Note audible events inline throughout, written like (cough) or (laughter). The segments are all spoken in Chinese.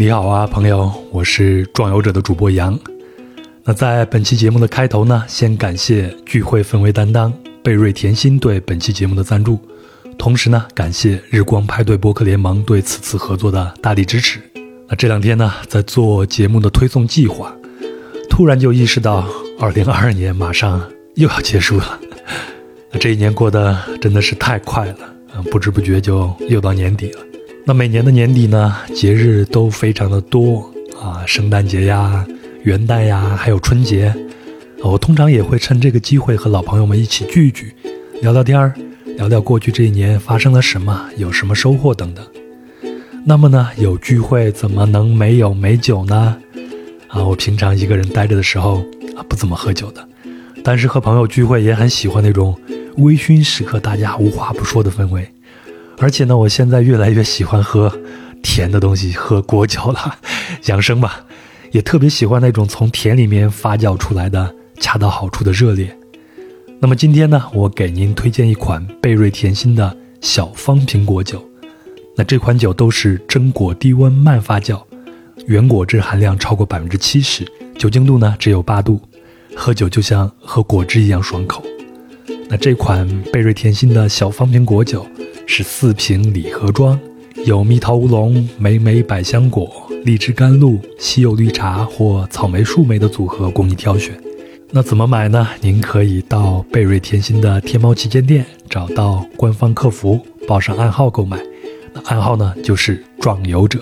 你好啊，朋友，我是壮游者的主播杨。那在本期节目的开头呢，先感谢聚会氛围担当贝瑞甜心对本期节目的赞助，同时呢，感谢日光派对播客联盟对此次合作的大力支持。那这两天呢，在做节目的推送计划，突然就意识到，二零二二年马上又要结束了。(laughs) 那这一年过得真的是太快了，嗯，不知不觉就又到年底了。那每年的年底呢，节日都非常的多啊，圣诞节呀、元旦呀，还有春节，我通常也会趁这个机会和老朋友们一起聚一聚，聊聊天儿，聊聊过去这一年发生了什么，有什么收获等等。那么呢，有聚会怎么能没有美酒呢？啊，我平常一个人待着的时候啊，不怎么喝酒的，但是和朋友聚会也很喜欢那种微醺时刻，大家无话不说的氛围。而且呢，我现在越来越喜欢喝甜的东西，喝果酒了，(laughs) 养生吧，也特别喜欢那种从田里面发酵出来的恰到好处的热烈。那么今天呢，我给您推荐一款贝瑞甜心的小方瓶果酒。那这款酒都是真果低温慢发酵，原果汁含量超过百分之七十，酒精度呢只有八度，喝酒就像喝果汁一样爽口。那这款贝瑞甜心的小方瓶果酒。是四瓶礼盒装，有蜜桃乌龙、莓莓百香果、荔枝甘露、稀有绿茶或草莓树莓的组合供你挑选。那怎么买呢？您可以到贝瑞甜心的天猫旗舰店找到官方客服，报上暗号购买。那暗号呢就是壮游者。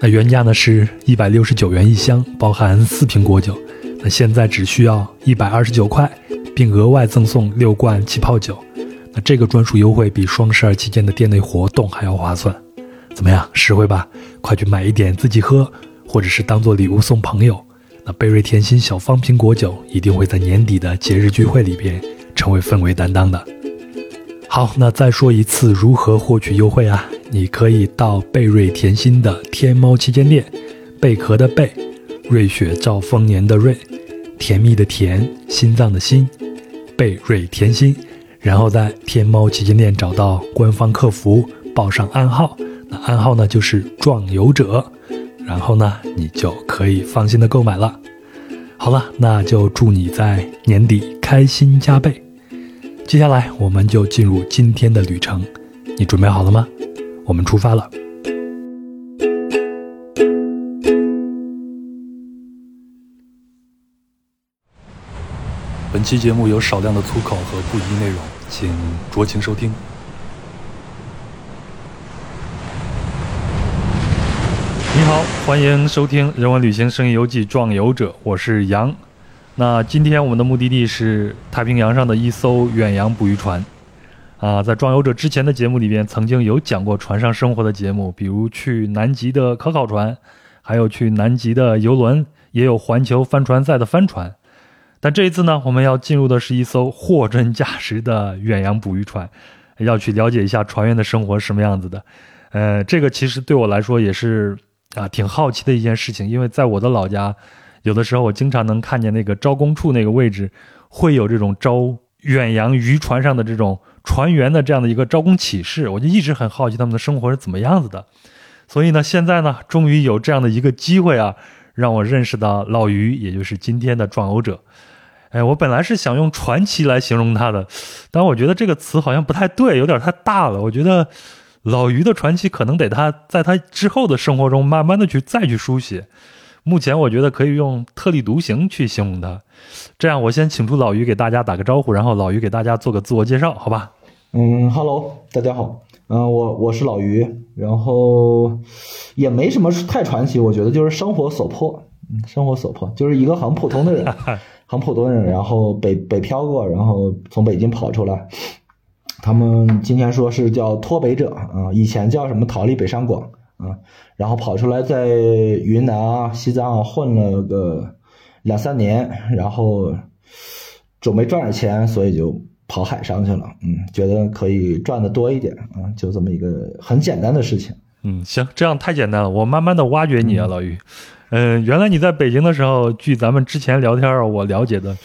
那原价呢是一百六十九元一箱，包含四瓶果酒。那现在只需要一百二十九块，并额外赠送六罐气泡酒。那这个专属优惠比双十二期间的店内活动还要划算，怎么样，实惠吧？快去买一点自己喝，或者是当做礼物送朋友。那贝瑞甜心小方瓶果酒一定会在年底的节日聚会里边成为氛围担当的。好，那再说一次如何获取优惠啊？你可以到贝瑞甜心的天猫旗舰店，贝壳的贝，瑞雪兆丰年的瑞，甜蜜的甜，心脏的心，贝瑞甜心。然后在天猫旗舰店找到官方客服，报上暗号，那暗号呢就是壮游者，然后呢你就可以放心的购买了。好了，那就祝你在年底开心加倍。接下来我们就进入今天的旅程，你准备好了吗？我们出发了。本期节目有少量的粗口和不宜内容。请酌情收听。你好，欢迎收听《人文旅行声音游记·壮游者》，我是杨。那今天我们的目的地是太平洋上的一艘远洋捕鱼船。啊，在《壮游者》之前的节目里边，曾经有讲过船上生活的节目，比如去南极的科考船，还有去南极的游轮，也有环球帆船赛的帆船。但这一次呢，我们要进入的是一艘货真价实的远洋捕鱼船，要去了解一下船员的生活是什么样子的。呃，这个其实对我来说也是啊挺好奇的一件事情，因为在我的老家，有的时候我经常能看见那个招工处那个位置会有这种招远洋渔船上的这种船员的这样的一个招工启事，我就一直很好奇他们的生活是怎么样子的。所以呢，现在呢，终于有这样的一个机会啊，让我认识到老于，也就是今天的壮游者。哎，我本来是想用传奇来形容他的，但我觉得这个词好像不太对，有点太大了。我觉得老于的传奇可能得他在他之后的生活中慢慢的去再去书写。目前我觉得可以用特立独行去形容他。这样，我先请出老于给大家打个招呼，然后老于给大家做个自我介绍，好吧？嗯，Hello，大家好。嗯，我我是老于，然后也没什么太传奇，我觉得就是生活所迫，嗯生活所迫，就是一个很普通的人。(laughs) 很普通人，然后北北漂过，然后从北京跑出来。他们今天说是叫脱北者啊，以前叫什么逃离北上广啊，然后跑出来在云南啊、西藏混了个两三年，然后准备赚点钱，所以就跑海上去了。嗯，觉得可以赚的多一点啊，就这么一个很简单的事情。嗯，行，这样太简单了，我慢慢的挖掘你啊，老于。嗯，原来你在北京的时候，据咱们之前聊天我了解的，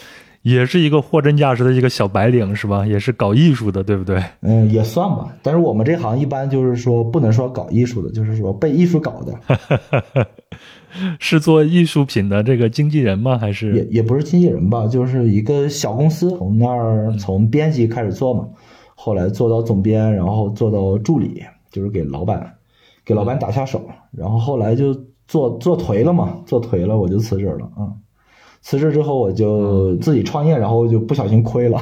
也是一个货真价实的一个小白领是吧？也是搞艺术的，对不对？嗯，也算吧。但是我们这行一般就是说不能说搞艺术的，就是说被艺术搞的。(laughs) 是做艺术品的这个经纪人吗？还是也也不是经纪人吧？就是一个小公司，从那儿从编辑开始做嘛，后来做到总编，然后做到助理，就是给老板给老板打下手，然后后来就做做颓了嘛，做颓了我就辞职了啊。辞职之后我就自己创业，然后就不小心亏了，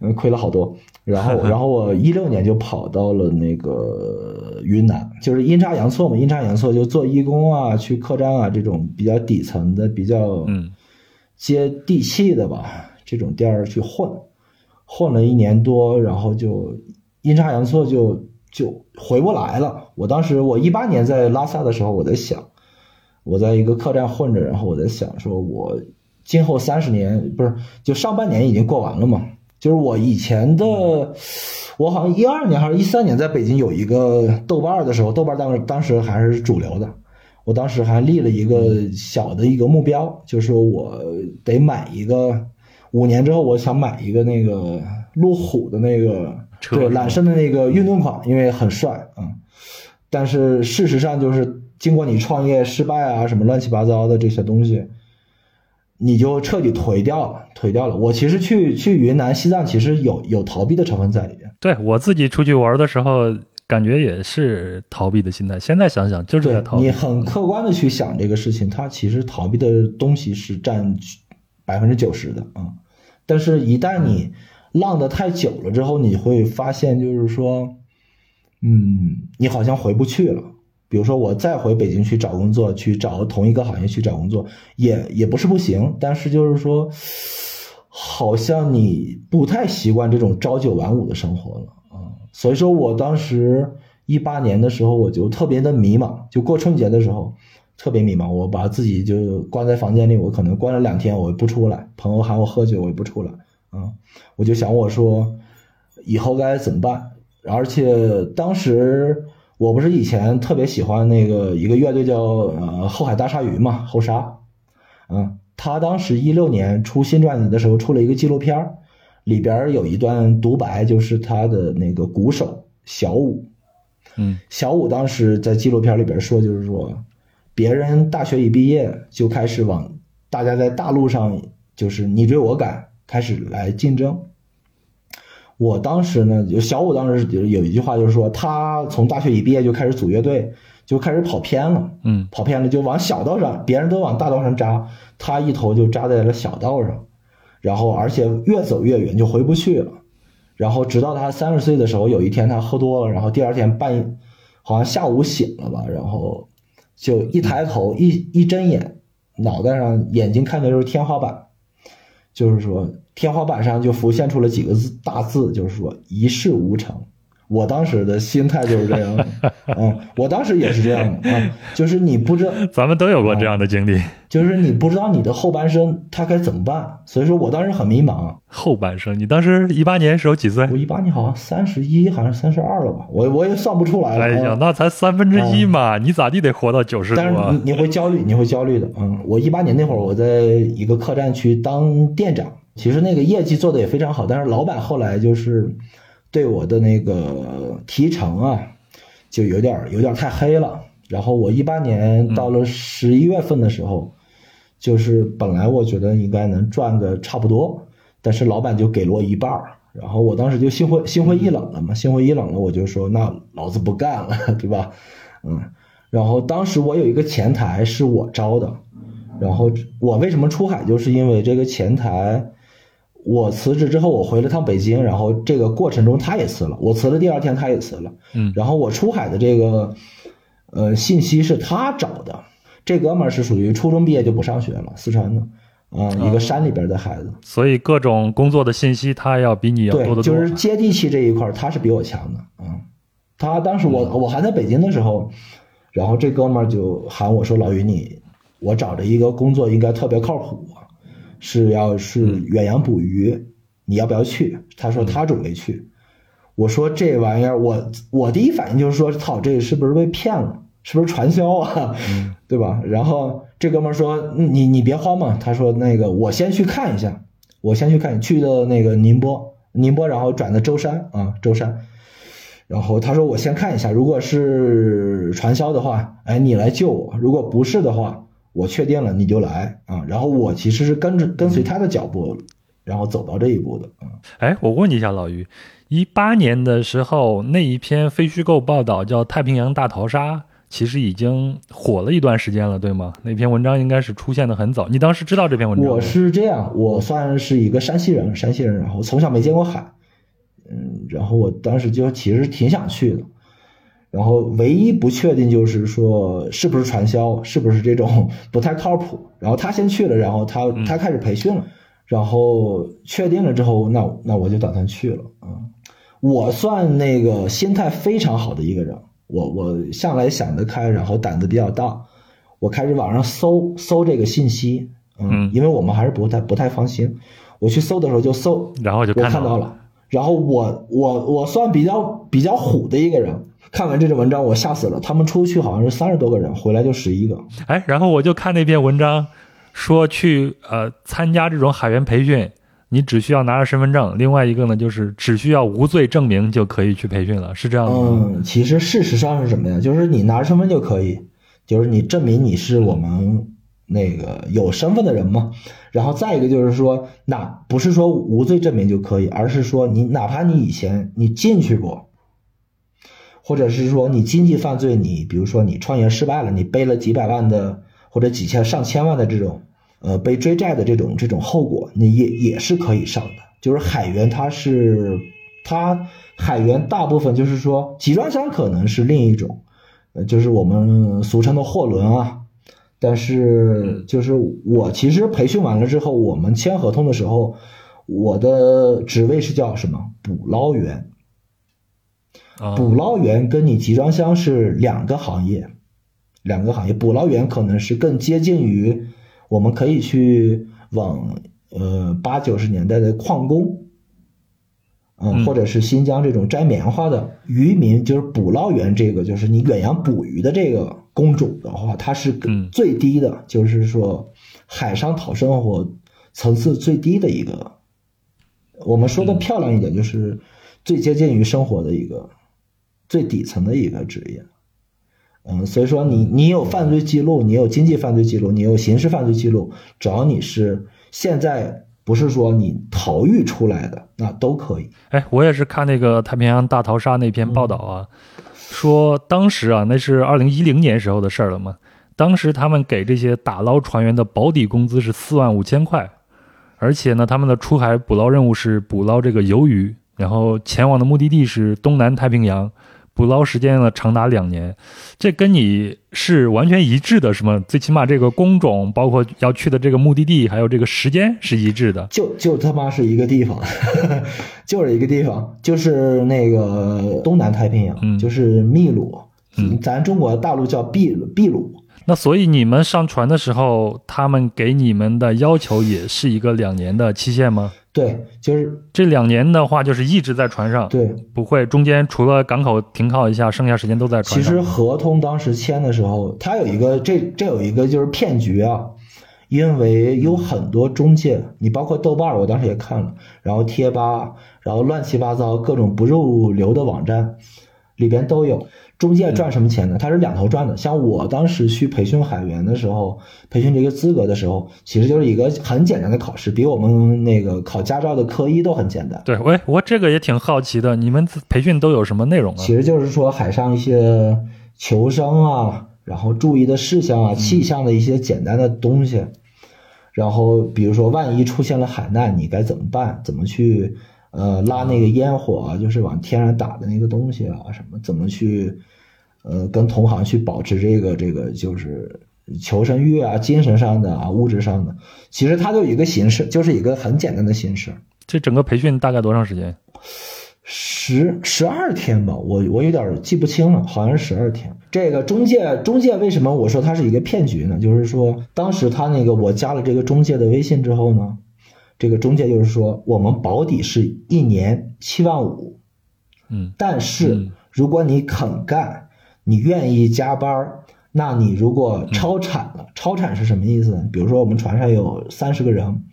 嗯，(laughs) 亏了好多。然后，(laughs) 然后我一六年就跑到了那个云南，就是阴差阳错嘛，阴差阳错就做义工啊，去客栈啊这种比较底层的、比较接地气的吧，这种店儿去混，混了一年多，然后就阴差阳错就就回不来了。我当时我一八年在拉萨的时候，我在想，我在一个客栈混着，然后我在想说，我。今后三十年不是就上半年已经过完了嘛？就是我以前的，我好像一二年还是一三年在北京有一个豆瓣的时候，豆瓣当当时还是主流的。我当时还立了一个小的一个目标，就是我得买一个五年之后，我想买一个那个路虎的那个对揽胜的那个运动款，因为很帅啊。但是事实上就是经过你创业失败啊，什么乱七八糟的这些东西。你就彻底颓掉了，颓掉了。我其实去去云南、西藏，其实有有逃避的成分在里边。对我自己出去玩的时候，感觉也是逃避的心态。现在想想，就是在逃避。你很客观的去想这个事情，它其实逃避的东西是占百分之九十的啊。但是，一旦你浪的太久了之后，你会发现，就是说，嗯，你好像回不去了。比如说，我再回北京去找工作，去找同一个行业去找工作，也也不是不行。但是就是说，好像你不太习惯这种朝九晚五的生活了啊。所以说我当时一八年的时候，我就特别的迷茫。就过春节的时候，特别迷茫。我把自己就关在房间里，我可能关了两天，我也不出来。朋友喊我喝酒，我也不出来啊。我就想我说，以后该怎么办？而且当时。我不是以前特别喜欢那个一个乐队叫呃后海大鲨鱼嘛，后鲨，嗯，他当时一六年出新专辑的时候出了一个纪录片里边有一段独白，就是他的那个鼓手小五，嗯，小五当时在纪录片里边说，就是说别人大学一毕业就开始往大家在大陆上就是你追我赶，开始来竞争。我当时呢，就小五当时有有一句话，就是说他从大学一毕业就开始组乐队，就开始跑偏了，嗯，跑偏了就往小道上，别人都往大道上扎，他一头就扎在了小道上，然后而且越走越远就回不去了，然后直到他三十岁的时候，有一天他喝多了，然后第二天半夜，好像下午醒了吧，然后就一抬头一一睁眼，脑袋上眼睛看的就是天花板，就是说。天花板上就浮现出了几个字大字，就是说一事无成。我当时的心态就是这样，(laughs) 嗯，我当时也是这样的啊，就是你不知道，咱们都有过这样的经历，就是你不知道你的后半生他该怎么办，所以说我当时很迷茫。后半生，你当时一八年时候几岁？我一八年好像三十一，好像三十二了吧，我我也算不出来了。哎呀，那才三分之一嘛，你咋地得活到九十多？但是你你会焦虑，你会焦虑的，嗯，我一八年那会儿我在一个客栈去当店长。其实那个业绩做的也非常好，但是老板后来就是对我的那个提成啊，就有点有点太黑了。然后我一八年到了十一月份的时候，就是本来我觉得应该能赚个差不多，但是老板就给了我一半儿。然后我当时就心灰心灰意冷了嘛，心灰意冷了，我就说那老子不干了，(laughs) 对吧？嗯，然后当时我有一个前台是我招的，然后我为什么出海，就是因为这个前台。我辞职之后，我回了趟北京，然后这个过程中他也辞了。我辞了第二天，他也辞了。嗯，然后我出海的这个，呃，信息是他找的。这哥们儿是属于初中毕业就不上学了，四川的，啊，一个山里边的孩子。所以各种工作的信息，他要比你要多得多。就是接地气这一块，他是比我强的。啊，他当时我我还在北京的时候，然后这哥们儿就喊我说：“老于，你我找着一个工作，应该特别靠谱。”是要是远洋捕鱼，你要不要去？他说他准备去。我说这玩意儿，我我第一反应就是说，操，这是不是被骗了？是不是传销啊？对吧？然后这哥们说，你你别慌嘛。他说那个我先去看一下，我先去看，去的那个宁波，宁波，然后转的舟山啊，舟山。然后他说我先看一下，如果是传销的话，哎，你来救我；如果不是的话，我确定了你就来啊。然后我其实是跟着跟随他的脚步，然后走到这一步的啊。哎，我问你一下，老于，一八年的时候那一篇非虚构报道叫《太平洋大逃杀》。其实已经火了一段时间了，对吗？那篇文章应该是出现的很早。你当时知道这篇文章？我是这样，我算是一个山西人，山西人，然后从小没见过海，嗯，然后我当时就其实挺想去的，然后唯一不确定就是说是不是传销，是不是这种不太靠谱。然后他先去了，然后他他开始培训了，然后确定了之后，那那我就打算去了啊。我算那个心态非常好的一个人。我我向来想得开，然后胆子比较大，我开始网上搜搜这个信息，嗯，因为我们还是不太不太放心。我去搜的时候就搜，然后就我看到了，然后我我我算比较比较虎的一个人，看完这篇文章我吓死了。他们出去好像是三十多个人，回来就十一个。哎，然后我就看那篇文章，说去呃参加这种海员培训。你只需要拿着身份证，另外一个呢，就是只需要无罪证明就可以去培训了，是这样的吗？嗯，其实事实上是什么呀？就是你拿着身份就可以，就是你证明你是我们那个有身份的人嘛。然后再一个就是说，那不是说无罪证明就可以，而是说你哪怕你以前你进去过，或者是说你经济犯罪，你比如说你创业失败了，你背了几百万的或者几千上千万的这种。呃，被追债的这种这种后果，你也也是可以上的。就是海员，他是他海员大部分就是说，集装箱可能是另一种，呃，就是我们俗称的货轮啊。但是就是我其实培训完了之后，我们签合同的时候，我的职位是叫什么？捕捞员。捕捞员跟你集装箱是两个行业，两个行业。捕捞员可能是更接近于。我们可以去往呃八九十年代的矿工，嗯，或者是新疆这种摘棉花的渔民，就是捕捞员，这个就是你远洋捕鱼的这个工种的话，它是最低的，就是说海上讨生活层次最低的一个。我们说的漂亮一点，就是最接近于生活的一个最底层的一个职业。嗯，所以说你你有犯罪记录，你有经济犯罪记录，你有刑事犯罪记录，只要你是现在不是说你逃狱出来的，那都可以。哎，我也是看那个太平洋大逃杀那篇报道啊，说当时啊，那是二零一零年时候的事儿了嘛。当时他们给这些打捞船员的保底工资是四万五千块，而且呢，他们的出海捕捞任务是捕捞这个鱿鱼，然后前往的目的地是东南太平洋。捕捞时间呢长达两年，这跟你是完全一致的，是吗？最起码这个工种，包括要去的这个目的地，还有这个时间是一致的。就就他妈是一个地方，(laughs) 就是一个地方，就是那个东南太平洋，嗯就是秘鲁，嗯咱中国大陆叫秘秘鲁。那所以你们上船的时候，他们给你们的要求也是一个两年的期限吗？对，就是这两年的话，就是一直在船上，对，不会中间除了港口停靠一下，剩下时间都在船上。其实合同当时签的时候，它有一个这这有一个就是骗局啊，因为有很多中介，你包括豆瓣，我当时也看了，然后贴吧，然后乱七八糟各种不入流的网站里边都有。中介赚什么钱呢？他是两头赚的。像我当时去培训海员的时候，培训这个资格的时候，其实就是一个很简单的考试，比我们那个考驾照的科一都很简单。对，喂，我这个也挺好奇的，你们培训都有什么内容啊？其实就是说海上一些求生啊，然后注意的事项啊，气象的一些简单的东西。然后比如说万一出现了海难，你该怎么办？怎么去？呃，拉那个烟火啊，就是往天上打的那个东西啊，什么怎么去，呃，跟同行去保持这个这个就是求生欲啊，精神上的啊，物质上的，其实它就一个形式，就是一个很简单的形式。这整个培训大概多长时间？十十二天吧，我我有点记不清了，好像是十二天。这个中介中介为什么我说它是一个骗局呢？就是说当时他那个我加了这个中介的微信之后呢。这个中介就是说，我们保底是一年七万五，嗯，但是如果你肯干，你愿意加班那你如果超产了，超产是什么意思？比如说我们船上有三十个人，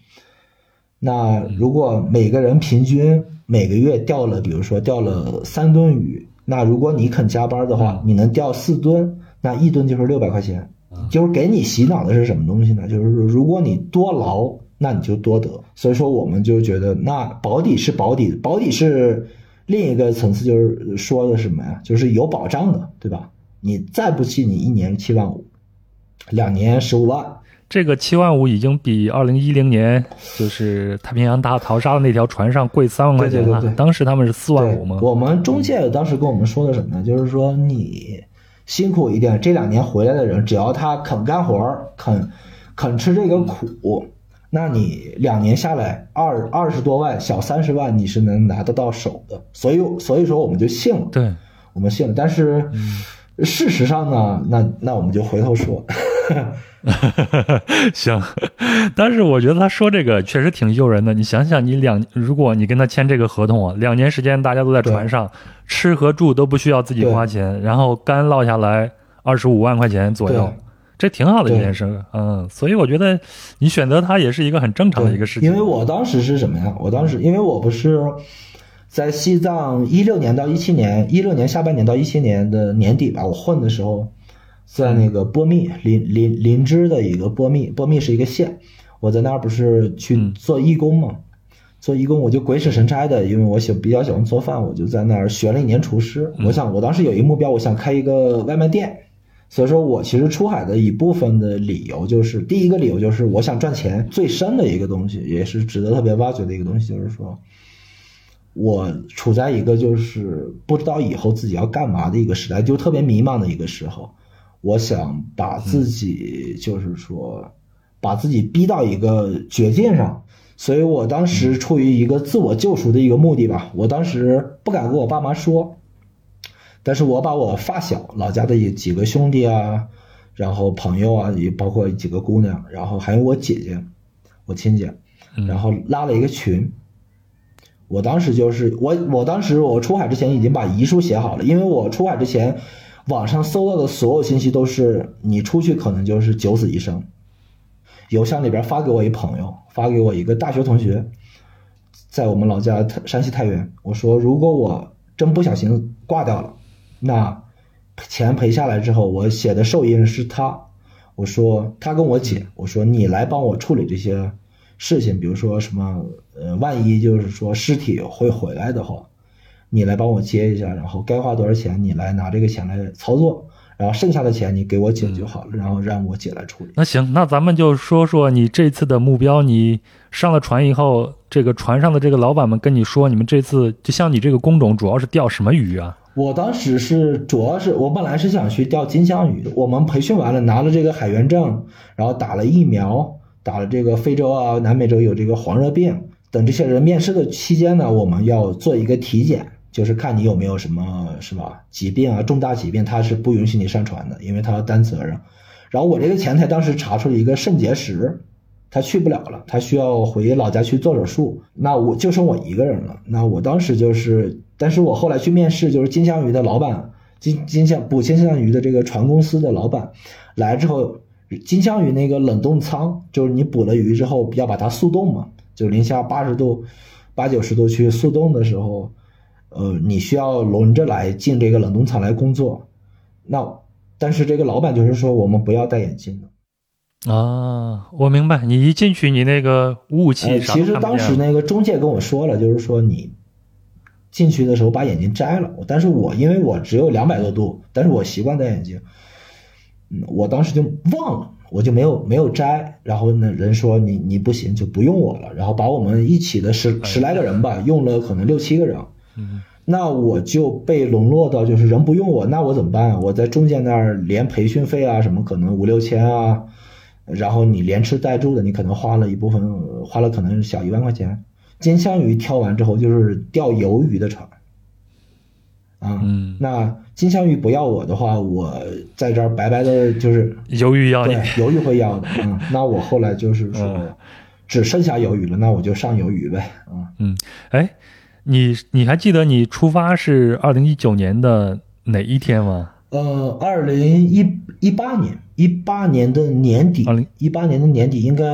那如果每个人平均每个月钓了，比如说钓了三吨鱼，那如果你肯加班的话，你能钓四吨，那一吨就是六百块钱。就是给你洗脑的是什么东西呢？就是说，如果你多劳，那你就多得。所以说，我们就觉得那保底是保底，保底是另一个层次，就是说的什么呀？就是有保障的，对吧？你再不济，你一年七万五，两年十五万。这个七万五已经比二零一零年就是太平洋大逃杀的那条船上贵三万块钱了对。当时他们是四万五吗？我们中介当时跟我们说的什么呢？就是说你辛苦一点，这两年回来的人，只要他肯干活，肯肯吃这个苦，那你两年下来二二十多万，小三十万，你是能拿得到手的。所以所以说我们就信了，对，我们信了。但是事实上呢，那那我们就回头说。(laughs) 行，但是我觉得他说这个确实挺诱人的。你想想，你两如果你跟他签这个合同啊，两年时间大家都在船上，吃和住都不需要自己花钱，然后干落下来二十五万块钱左右，这挺好的一件事。嗯，所以我觉得你选择它也是一个很正常的一个事情。因为我当时是什么呀？我当时因为我不是在西藏一六年到一七年，一六年下半年到一七年的年底吧，我混的时候。在那个波密林林林芝的一个波密，波密是一个县，我在那儿不是去做义工嘛？做义工我就鬼使神差的，因为我喜比较喜欢做饭，我就在那儿学了一年厨师。我想我当时有一个目标，我想开一个外卖店。所以说我其实出海的一部分的理由就是，第一个理由就是我想赚钱。最深的一个东西，也是值得特别挖掘的一个东西，就是说，我处在一个就是不知道以后自己要干嘛的一个时代，就特别迷茫的一个时候。我想把自己，就是说，把自己逼到一个绝境上，所以我当时出于一个自我救赎的一个目的吧，我当时不敢跟我爸妈说，但是我把我发小、老家的几个兄弟啊，然后朋友啊，也包括几个姑娘，然后还有我姐姐，我亲姐，然后拉了一个群。我当时就是我，我当时我出海之前已经把遗书写好了，因为我出海之前。网上搜到的所有信息都是你出去可能就是九死一生。邮箱里边发给我一朋友，发给我一个大学同学，在我们老家山西太原。我说如果我真不小心挂掉了，那钱赔下来之后，我写的受益人是他。我说他跟我姐，我说你来帮我处理这些事情，比如说什么呃，万一就是说尸体会回来的话。你来帮我接一下，然后该花多少钱，你来拿这个钱来操作，然后剩下的钱你给我姐就好了，然后让我姐来处理。那行，那咱们就说说你这次的目标。你上了船以后，这个船上的这个老板们跟你说，你们这次就像你这个工种，主要是钓什么鱼啊？我当时是主要是我本来是想去钓金枪鱼。我们培训完了，拿了这个海员证，然后打了疫苗，打了这个非洲啊、南美洲有这个黄热病等这些人面试的期间呢，我们要做一个体检。就是看你有没有什么是吧疾病啊，重大疾病他是不允许你上船的，因为他要担责任。然后我这个前台当时查出了一个肾结石，他去不了了，他需要回老家去做手术。那我就剩我一个人了。那我当时就是，但是我后来去面试，就是金枪鱼的老板，金金枪捕金枪鱼的这个船公司的老板来之后，金枪鱼那个冷冻舱，就是你捕了鱼之后要把它速冻嘛，就零下八十度、八九十度去速冻的时候。呃，你需要轮着来进这个冷冻舱来工作，那但是这个老板就是说我们不要戴眼镜的啊，我明白。你一进去，你那个雾气其实当时那个中介跟我说了，就是说你进去的时候把眼镜摘了。但是我因为我只有两百多度，但是我习惯戴眼镜，嗯，我当时就忘了，我就没有没有摘。然后那人说你你不行就不用我了，然后把我们一起的十十来个人吧，用了可能六七个人。那我就被笼络到，就是人不用我，那我怎么办啊？我在中介那儿连培训费啊什么，可能五六千啊，然后你连吃带住的，你可能花了一部分，花了可能小一万块钱。金枪鱼挑完之后，就是钓鱿鱼的船，啊，那金枪鱼不要我的话，我在这儿白白的，就是鱿鱼要你，鱿鱼会要的，(laughs) 嗯，那我后来就是说，只剩下鱿鱼了，那我就上鱿鱼呗，啊，嗯，哎。你你还记得你出发是二零一九年的哪一天吗？呃，二零一一八年，一八年的年底，二零一八年的年底应该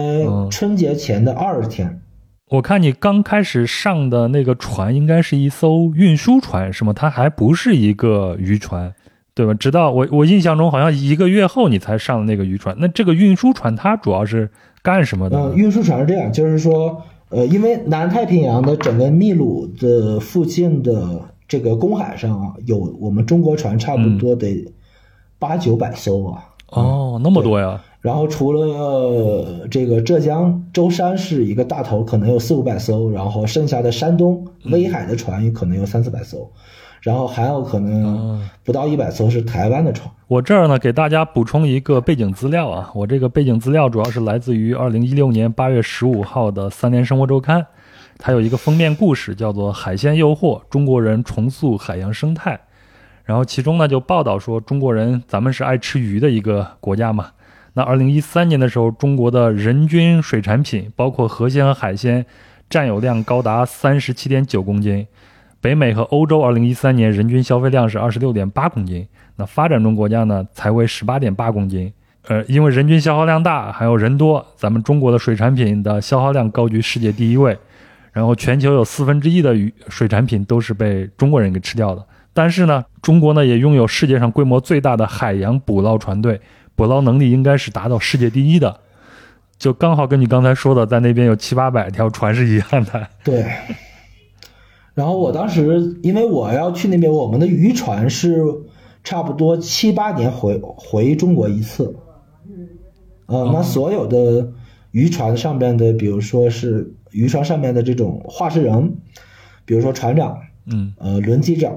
春节前的二十天。我看你刚开始上的那个船应该是一艘运输船，是吗？它还不是一个渔船，对吧？直到我我印象中好像一个月后你才上的那个渔船。那这个运输船它主要是干什么的？嗯，运输船是这样，就是说，呃，因为南太平洋的整个秘鲁的附近的这个公海上啊，有我们中国船差不多得八九百艘啊。哦，那么多呀！然后除了这个浙江舟山是一个大头，可能有四五百艘，然后剩下的山东威海的船也可能有三四百艘，然后还有可能不到一百艘是台湾的船。我这儿呢给大家补充一个背景资料啊，我这个背景资料主要是来自于二零一六年八月十五号的《三联生活周刊》，它有一个封面故事叫做《海鲜诱惑：中国人重塑海洋生态》，然后其中呢就报道说中国人咱们是爱吃鱼的一个国家嘛。那二零一三年的时候，中国的人均水产品，包括河鲜和海鲜，占有量高达三十七点九公斤。北美和欧洲二零一三年人均消费量是二十六点八公斤。那发展中国家呢，才为十八点八公斤。呃，因为人均消耗量大，还有人多，咱们中国的水产品的消耗量高居世界第一位。然后全球有四分之一的鱼水产品都是被中国人给吃掉的。但是呢，中国呢也拥有世界上规模最大的海洋捕捞船队。捕捞能力应该是达到世界第一的，就刚好跟你刚才说的，在那边有七八百条船是一样的。对。然后我当时因为我要去那边，我们的渔船是差不多七八年回回中国一次。呃，那所有的渔船上边的，比如说是渔船上面的这种话事人，比如说船长，嗯，呃，轮机长。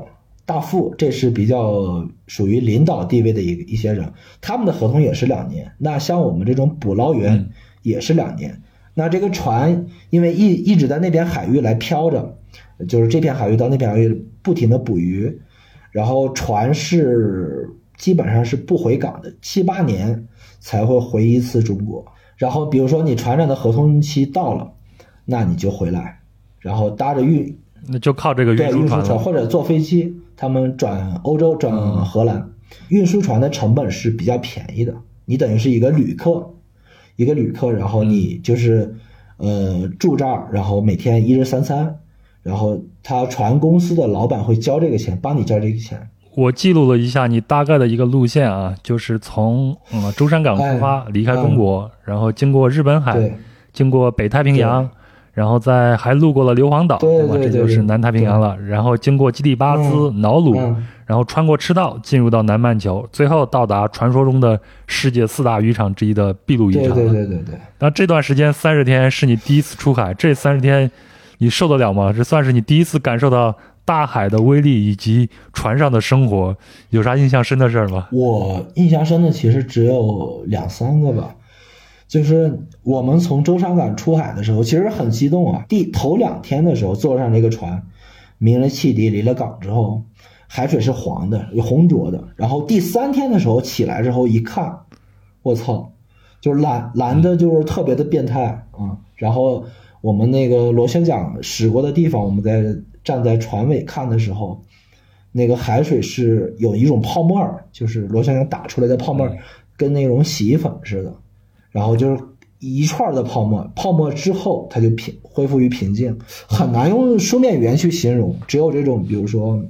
大副，这是比较属于领导地位的一一些人，他们的合同也是两年。那像我们这种捕捞员也是两年。那这个船因为一一直在那边海域来漂着，就是这片海域到那片海域不停的捕鱼，然后船是基本上是不回港的，七八年才会回一次中国。然后比如说你船长的合同期到了，那你就回来，然后搭着运，那就靠这个运输船或者坐飞机。他们转欧洲转荷兰，运输船的成本是比较便宜的。你等于是一个旅客，一个旅客，然后你就是呃住这儿，然后每天一日三餐，然后他船公司的老板会交这个钱，帮你交这个钱。我记录了一下你大概的一个路线啊，就是从嗯舟山港出发，离开中国，然后经过日本海，经过北太平洋。然后在还路过了硫磺岛，对吧？这就是南太平洋了。然后经过基里巴斯、瑙鲁，然后穿过赤道，进入到南半球，最后到达传说中的世界四大渔场之一的秘鲁渔场。对对对对对。那这段时间三十天是你第一次出海，这三十天你受得了吗？这算是你第一次感受到大海的威力以及船上的生活，有啥印象深的事儿吗？我印象深的其实只有两三个吧。就是我们从舟山港出海的时候，其实很激动啊。第头两天的时候，坐上这个船，鸣了汽笛，离了港之后，海水是黄的，有红浊的。然后第三天的时候起来之后一看，我操，就是蓝蓝的，就是特别的变态啊。然后我们那个螺旋桨驶过的地方，我们在站在船尾看的时候，那个海水是有一种泡沫儿，就是螺旋桨打出来的泡沫儿，跟那种洗衣粉似的。然后就是一串的泡沫，泡沫之后它就平恢复于平静，很难用书面语言去形容。只有这种，比如说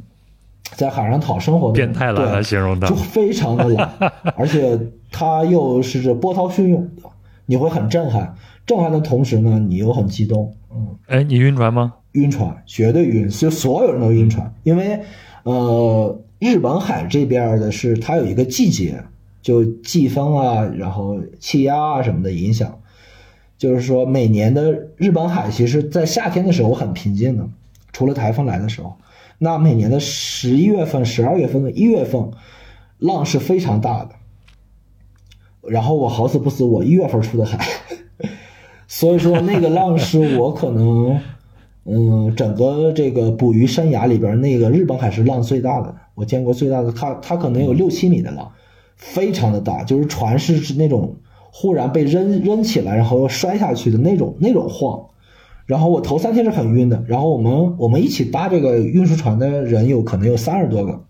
在海上讨生活的变态蓝来形容的，就非常的蓝，(laughs) 而且它又是这波涛汹涌的，你会很震撼。震撼的同时呢，你又很激动。嗯，哎，你晕船吗？晕船，绝对晕，就所有人都晕船，因为呃，日本海这边的是它有一个季节。就季风啊，然后气压啊什么的影响，就是说每年的日本海其实，在夏天的时候很平静的，除了台风来的时候。那每年的十一月份、十二月份、一月份，浪是非常大的。然后我好死不死，我一月份出的海，(laughs) 所以说那个浪是我可能，嗯，整个这个捕鱼生涯里边，那个日本海是浪最大的，我见过最大的，它它可能有六七米的浪。非常的大，就是船是是那种忽然被扔扔起来，然后又摔下去的那种那种晃。然后我头三天是很晕的。然后我们我们一起搭这个运输船的人有可能有三十多个，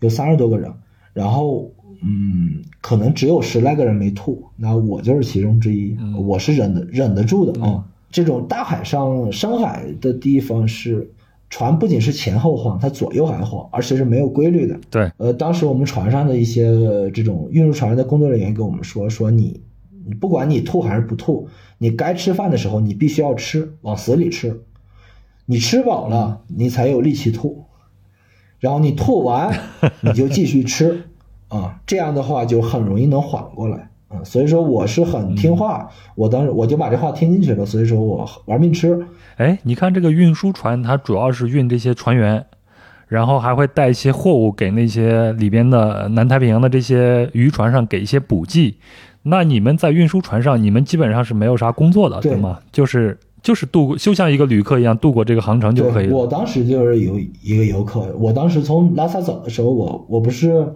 有三十多个人。然后嗯，可能只有十来个人没吐，那我就是其中之一。我是忍的忍得住的啊。这种大海上深海的地方是船不仅是前后晃，它左右还晃，而且是没有规律的。对，呃，当时我们船上的一些呃这种运输船的工作人员跟我们说，说你你不管你吐还是不吐，你该吃饭的时候你必须要吃，往死里吃，你吃饱了你才有力气吐，然后你吐完你就继续吃，啊，这样的话就很容易能缓过来。嗯，所以说我是很听话，我当时我就把这话听进去了，所以说我玩命吃。哎，你看这个运输船，它主要是运这些船员，然后还会带一些货物给那些里边的南太平洋的这些渔船上给一些补给。那你们在运输船上，你们基本上是没有啥工作的，对对吗？就是就是度过，就像一个旅客一样度过这个航程就可以，了。我当时就是有一个游客，我当时从拉萨走的时候，我我不是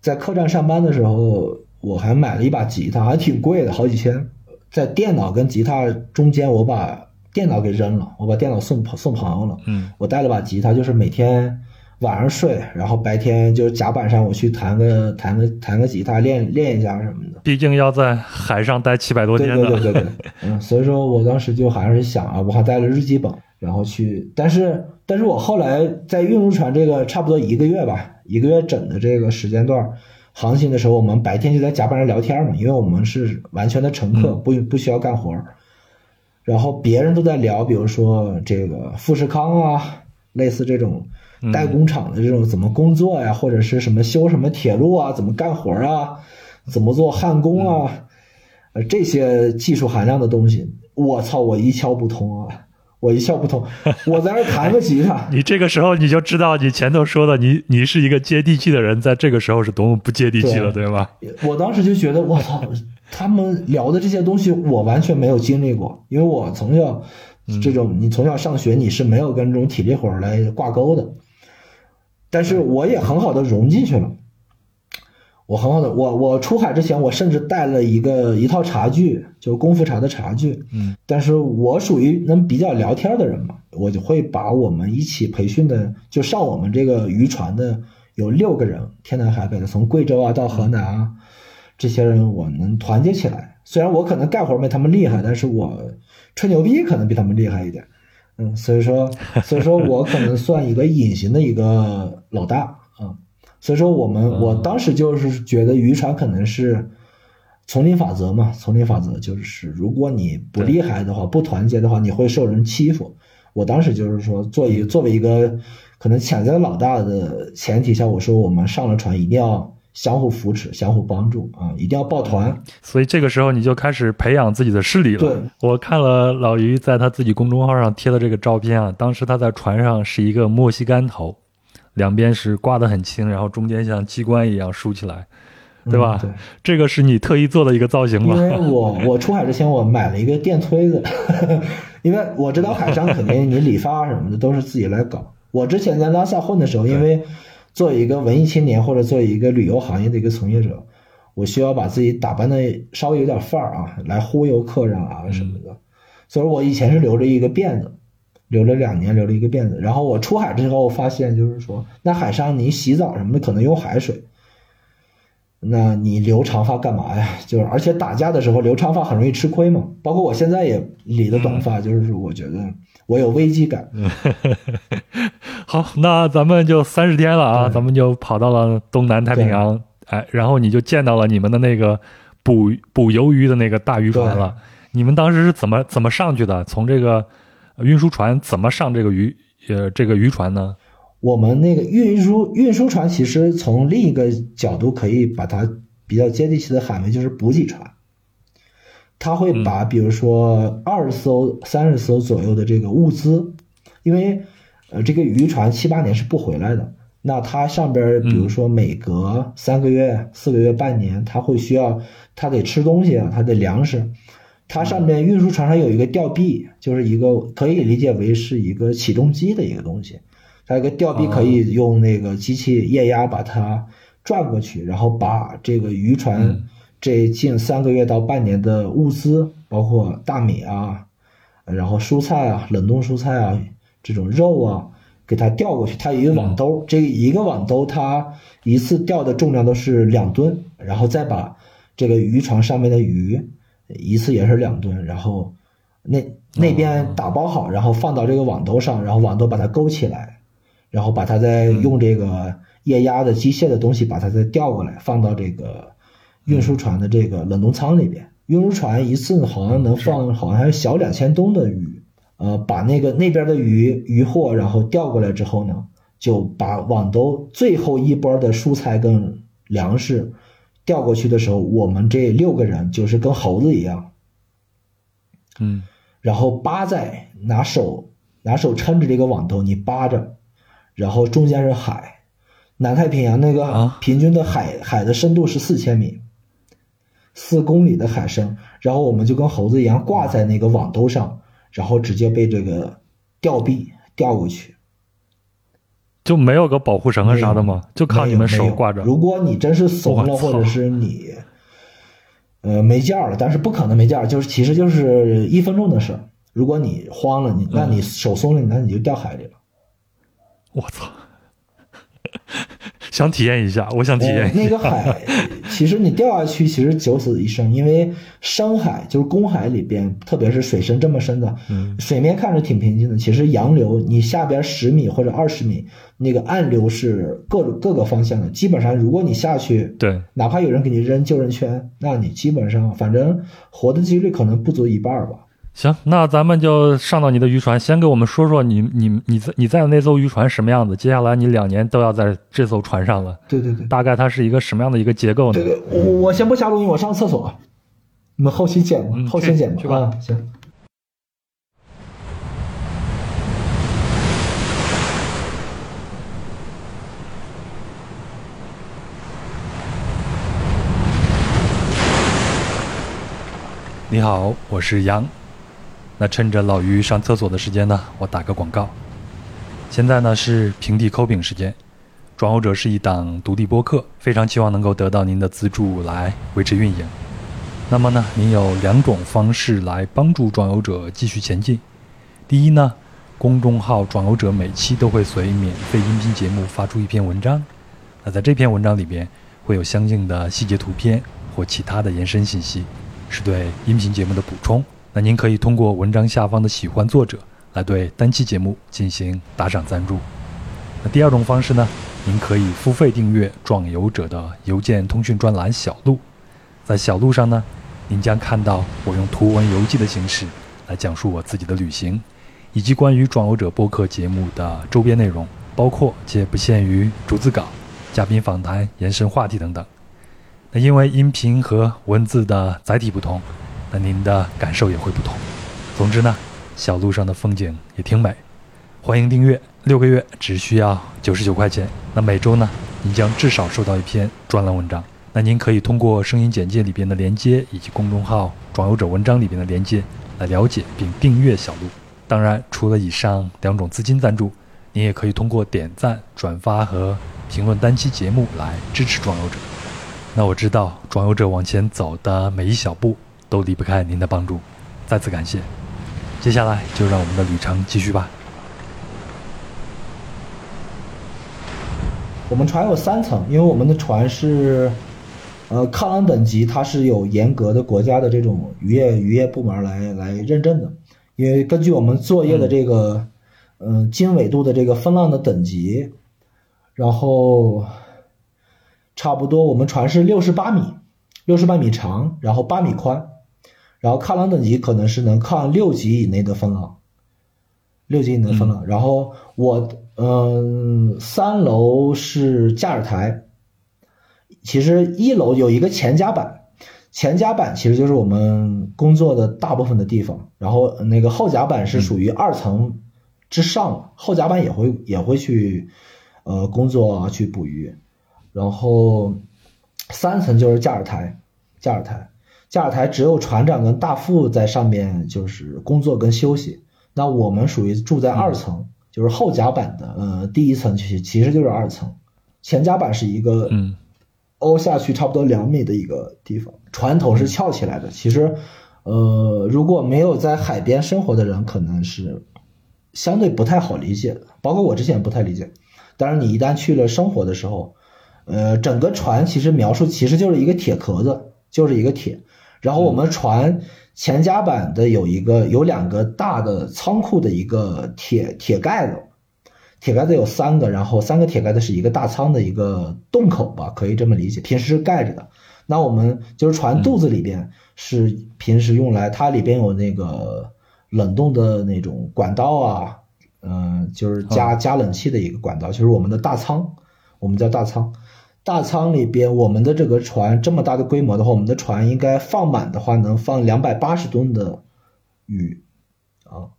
在客栈上班的时候，我还买了一把吉他，还挺贵的，好几千。在电脑跟吉他中间，我把电脑给扔了，我把电脑送朋送朋友了。嗯，我带了把吉他，就是每天晚上睡，然后白天就是甲板上我去弹个弹个弹个吉他练练一下什么的。毕竟要在海上待七百多天的。对对对对，(laughs) 嗯，所以说我当时就还是想啊，我还带了日记本，然后去，但是但是我后来在运输船这个差不多一个月吧，一个月整的这个时间段航行的时候，我们白天就在甲板上聊天嘛，因为我们是完全的乘客，不不需要干活儿，然后别人都在聊，比如说这个富士康啊，类似这种代工厂的这种怎么工作呀，或者是什么修什么铁路啊，怎么干活啊，怎么做焊工啊，呃，这些技术含量的东西，我操，我一窍不通啊，我一窍不通，我在那儿弹个吉他，(laughs) 你这个时候你就知道你前头说的你你是一个接地气的人，在这个时候是多么不接地气了，对吧？我当时就觉得，我操，他们聊的这些东西我完全没有经历过，因为我从小这种，你从小上学你是没有跟这种体力活儿来挂钩的，但是我也很好的融进去了。我很好的，我我出海之前，我甚至带了一个一套茶具，就是功夫茶的茶具。嗯，但是我属于能比较聊天的人嘛，我就会把我们一起培训的，就上我们这个渔船的有六个人，天南海北的，从贵州啊到河南啊，这些人我能团结起来。虽然我可能干活没他们厉害，但是我吹牛逼可能比他们厉害一点。嗯，所以说，所以说我可能算一个隐形的一个老大啊。所以说，我们我当时就是觉得渔船可能是丛林法则嘛，丛林法则就是如果你不厉害的话，不团结的话，你会受人欺负。我当时就是说，作为作为一个可能潜在的老大的前提下，我说我们上了船一定要相互扶持、相互帮助啊，一定要抱团。所以这个时候你就开始培养自己的势力了。对，我看了老于在他自己公众号上贴的这个照片啊，当时他在船上是一个墨西干头，两边是刮得很轻，然后中间像机关一样竖起来，对吧？嗯对这个是你特意做的一个造型因？为我我 (laughs) 出海之前我买了一个电推子，(laughs) 因为我知道海上肯定你理发什么的都是自己来搞。我之前在拉萨混的时候，因为作为一个文艺青年或者作为一个旅游行业的一个从业者，我需要把自己打扮的稍微有点范儿啊，来忽悠客人啊什么的。所以我以前是留着一个辫子，留了两年，留了一个辫子。然后我出海之后发现，就是说，那海上你洗澡什么的可能用海水，那你留长发干嘛呀？就是而且打架的时候留长发很容易吃亏嘛。包括我现在也理的短发，就是我觉得我有危机感。(laughs) 好，那咱们就三十天了啊，咱们就跑到了东南太平洋，哎，然后你就见到了你们的那个捕捕鱿鱼的那个大渔船了。你们当时是怎么怎么上去的？从这个呃运输船怎么上这个渔呃这个渔船呢？我们那个运输运输船，其实从另一个角度可以把它比较接地气的喊为就是补给船。它会把比如说二十艘、三十艘左右的这个物资，因为呃这个渔船七八年是不回来的，那它上边比如说每隔三个月、四个月、半年，它会需要它得吃东西啊，它得粮食。它上面运输船上有一个吊臂，就是一个可以理解为是一个起重机的一个东西。它一个吊臂可以用那个机器液压把它转过去，然后把这个渔船这近三个月到半年的物资，包括大米啊，然后蔬菜啊、冷冻蔬菜啊、这种肉啊，给它吊过去。它有一个网兜，这一个网兜它一次吊的重量都是两吨，然后再把这个渔船上面的鱼一次也是两吨，然后那那边打包好，然后放到这个网兜上，然后网兜把它勾起来，然后把它再用这个液压的机械的东西把它再调过来，放到这个运输船的这个冷冻舱里边。运输船一次好像能放好像小两千吨的鱼，呃，把那个那边的鱼鱼货然后调过来之后呢，就把网兜最后一波的蔬菜跟粮食调过去的时候，我们这六个人就是跟猴子一样，嗯。然后扒在拿手拿手撑着这个网兜，你扒着，然后中间是海，南太平洋那个啊？平均的海、海的深度是四千米，四公里的海深，然后我们就跟猴子一样挂在那个网兜上，然后直接被这个吊臂吊过去。就没有个保护绳啊啥的吗？就靠你们手挂着。如果你真是怂了，或者是你呃没劲儿了，但是不可能没劲儿，就是其实就是一分钟的事儿。如果你慌了，你那你手松了，那你就掉海里了。我操！想体验一下，我想体呃验一下。那个海，(laughs) 其实你掉下去，其实九死一生，因为深海就是公海里边，特别是水深这么深的，嗯水面看着挺平静的，其实洋流你下边十米或者二十米，那个暗流是各各个方向的，基本上如果你下去，对，哪怕有人给你扔救生圈，那你基本上反正活的几率可能不足一半儿吧。行，那咱们就上到你的渔船，先给我们说说你你你在你在的那艘渔船什么样子？接下来你两年都要在这艘船上了，对对对大概它是一个什么样的一个结构呢对？对，我我先不下录音，我上厕所，你们后期剪吧，嗯后期剪吧去去吧啊，行。你好，我是杨。那趁着老于上厕所的时间呢，我打个广告。现在呢是平地抠饼时间，转游者是一档独立播客，非常期望能够得到您的资助来维持运营。那么呢，您有两种方式来帮助转游者继续前进。第一呢，公众号转游者每期都会随免费音频节目发出一篇文章，那在这篇文章里边会有相应的细节图片或其他的延伸信息，是对音频节目的补充。那您可以通过文章下方的喜欢作者来对单期节目进行打赏赞助。那第二种方式呢，您可以付费订阅壮游者的邮件通讯专栏小路，在小路上呢，您将看到我用图文游记的形式来讲述我自己的旅行，以及关于壮游者播客节目的周边内容，包括且不限于逐字稿、嘉宾访谈、延伸话题等等。那因为音频和文字的载体不同，那您的感受也会不同。总之呢，小路上的风景也挺美。欢迎订阅，六个月只需要九十九块钱。那每周呢，您将至少收到一篇专栏文章。那您可以通过声音简介里边的连接，以及公众号“壮游者文章”里边的连接来了解并订阅小路。当然，除了以上两种资金赞助，您也可以通过点赞、转发和评论单期节目来支持壮游者。那我知道，壮游者往前走的每一小步都离不开您的帮助，再次感谢。接下来就让我们的旅程继续吧。我们船有三层，因为我们的船是，呃，抗浪等级，它是有严格的国家的这种渔业渔业部门来来认证的。因为根据我们作业的这个，嗯、经纬度的这个风浪的等级，然后差不多我们船是六十八米，六十八米长，然后八米宽，然后抗狼等级可能是能抗六级以内的风浪。六级以内的风浪。然后我嗯，三楼是驾驶台，其实一楼有一个前甲板，前甲板其实就是我们工作的大部分的地方。然后那个后甲板是属于二层之上，后甲板也会也会去呃工作啊，去捕鱼。然后三层就是驾驶台，驾驶台，驾驶台只有船长跟大副在上面就是工作跟休息。那我们属于住在二层，就是后甲板的，呃，第一层其其实就是二层，前甲板是一个嗯凹下去差不多两米的一个地方，船头是翘起来的。其实，呃，如果没有在海边生活的人，可能是相对不太好理解的，包括我之前不太理解。当然，你一旦去了生活的时候，呃，整个船其实描述其实就是一个铁壳子，就是一个铁，然后我们船前甲板的有一个有两个大的仓库的一个铁铁盖子，铁盖子有三个，然后三个铁盖子是一个大仓的一个洞口吧，可以这么理解，平时是盖着的。那我们就是船肚子里边是平时用来，它里边有那个冷冻的那种管道啊，嗯、就是加加冷气的一个管道，就是我们的大仓，我们叫大仓。大仓里边，我们的这个船这么大的规模的话，我们的船应该放满的话能放两百八十吨的鱼啊。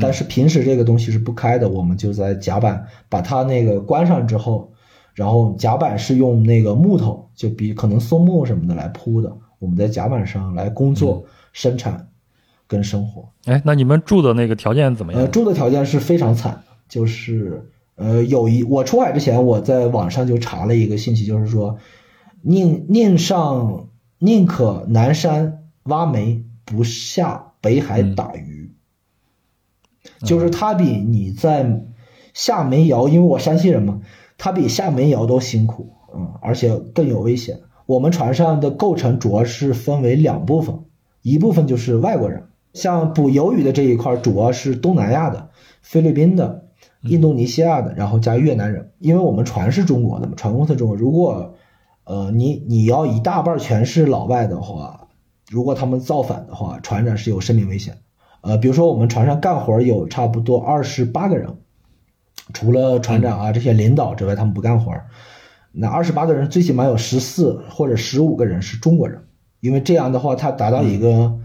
但是平时这个东西是不开的，我们就在甲板把它那个关上之后，然后甲板是用那个木头，就比可能松木什么的来铺的，我们在甲板上来工作、生产跟生活。哎，那你们住的那个条件怎么呃，样？住的条件是非常惨的，就是呃，有一我出海之前，我在网上就查了一个信息，就是说，宁宁上宁可南山挖煤，不下北海打鱼，就是他比你在下煤窑，因为我山西人嘛，他比下煤窑都辛苦，嗯，而且更有危险。我们船上的构成主要是分为两部分，一部分就是外国人，像捕鱿鱼的这一块主要是东南亚的、菲律宾的、印度尼西亚的，然后加越南人。因为我们船是中国的嘛，船公司中国，如果呃你你要一大半全是老外的话，如果他们造反的话，船长是有生命危险。呃，比如说我们船上干活有差不多二十八个人，除了船长啊这些领导之外，他们不干活。那二十八个人最起码有十四或者十五个人是中国人，因为这样的话，他达到一个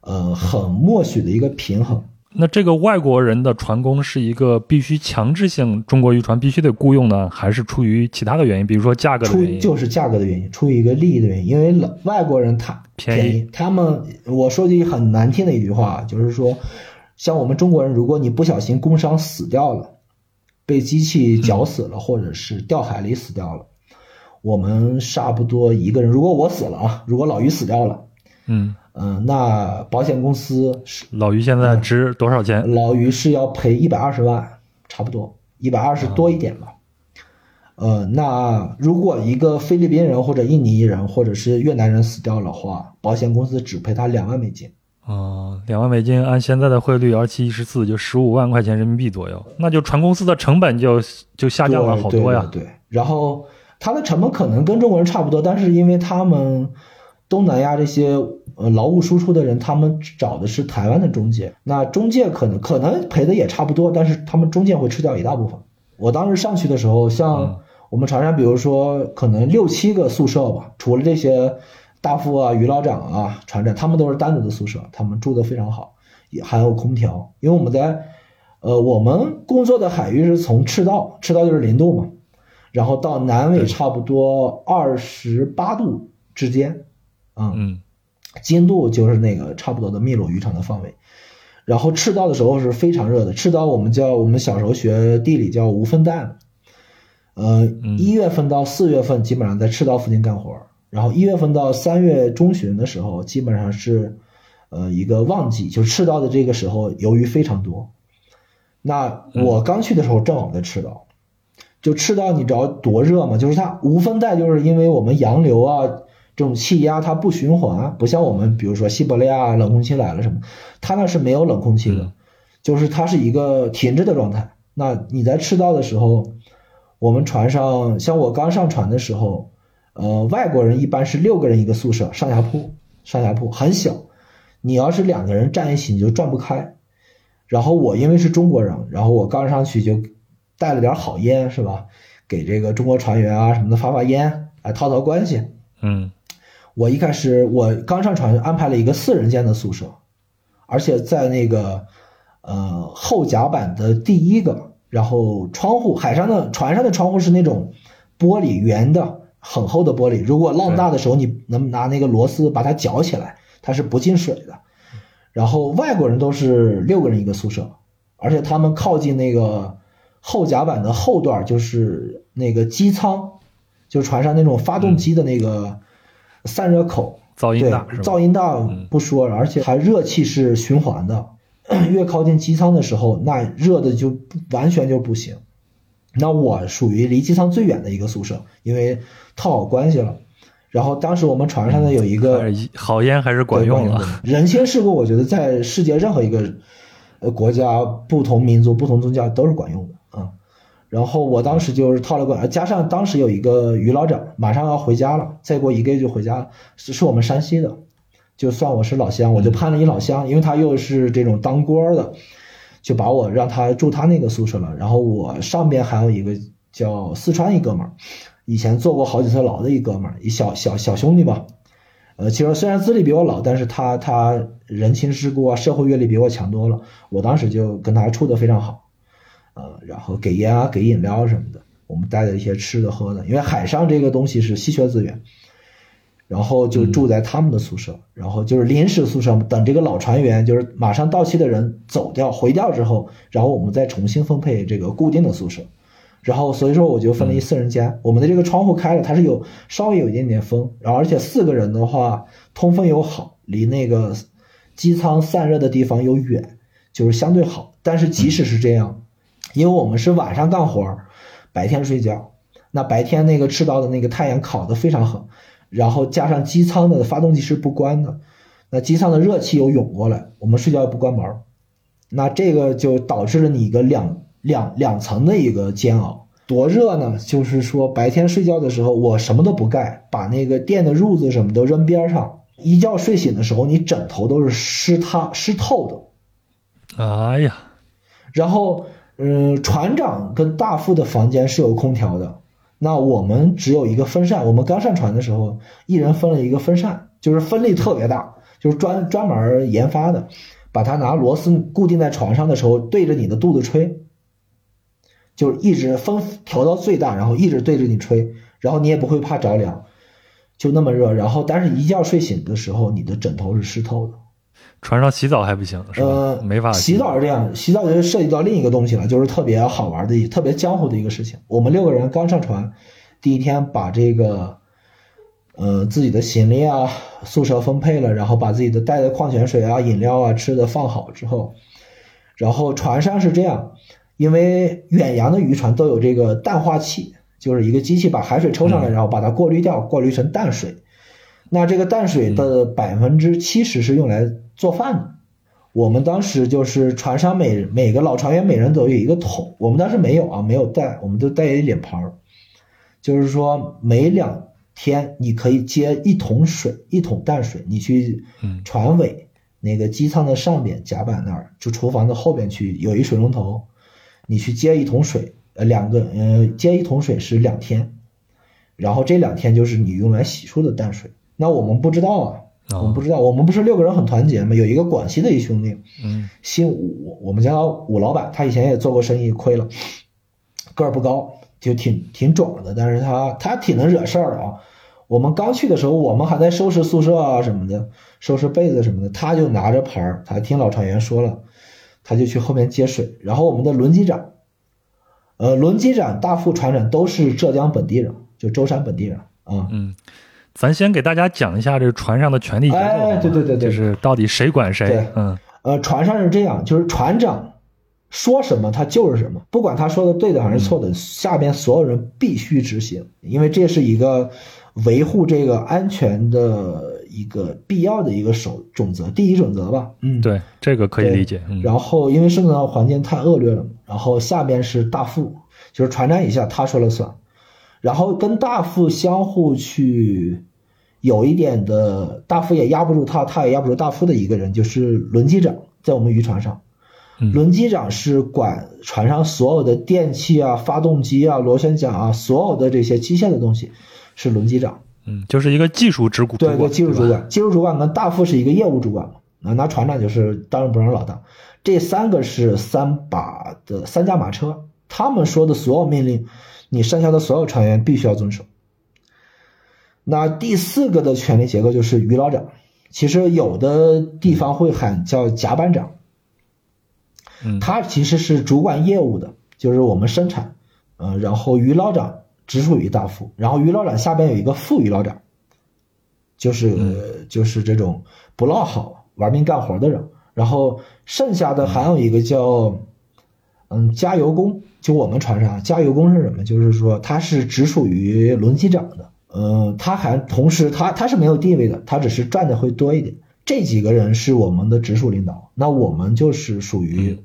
呃很默许的一个平衡。那这个外国人的船工是一个必须强制性中国渔船必须得雇佣呢，还是出于其他的原因，比如说价格的出原因？出就是价格的原因，出于一个利益的原因，因为老外国人他便宜。宜，他们我说句很难听的一句话，就是说，像我们中国人，如果你不小心工伤死掉了，被机器绞死了，或者是掉海里死掉了，我们差不多一个人，如果我死了啊，如果老于死掉了，嗯，嗯、那保险公司是老于现在值多少钱？老于是要赔一百二十万，差不多一百二十多一点吧。呃，那如果一个菲律宾人或者印尼人或者是越南人死掉的话，保险公司只赔他两万美金。啊，两万美金按现在的汇率二七一十四，就十五万块钱人民币左右，那就船公司的成本就就下降了好多呀。对对对，然后它的成本可能跟中国人差不多，但是因为他们东南亚这些呃劳务输出的人，他们找的是台湾的中介，那中介可能可能赔的也差不多，但是他们中介会吃掉一大部分。我当时上去的时候，像我们船上，比如说可能六七个宿舍吧，除了这些大副啊、于老长啊、船长，他们都是单独的宿舍，他们住的非常好，也还有空调。因为我们在呃我们工作的海域是从赤道，赤道就是零度嘛，然后到南纬差不多二十八度之间，啊、嗯经度就是那个差不多的秘鲁渔场的范围。然后赤道的时候是非常热的，赤道我们叫我们小时候学地理叫无分带，呃，一月份到四月份基本上在赤道附近干活，然后一月份到三月中旬的时候基本上是呃一个旺季，就是赤道的这个时候鱿鱼非常多。那我刚去的时候正好在赤道，就赤道你知道多热吗？就是它无分带，就是因为我们洋流啊这种气压它不循环，不像我们比如说西伯利亚冷空气来了什么，它那是没有冷空气的，就是它是一个停滞的状态。那你在赤道的时候，我们船上像我刚上船的时候，呃，外国人一般是六个人一个宿舍，上下铺，上下铺很小，你要是两个人站一起你就转不开。然后我因为是中国人，然后我刚上去就带了点好烟，是吧？给这个中国船员啊什么的发发烟，来套套关系。嗯我一开始我刚上船就安排了一个四人间的宿舍，而且在那个呃后甲板的第一个，然后窗户海上的船上的窗户是那种玻璃圆的很厚的玻璃，如果浪大的时候你能拿那个螺丝把它绞起来，它是不进水的。然后外国人都是六个人一个宿舍，而且他们靠近那个后甲板的后段，就是那个机舱，就是船上那种发动机的那个散热口，噪音大？噪音大不说了，而且还热气是循环的，(clears throat) 越靠近机舱的时候，那热的就完全就不行。那我属于离机舱最远的一个宿舍，因为套好关系了。然后当时我们船上呢有一个好烟还是管用了。人情世故，我觉得在世界任何一个呃国家、不同民族、不同宗教都是管用的啊。然后我当时就是套了个，加上当时有一个于老长马上要回家了，再过一个月就回家了，是是我们山西的，就算我是老乡，我就攀了一老乡，因为他又是这种当官的，就把我让他住他那个宿舍了。然后我上边还有一个叫四川一哥们儿，以前坐过好几次牢的一哥们儿，一小小小兄弟吧。呃，其实虽然资历比我老，但是他他人情世故啊，社会阅历比我强多了。我当时就跟他处的非常好，呃，然后给烟啊，给饮料什么的，我们带的一些吃的喝的，因为海上这个东西是稀缺资源。然后就住在他们的宿舍，然后就是临时宿舍，等这个老船员就是马上到期的人走掉回掉之后，然后我们再重新分配这个固定的宿舍。然后所以说我就分了一四人间，我们的这个窗户开了，它是有稍微有一点点风，然后而且四个人的话通风又好，离那个机舱散热的地方又远，就是相对好。但是即使是这样，因为我们是晚上干活，白天睡觉，那白天那个赤道的那个太阳烤得非常狠。然后加上机舱的发动机是不关的，那机舱的热气又涌过来，我们睡觉又不关门，那这个就导致了你一个两两两层的一个煎熬。多热呢？就是说白天睡觉的时候，我什么都不盖，把那个电的褥子什么都扔边上，一觉睡醒的时候，你枕头都是湿塌湿透的。哎呀，然后嗯，船长跟大副的房间是有空调的。那我们只有一个风扇，我们刚上船的时候，一人分了一个风扇，就是风力特别大，就是专专门研发的，把它拿螺丝固定在床上的时候，对着你的肚子吹，就是一直风调到最大，然后一直对着你吹，然后你也不会怕着凉，就那么热，然后但是一觉睡醒的时候，你的枕头是湿透的。船上洗澡还不行，是吧？呃，没法洗澡是这样，洗澡就涉及到另一个东西了，就是特别好玩的、特别江湖的一个事情。我们六个人刚上船，第一天把这个，呃，自己的行李啊、宿舍分配了，然后把自己的带的矿泉水啊、饮料啊、吃的放好之后，然后船上是这样，因为远洋的渔船都有这个淡化器，就是一个机器把海水抽上来，然后把它过滤掉，过滤成淡水。那这个淡水的百分之七十是用来做饭的。我们当时就是船上每每个老船员每人都有一个桶，我们当时没有啊，没有带，我们都带一脸盆儿。就是说每两天你可以接一桶水，一桶淡水，你去船尾那个机舱的上边甲板那儿，就厨房的后边去有一水龙头，你去接一桶水，呃，两个呃接一桶水是两天，然后这两天就是你用来洗漱的淡水。那我们不知道啊，我们不知道，我们不是六个人很团结吗？有一个广西的一兄弟，嗯，姓武，我们家武老板，他以前也做过生意，亏了，个儿不高，就挺挺壮的，但是他他挺能惹事儿的啊。我们刚去的时候，我们还在收拾宿舍啊什么的，收拾被子什么的，他就拿着盆儿，他听老船员说了，他就去后面接水。然后我们的轮机长，呃，轮机长、大副、船长都是浙江本地人，就舟山本地人啊，嗯。咱先给大家讲一下这个船上的权力结构。哎，对对对对，就是到底谁管谁。嗯，呃，船上是这样，就是船长说什么他就是什么，不管他说的对的还是错的，下边所有人必须执行，因为这是一个维护这个安全的一个必要的一个守准则，第一准则吧。嗯，对，这个可以理解。然后因为生存环境太恶劣了，然后下边是大副，就是船长以下他说了算。然后跟大副相互去有一点的，大副也压不住他，他也压不住大副的一个人，就是轮机长，在我们渔船上，轮机长是管船上所有的电器啊、发动机啊、螺旋桨啊，所有的这些机械的东西是轮机长。嗯，就是一个技术主管。对对，技术主管，技术主管跟大副是一个业务主管嘛。那那船长就是当仁不让老大。这三个是三把的三驾马车，他们说的所有命令。你剩下的所有成员必须要遵守。那第四个的权力结构就是于老长，其实有的地方会喊叫甲班长，嗯，他其实是主管业务的，就是我们生产，呃，然后于老长直属于大副，然后于老长下边有一个副于老长，就是就是这种不落好、玩命干活的人，然后剩下的还有一个叫嗯加油工。就我们船上加油工是什么？就是说他是只属于轮机长的，呃，他还同时他他是没有地位的，他只是赚的会多一点。这几个人是我们的直属领导，那我们就是属于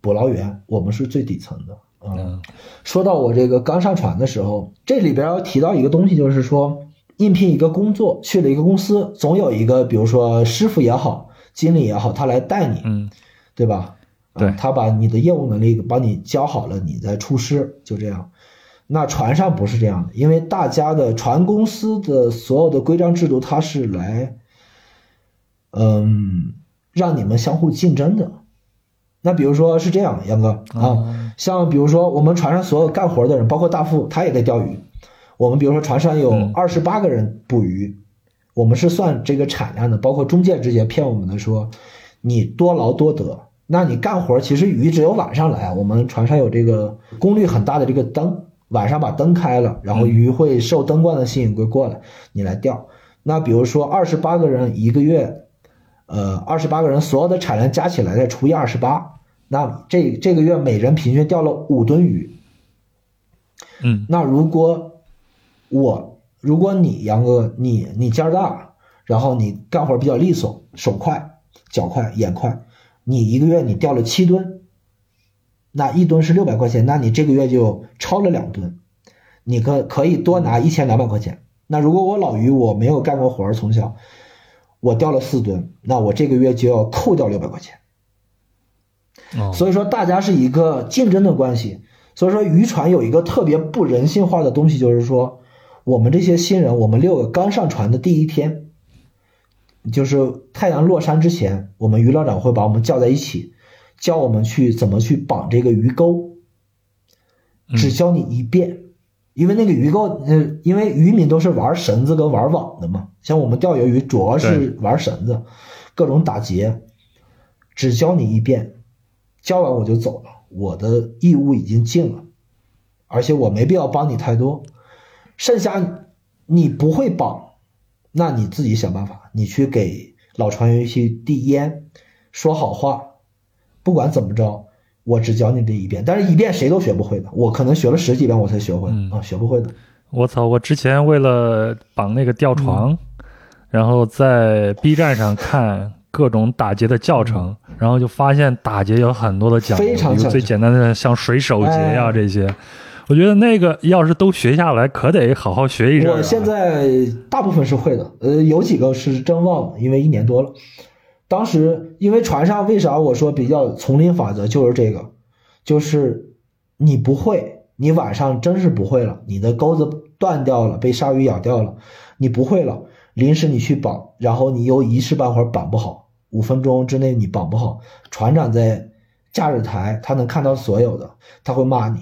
捕捞员，我们是最底层的。嗯，说到我这个刚上船的时候，这里边要提到一个东西，就是说应聘一个工作去了一个公司，总有一个比如说师傅也好，经理也好，他来带你，嗯，对吧？对他把你的业务能力帮你教好了，你再出师，就这样。那船上不是这样的，因为大家的船公司的所有的规章制度，它是来，嗯，让你们相互竞争的。那比如说是这样，杨哥啊，像比如说我们船上所有干活的人，包括大副，他也在钓鱼。我们比如说船上有二十八个人捕鱼，我们是算这个产量的，包括中介之间骗我们的说，你多劳多得。那你干活其实鱼只有晚上来，我们船上有这个功率很大的这个灯，晚上把灯开了，然后鱼会受灯光的吸引，会过来，你来钓。那比如说二十八个人一个月，呃，二十八个人所有的产量加起来再除以二十八，那这这个月每人平均钓了五吨鱼。嗯，那如果我，如果你杨哥，你你劲儿大，然后你干活比较利索，手快、脚快、眼快。你一个月你钓了七吨，那一吨是六百块钱，那你这个月就超了两吨，你可可以多拿一千两百块钱。那如果我老于我没有干过活儿，从小我钓了四吨，那我这个月就要扣掉六百块钱。哦，所以说大家是一个竞争的关系。所以说渔船有一个特别不人性化的东西，就是说我们这些新人，我们六个刚上船的第一天。就是太阳落山之前，我们渔老长会把我们叫在一起，教我们去怎么去绑这个鱼钩，只教你一遍，因为那个鱼钩，呃，因为渔民都是玩绳子跟玩网的嘛，像我们钓鱿鱼主要是玩绳子，各种打结，只教你一遍，教完我就走了，我的义务已经尽了，而且我没必要帮你太多，剩下你不会绑。那你自己想办法，你去给老船员去递烟，说好话，不管怎么着，我只教你这一遍，但是一遍谁都学不会的，我可能学了十几遍我才学会啊，学不会的。我操！我之前为了绑那个吊床，然后在 B 站上看各种打结的教程，然后就发现打结有很多的讲究，非常比如最简单的像水手结呀这些。我觉得那个要是都学下来，可得好好学一阵。我现在大部分是会的，呃，有几个是真忘了，因为一年多了。当时因为船上为啥我说比较丛林法则就是这个，就是你不会，你晚上真是不会了，你的钩子断掉了，被鲨鱼咬掉了，你不会了，临时你去绑，然后你又一时半会儿绑不好，五分钟之内你绑不好，船长在驾驶台他能看到所有的，他会骂你。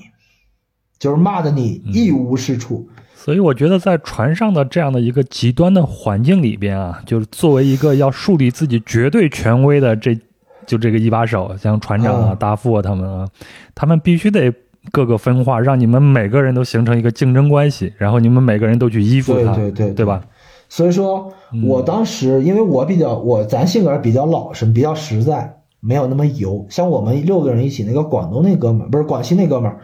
就是骂的你一无是处，所以我觉得在船上的这样的一个极端的环境里边啊，就是作为一个要树立自己绝对权威的这就这个一把手，像船长啊、大副啊他们啊，他们必须得各个分化，让你们每个人都形成一个竞争关系，然后你们每个人都去依附他，对对对，对吧？所以说我当时因为我比较我咱性格比较老实，比较实在，没有那么油。像我们六个人一起，那个广东那哥们儿不是广西那哥们儿。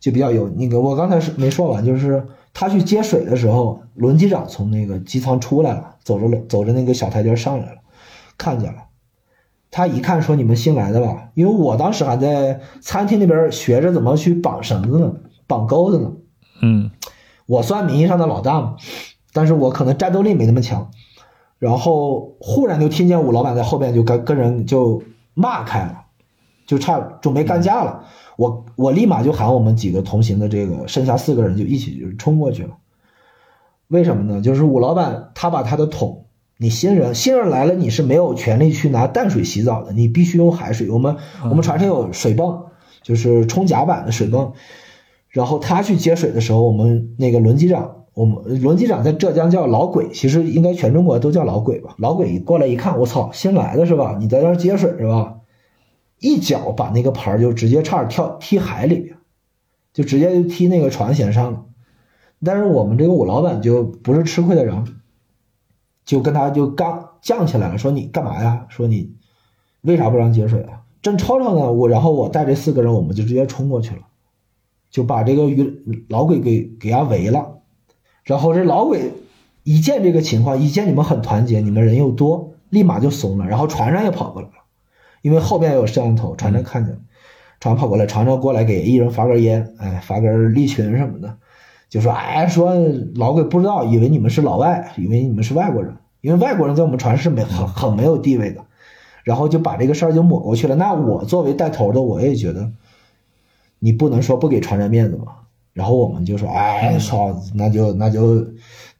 就比较有那个，我刚才是没说完，就是他去接水的时候，轮机长从那个机舱出来了，走着走着那个小台阶上来了，看见了，他一看说：“你们新来的吧？”因为我当时还在餐厅那边学着怎么去绑绳子呢，绑钩子呢。嗯，我算名义上的老大嘛，但是我可能战斗力没那么强。然后忽然就听见武老板在后边就跟跟人就骂开了，就差准备干架了。我我立马就喊我们几个同行的这个剩下四个人就一起就冲过去了。为什么呢？就是武老板他把他的桶，你新人新人来了你是没有权利去拿淡水洗澡的，你必须用海水。我们我们船上有水泵，就是冲甲板的水泵。然后他去接水的时候，我们那个轮机长，我们轮机长在浙江叫老鬼，其实应该全中国都叫老鬼吧。老鬼过来一看，我操，新来的是吧？你在这接水是吧？一脚把那个牌就直接差点跳踢海里边，就直接就踢那个船舷上了。但是我们这个武老板就不是吃亏的人，就跟他就刚犟起来了，说你干嘛呀？说你为啥不让接水啊？正吵吵呢，我然后我带这四个人，我们就直接冲过去了，就把这个鱼老鬼给给他围了。然后这老鬼一见这个情况，一见你们很团结，你们人又多，立马就怂了。然后船上也跑过来了，因为后面有摄像头，船长看见了，船长跑过来，船长过来给一人发根烟，哎，发根利群什么的，就说哎，说老鬼不知道，以为你们是老外，以为你们是外国人，因为外国人在我们船是没很很没有地位的。然后就把这个事儿就抹过去了。那我作为带头的，我也觉得，你不能说不给船长面子嘛。然后我们就说，哎，操，那就那就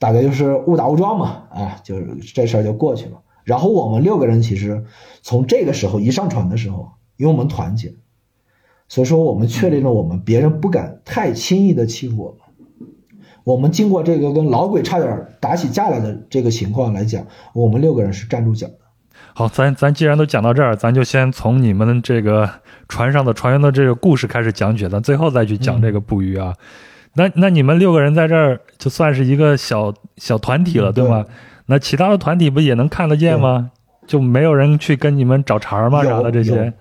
大概就是误打误撞嘛，啊，就是这事儿就过去了。然后我们六个人其实从这个时候一上船的时候，因为我们团结，所以说我们确定了我们别人不敢太轻易的欺负我们。我们经过这个跟老鬼差点打起架来的这个情况来讲，我们六个人是站住脚的。好，咱咱既然都讲到这儿，咱就先从你们这个船上的船员的这个故事开始讲解，咱最后再去讲这个捕鱼啊。那那你们六个人在这儿就算是一个小小团体了，对吗？那其他的团体不也能看得见吗？就没有人去跟你们找茬吗？啥的这些？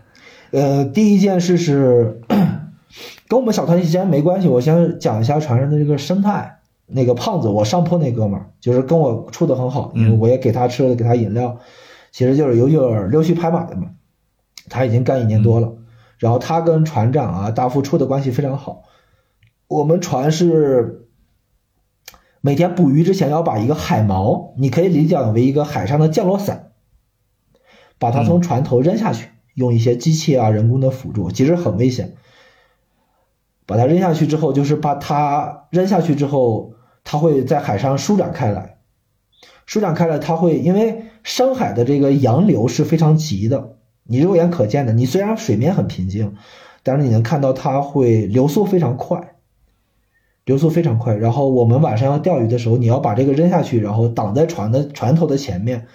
呃，第一件事是 (clears throat) 跟我们小团体之间没关系。我先讲一下船上的这个生态。那个胖子，我上坡那哥们儿，就是跟我处的很好，因为我也给他吃的，给他饮料。其实就是有点溜须拍马的嘛，他已经干一年多了，然后他跟船长啊大副处的关系非常好。我们船是每天捕鱼之前要把一个海锚，你可以理解为一个海上的降落伞，把它从船头扔下去，用一些机器啊人工的辅助，其实很危险。把它扔下去之后，就是把它扔下去之后，它会在海上舒展开来。舒展开来，它会因为深海的这个洋流是非常急的，你肉眼可见的。你虽然水面很平静，但是你能看到它会流速非常快，流速非常快。然后我们晚上要钓鱼的时候，你要把这个扔下去，然后挡在船的船头的前面，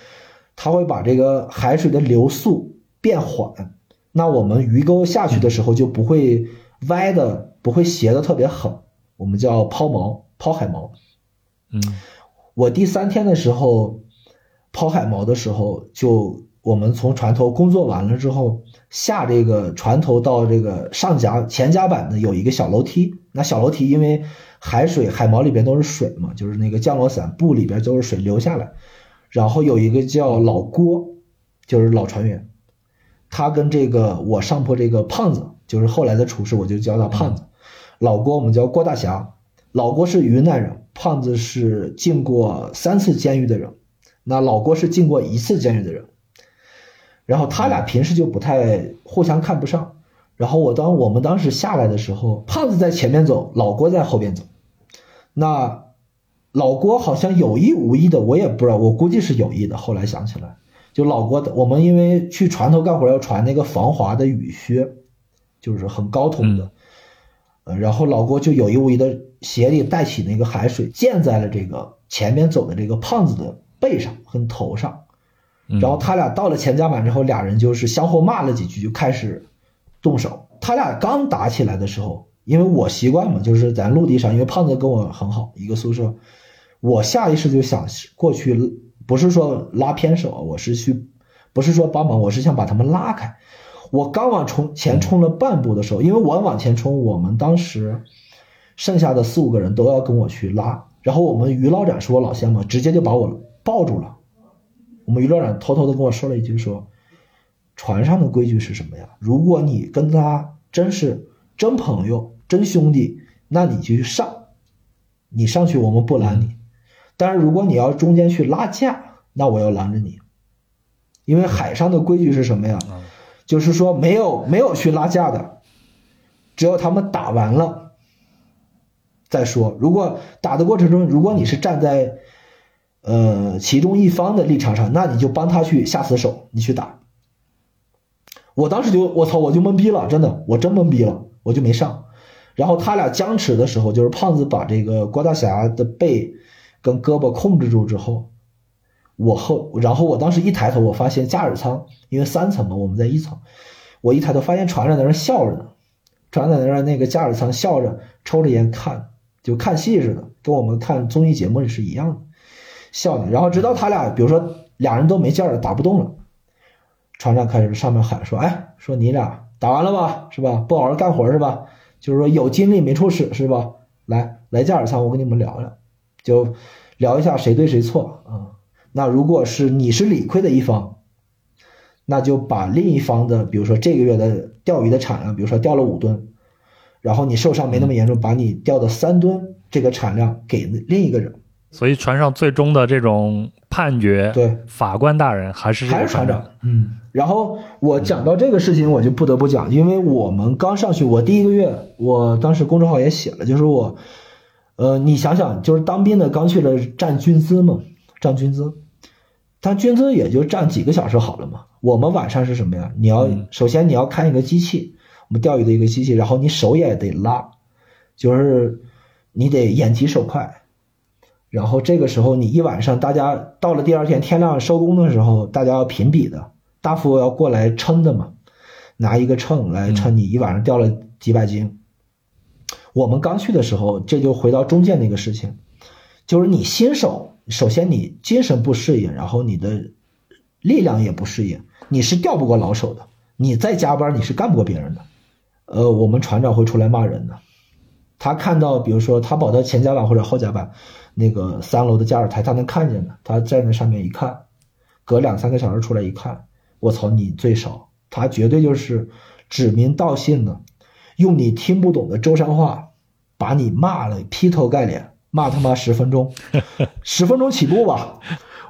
它会把这个海水的流速变缓，那我们鱼钩下去的时候就不会歪的，不会斜的特别狠。我们叫抛锚，抛海锚。嗯。我第三天的时候抛海锚的时候，就我们从船头工作完了之后，下这个船头到这个上甲前甲板的有一个小楼梯。那小楼梯因为海水海毛里边都是水嘛，就是那个降落伞布里边都是水流下来。然后有一个叫老郭，就是老船员，他跟这个我上坡这个胖子，就是后来的厨师，我就叫他胖子。老郭我们叫郭大侠，老郭是云南人。胖子是进过三次监狱的人，那老郭是进过一次监狱的人，然后他俩平时就不太互相看不上。然后我当我们当时下来的时候，胖子在前面走，老郭在后边走。那老郭好像有意无意的，我也不知道，我估计是有意的。后来想起来，就老郭的，我们因为去船头干活要穿那个防滑的雨靴，就是很高筒的。呃然后老郭就有意无意的鞋里带起那个海水，溅在了这个前面走的这个胖子的背上跟头上。然后他俩到了前甲板之后，俩人就是相互骂了几句，就开始动手。他俩刚打起来的时候，因为我习惯嘛，就是在陆地上，因为胖子跟我很好，一个宿舍，我下意识就想过去，不是说拉偏手，我是去，不是说帮忙，我是想把他们拉开。我刚往冲前冲了半步的时候，因为我往前冲，我们当时剩下的四五个人都要跟我去拉，然后我们于老展是我老乡嘛，直接就把我抱住了。我们于老展偷偷的跟我说了一句说：“船上的规矩是什么呀？如果你跟他真是真朋友、真兄弟，那你就上，你上去我们不拦你。但是如果你要中间去拉架，那我要拦着你，因为海上的规矩是什么呀？”就是说，没有没有去拉架的，只有他们打完了再说。如果打的过程中，如果你是站在呃其中一方的立场上，那你就帮他去下死手，你去打。我当时就我操，我就懵逼了，真的，我真懵逼了，我就没上。然后他俩僵持的时候，就是胖子把这个郭大侠的背跟胳膊控制住之后。我后，然后我当时一抬头，我发现驾驶舱，因为三层嘛，我们在一层，我一抬头发现船长在那笑着呢，船长在那那个驾驶舱笑着，抽着烟看，就看戏似的，跟我们看综艺节目是一样的，笑呢。然后直到他俩，比如说俩人都没劲了，打不动了，船长开始上面喊说：“哎，说你俩打完了吧，是吧？不好好干活是吧？就是说有精力没处使是吧？来来驾驶舱，我跟你们聊聊。”就聊一下谁对谁错啊。那如果是你是理亏的一方，那就把另一方的，比如说这个月的钓鱼的产量，比如说钓了五吨，然后你受伤没那么严重，把你钓的三吨这个产量给另一个人。所以船上最终的这种判决，对法官大人还是还是船长。嗯，然后我讲到这个事情，我就不得不讲，因为我们刚上去，我第一个月，我当时公众号也写了，就是我，呃，你想想，就是当兵的刚去了站军姿嘛，站军姿，他军姿也就站几个小时好了嘛。我们晚上是什么呀？你要首先你要看一个机器，我们钓鱼的一个机器，然后你手也得拉，就是你得眼疾手快。然后这个时候，你一晚上，大家到了第二天天亮收工的时候，大家要评比的，大夫要过来称的嘛，拿一个秤来称你一晚上掉了几百斤。我们刚去的时候，这就回到中间那个事情，就是你新手，首先你精神不适应，然后你的力量也不适应，你是调不过老手的，你再加班你是干不过别人的。呃，我们船长会出来骂人的，他看到比如说他跑到前甲板或者后甲板。那个三楼的加尔台，他能看见的。他站在上面一看，隔两三个小时出来一看，我操，你最少。他绝对就是指名道姓的，用你听不懂的舟山话，把你骂了劈头盖脸，骂他妈十分钟，(laughs) 十分钟起步吧。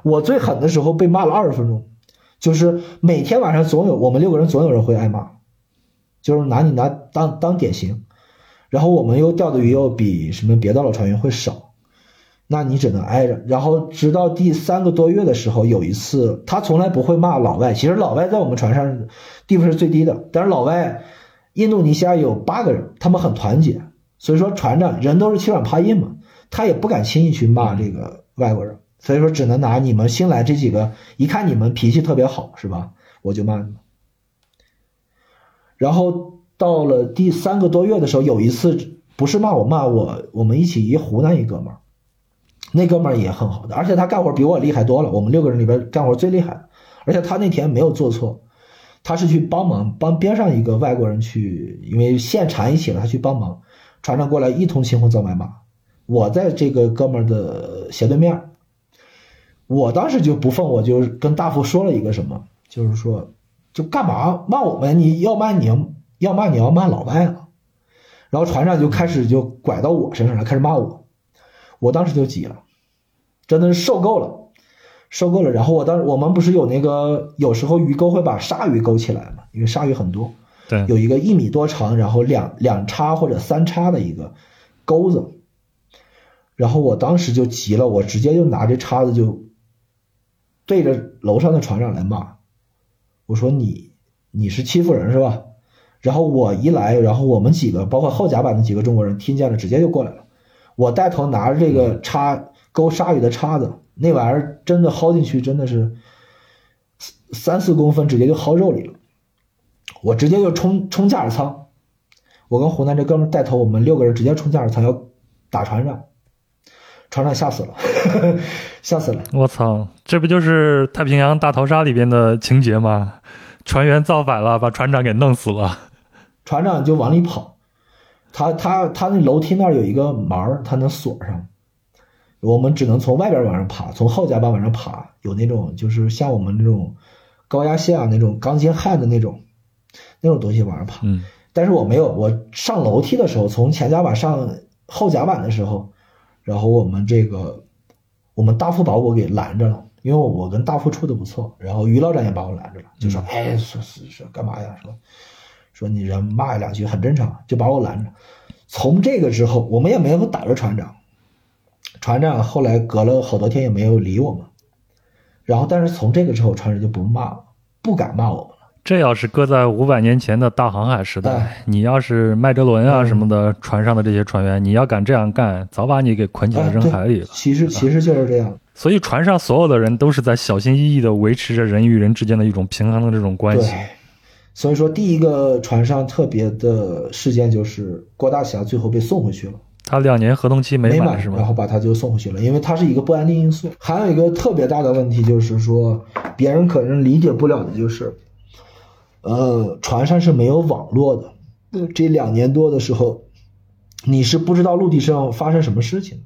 我最狠的时候被骂了二十分钟，就是每天晚上总有我们六个人总有人会挨骂，就是拿你拿当当典型。然后我们又钓的鱼又比什么别的老船员会少。那你只能挨着，然后直到第三个多月的时候，有一次他从来不会骂老外。其实老外在我们船上地位是最低的，但是老外印度尼西亚有八个人，他们很团结，所以说船长人都是欺软怕硬嘛，他也不敢轻易去骂这个外国人，所以说只能拿你们新来这几个，一看你们脾气特别好，是吧？我就骂你们。然后到了第三个多月的时候，有一次不是骂我骂我，我们一起一湖南一哥们儿。那哥们儿也很好的，而且他干活比我厉害多了。我们六个人里边干活最厉害，而且他那天没有做错，他是去帮忙帮边上一个外国人去，因为线缠一起了，他去帮忙。船长过来一通青红皂白骂，我在这个哥们的斜对面，我当时就不忿，我就跟大副说了一个什么，就是说，就干嘛骂我们？你要骂你要要骂你要骂老外啊！然后船长就开始就拐到我身上来，开始骂我。我当时就急了，真的是受够了，受够了。然后我当时我们不是有那个有时候鱼钩会把鲨鱼勾起来嘛，因为鲨鱼很多，对，有一个一米多长，然后两两叉或者三叉的一个钩子。然后我当时就急了，我直接就拿着叉子就对着楼上的船长来骂，我说你你是欺负人是吧？然后我一来，然后我们几个包括后甲板的几个中国人听见了，直接就过来了。我带头拿着这个叉钩鲨鱼的叉子，那玩意儿真的薅进去，真的是三四公分，直接就薅肉里了。我直接就冲冲驾驶舱，我跟湖南这哥们带头，我们六个人直接冲驾驶舱要打船长，船长吓死了，(laughs) 吓死了！我操，这不就是太平洋大逃杀里边的情节吗？船员造反了，把船长给弄死了，(laughs) 船长就往里跑。他他他那楼梯那儿有一个门儿，他能锁上。我们只能从外边往上爬，从后甲板往上爬。有那种就是像我们那种高压线啊，那种钢筋焊的那种那种东西往上爬。嗯。但是我没有，我上楼梯的时候，从前甲板上后甲板的时候，然后我们这个我们大副把我给拦着了，因为我跟大副处的不错，然后于老长也把我拦着了，就说：“哎，说是说干嘛呀？说。”说你人骂两句很正常，就把我拦着。从这个之后，我们也没有打着船长。船长后来隔了好多天也没有理我们。然后，但是从这个之后，船长就不骂了，不敢骂我们了。这要是搁在五百年前的大航海时代，你要是麦哲伦啊什么的船上的这些船员，你要敢这样干，早把你给捆起来扔海里了。其实，其实就是这样。所以，船上所有的人都是在小心翼翼地维持着人与人之间的一种平衡的这种关系。所以说，第一个船上特别的事件就是郭大侠最后被送回去了。他两年合同期没满是吗？然后把他就送回去了，因为他是一个不安定因素。还有一个特别大的问题就是说，别人可能理解不了的就是，呃，船上是没有网络的。这两年多的时候，你是不知道陆地上发生什么事情。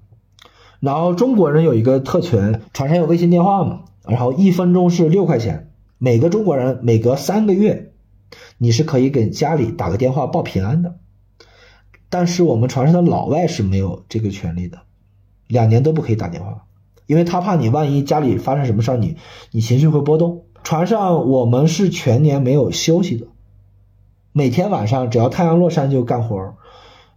然后中国人有一个特权，船上有卫星电话嘛，然后一分钟是六块钱，每个中国人每隔三个月，你是可以给家里打个电话报平安的。但是我们船上的老外是没有这个权利的，两年都不可以打电话，因为他怕你万一家里发生什么事儿，你你情绪会波动。船上我们是全年没有休息的，每天晚上只要太阳落山就干活儿，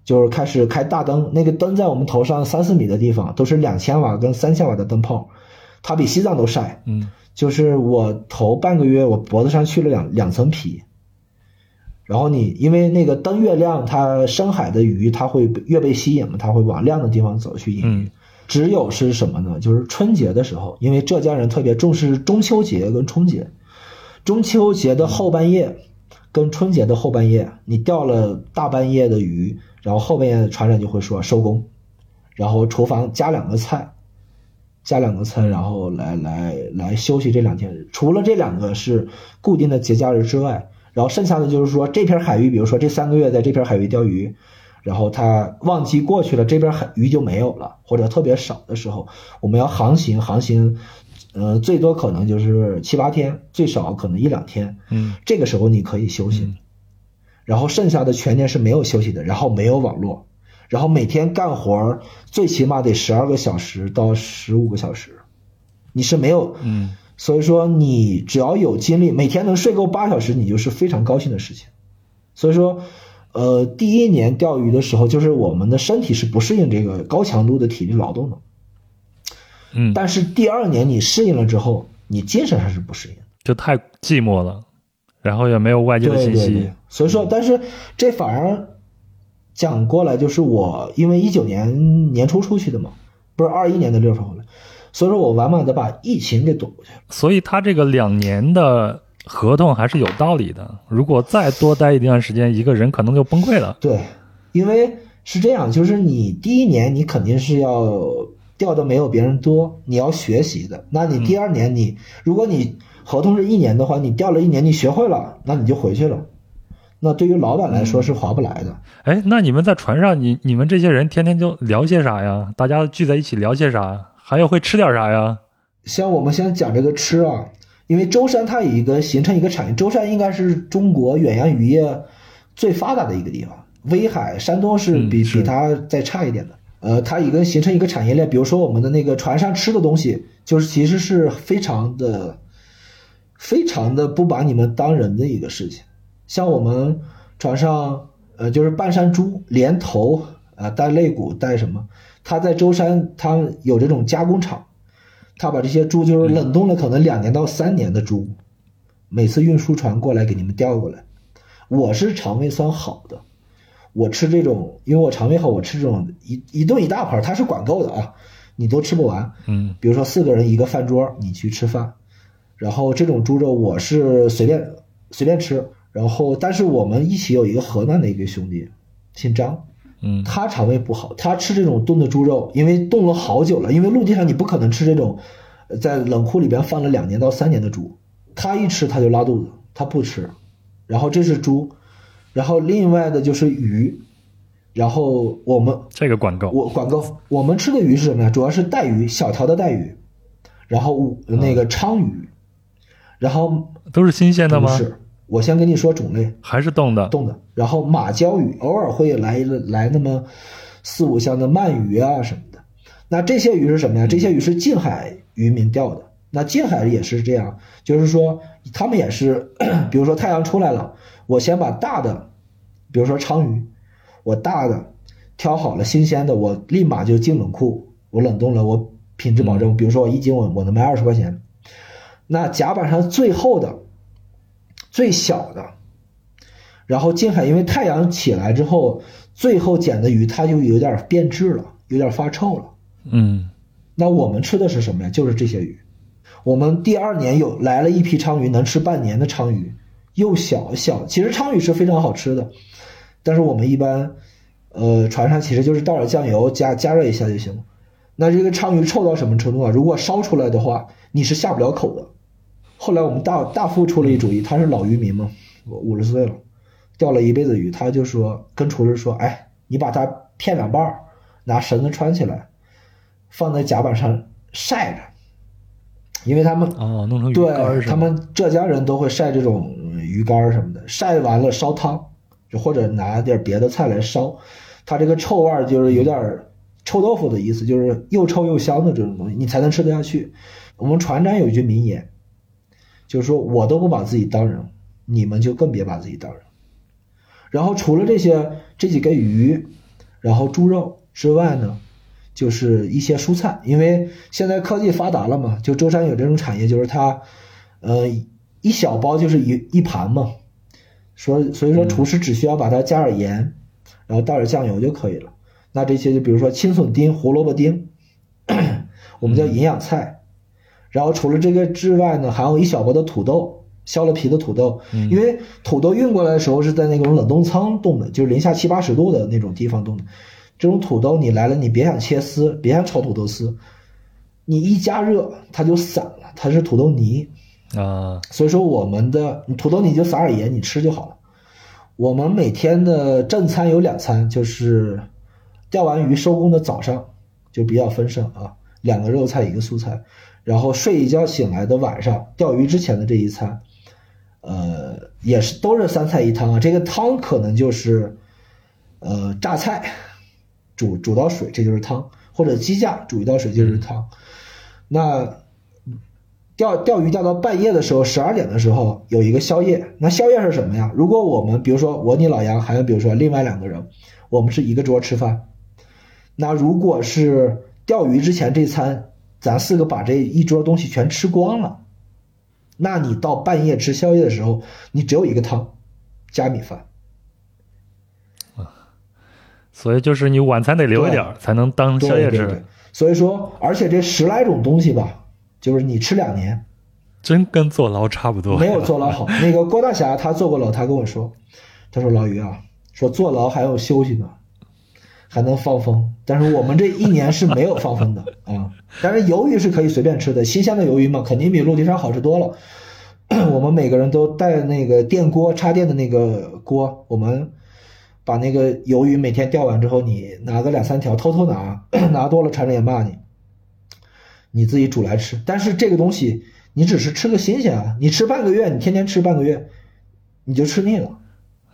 就是开始开大灯，那个灯在我们头上三四米的地方都是两千瓦跟三千瓦的灯泡，它比西藏都晒。嗯，就是我头半个月我脖子上去了两两层皮，然后你因为那个灯越亮，它深海的鱼它会越被吸引嘛，它会往亮的地方走去引鱼。嗯只有是什么呢？就是春节的时候，因为浙江人特别重视中秋节跟春节，中秋节的后半夜跟春节的后半夜，你钓了大半夜的鱼，然后后半夜船长就会说收工，然后厨房加两个菜，加两个菜，然后来来来休息这两天。除了这两个是固定的节假日之外，然后剩下的就是说这片海域，比如说这三个月在这片海域钓鱼，然后它旺季过去了，这边海鱼就没有了，或者特别少的时候，我们要航行，航行，呃，最多可能就是七八天，最少可能一两天。嗯。这个时候你可以休息，然后剩下的全年是没有休息的，然后没有网络，然后每天干活儿最起码得十二个小时到十五个小时，你是没有，嗯所以说你只要有精力，每天能睡够八小时，你就是非常高兴的事情。所以说，呃，第一年钓鱼的时候，就是我们的身体是不适应这个高强度的体力劳动的，嗯，但是第二年你适应了之后，你精神上是不适应。就太寂寞了，然后也没有外界的信息。对对对，，所以说，但是这反而讲过来，就是我因为一九年年初出去的嘛，不是二一年的六月份回来，所以说我完满的把疫情给躲过去了。所以他这个两年的合同还是有道理的。如果再多待一段时间，一个人可能就崩溃了。对，因为是这样，就是你第一年你肯定是要掉的没有别人多，你要学习的。那你第二年你，如果你合同是一年的话，你掉了一年，你学会了，那你就回去了。那对于老板来说是划不来的。哎，那你们在船上，你你们这些人天天就聊些啥呀？大家聚在一起聊些啥？还有会吃点啥呀？像我们先讲这个吃啊，因为舟山它有一个形成一个产业，舟山应该是中国远洋渔业最发达的一个地方，威海、山东是比、比它再差一点的。呃，它一个形成一个产业链，比如说我们的那个船上吃的东西，就是其实是非常的、非常的不把你们当人的一个事情。像我们船上，呃，就是半山猪，连头啊、带肋骨带什么，它在舟山他有这种加工厂，他把这些猪就是冷冻了可能两年到三年的猪，每次运输船过来给你们调过来。我是肠胃算好的，我吃这种，因为我肠胃好，我吃这种一一顿一大盘，它是管够的啊，你都吃不完。嗯比如说四个人一个饭桌，你去吃饭，然后这种猪肉我是随便随便吃，然后但是我们一起有一个河南的一个兄弟，姓张，嗯他肠胃不好，他吃这种炖的猪肉，因为冻了好久了，因为陆地上你不可能吃这种呃在冷库里边放了两年到三年的猪，他一吃他就拉肚子，他不吃。然后这是猪，然后另外的就是鱼，然后我们这个管够。我管够，我们吃的鱼是什么呀？主要是带鱼，小条的带鱼，然后那个鲳鱼，然后都是新鲜的吗？不是，我先跟你说种类，还是冻的？冻的，然后马鲛鱼偶尔会来来那么四五箱的鳗鱼啊什么的。那这些鱼是什么呀？这些鱼是近海渔民钓的。那近海也是这样，就是说他们也是，(clears throat) 比如说太阳出来了，我先把大的，比如说鲳鱼，我大的挑好了新鲜的，我立马就进冷库，我冷冻了，我品质保证。比如说我一斤我我能卖二十块钱，那甲板上最厚的、最小的。然后近海，因为太阳起来之后，最后捡的鱼它就有点变质了，有点发臭了。嗯那我们吃的是什么呀？就是这些鱼。我们第二年有来了一批鲳鱼，能吃半年的鲳鱼，又小小。其实鲳鱼是非常好吃的，但是我们一般，呃，船上其实就是倒点酱油加加热一下就行了。那这个鲳鱼臭到什么程度啊？如果烧出来的话，你是下不了口的。后来我们大大副出了一主意，他是老渔民嘛，我五十岁了，钓了一辈子鱼，他就说跟厨师说，哎，你把它片两半儿，拿绳子穿起来，放在甲板上晒着，因为他们哦，弄成鱼对干儿是吧他们浙江人都会晒这种嗯鱼干什么的，晒完了烧汤，就或者拿点别的菜来烧，它这个臭味儿就是有点臭豆腐的意思，就是又臭又香的这种东西，你才能吃得下去。我们船长有一句名言，就是说我都不把自己当人，你们就更别把自己当人。然后除了这些这几个鱼，然后猪肉之外呢，就是一些蔬菜，因为现在科技发达了嘛，就舟山有这种产业，就是它，呃，一小包就是一一盘嘛，说所以说厨师只需要把它加点盐，然后倒点酱油就可以了。那这些就比如说青笋丁、胡萝卜丁，(coughs) 我们叫营养菜。然后除了这个之外呢，还有一小包的土豆，削了皮的土豆，因为土豆运过来的时候是在那种冷冻仓冻的，就是零下七八十度的那种地方冻的。这种土豆你来了，你别想切丝，别想炒土豆丝，你一加热它就散了，它是土豆泥。啊，所以说我们的土豆你就撒点盐，你吃就好了。我们每天的正餐有两餐，就是钓完鱼收工的早上就比较丰盛啊，两个肉菜一个素菜，然后睡一觉醒来的晚上钓鱼之前的这一餐，呃，也是都是三菜一汤啊。这个汤可能就是呃榨菜煮煮到水，这就是汤，或者鸡架煮一道水就是汤。那钓钓鱼钓到半夜的时候，十二点的时候有一个宵夜。那宵夜是什么呀？如果我们比如说我、你、老杨，还有比如说另外两个人，我们是一个桌吃饭。那如果是钓鱼之前这餐，咱四个把这一桌东西全吃光了，那你到半夜吃宵夜的时候，你只有一个汤加米饭。所以就是你晚餐得留一点，才能当宵夜对对对。吃，所以说，而且这十来种东西吧，就是你吃两年，真跟坐牢差不多。没有坐牢好。(laughs) 那个郭大侠他坐过牢，他跟我说，他说老于啊，说坐牢还要休息呢，还能放风。但是我们这一年是没有放风的 (laughs) 啊。但是鱿鱼是可以随便吃的，新鲜的鱿鱼嘛，肯定比陆地上好吃多了。(coughs) 我们每个人都带那个电锅插电的那个锅，我们把那个鱿鱼每天钓完之后，你拿个两三条，偷偷拿，(coughs) 拿多了船长也骂你。你自己煮来吃，但是这个东西你只是吃个新鲜啊，你吃半个月，你天天吃半个月，你就吃腻了，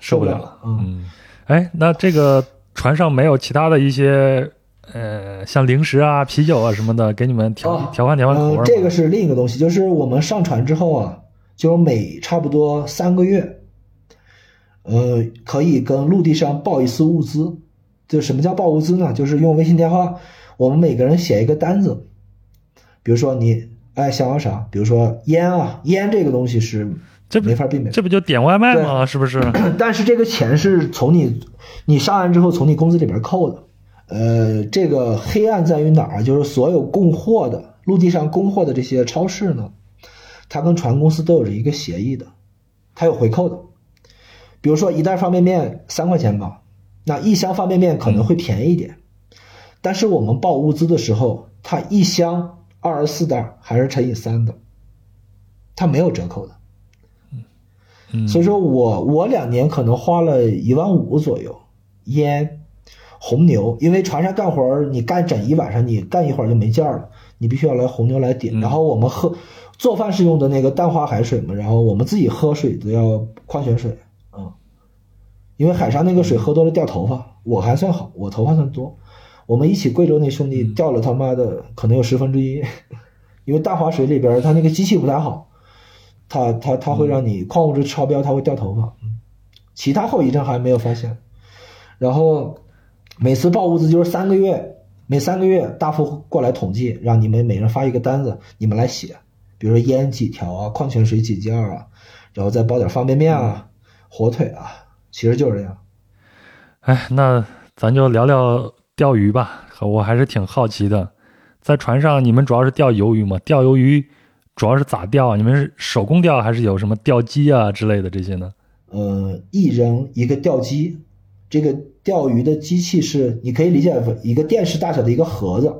受不了了。嗯，嗯，哎，那这个船上没有其他的一些呃，像零食啊、啤酒啊什么的，给你们调、哦调换调换口味吗、呃。这个是另一个东西，就是我们上船之后啊，就每差不多三个月，呃，可以跟陆地上报一次物资。就什么叫报物资呢？就是用微信电话，我们每个人写一个单子，比如说你哎想要啥，比如说烟啊，烟这个东西是这没法避免。这不就点外卖吗？是不是？(clears throat) 但是这个钱是从你你上岸之后从你工资里边扣的。呃，这个黑暗在于哪儿？就是所有供货的陆地上供货的这些超市呢，它跟船公司都有着一个协议的，它有回扣的。比如说一袋方便面三块钱吧，那一箱方便面可能会便宜一点，但是我们报物资的时候，它一箱二十四袋还是乘以三的，它没有折扣的。嗯，所以说我我两年可能花了一万五左右，烟、红牛，因为船上干活儿你干整一晚上，你干一会儿就没劲儿了，你必须要来红牛来顶。嗯然后我们喝做饭是用的那个淡化海水嘛，然后我们自己喝水都要矿泉水啊、嗯因为海上那个水喝多了掉头发，我还算好，我头发算多。我们一起贵州那兄弟掉了他妈的可能有十分之一，因为淡化水里边儿它那个机器不太好。它它它会让你矿物质超标，它会掉头发。嗯，其他后遗症还没有发现。然后每次报物资就是三个月，每三个月大副过来统计，让你们每人发一个单子，你们来写，比如说烟几条啊，矿泉水几件啊，然后再包点方便面啊、火腿啊，其实就是这样。哎，那咱就聊聊钓鱼吧。我还是挺好奇的，在船上你们主要是钓鱿鱼吗？钓鱿鱼主要是咋钓？你们是手工钓还是有什么钓机啊之类的这些呢？呃，一人一个钓机，这个钓鱼的机器是你可以理解为一个电视大小的一个盒子，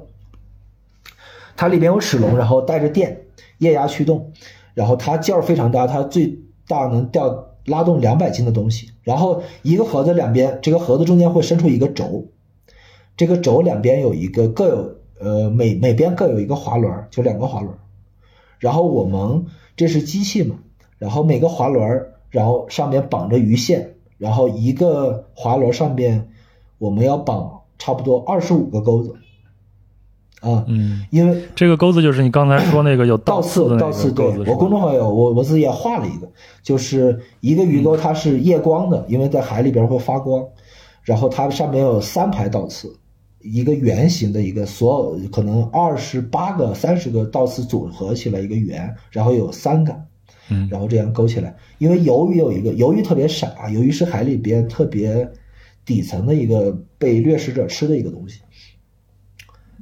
它里边有齿轮，然后带着电，液压驱动，然后它劲儿非常大，它最大能钓拉动两百斤的东西。然后一个盒子两边，这个盒子中间会伸出一个轴，这个轴两边有一个各有呃，每每边各有一个滑轮，就两个滑轮。然后我们这是机器嘛，然后每个滑轮，然后上面绑着鱼线，然后一个滑轮上面我们要绑差不多二十五个钩子。啊，嗯，因为这个钩子就是你刚才说那个有倒刺的那倒刺，钩子，我公众号有，我我自己也画了一个，就是一个鱼钩，它是夜光的，因为在海里边会发光，然后它上面有三排倒刺，一个圆形的一个，所有可能二十八个、三十个倒刺组合起来一个圆，然后有三个，嗯然后这样勾起来。因为鱿鱼有一个，鱿鱼特别傻，鱿鱼是海里边特别底层的一个被掠食者吃的一个东西。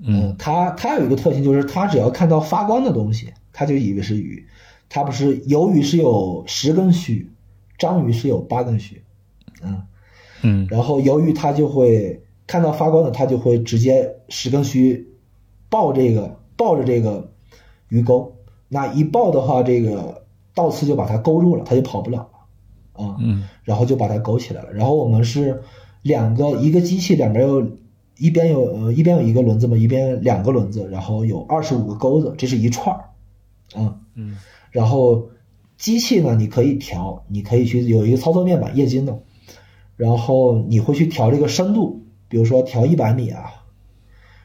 嗯，它它有一个特性，就是它只要看到发光的东西，它就以为是鱼。它不是鱿鱼是有十根须，章鱼是有八根须，嗯，嗯然后鱿鱼它就会看到发光的，它就会直接十根须抱这个抱着这个鱼钩，那一抱的话，这个倒刺就把它勾住了，它就跑不了了，啊，嗯。然后就把它勾起来了。然后我们是两个一个机器两边有一边有呃一边有一个轮子嘛，一边两个轮子，然后有二十五个钩子，这是一串儿，啊，嗯。然后机器呢，你可以调，你可以去有一个操作面板液晶的，然后你会去调这个深度，比如说调一百米啊，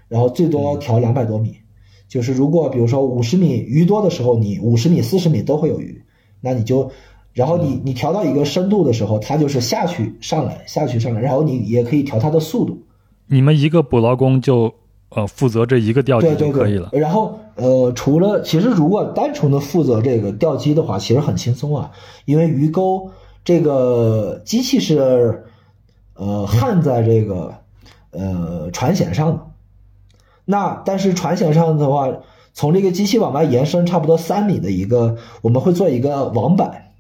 然后最多调两百多米。就是如果比如说五十米鱼多的时候，你五十米、四十米都会有鱼，那你就，然后你你调到一个深度的时候，它就是下去上来下去上来，然后你也可以调它的速度，你们一个捕捞工就呃负责这一个钓机就可以了。然后呃，除了其实如果单纯的负责这个钓机的话，其实很轻松啊，因为鱼钩这个机器是呃焊在这个呃船舷上的。那但是船舷上的话，从这个机器往外延伸差不多三米的一个，我们会做一个网板，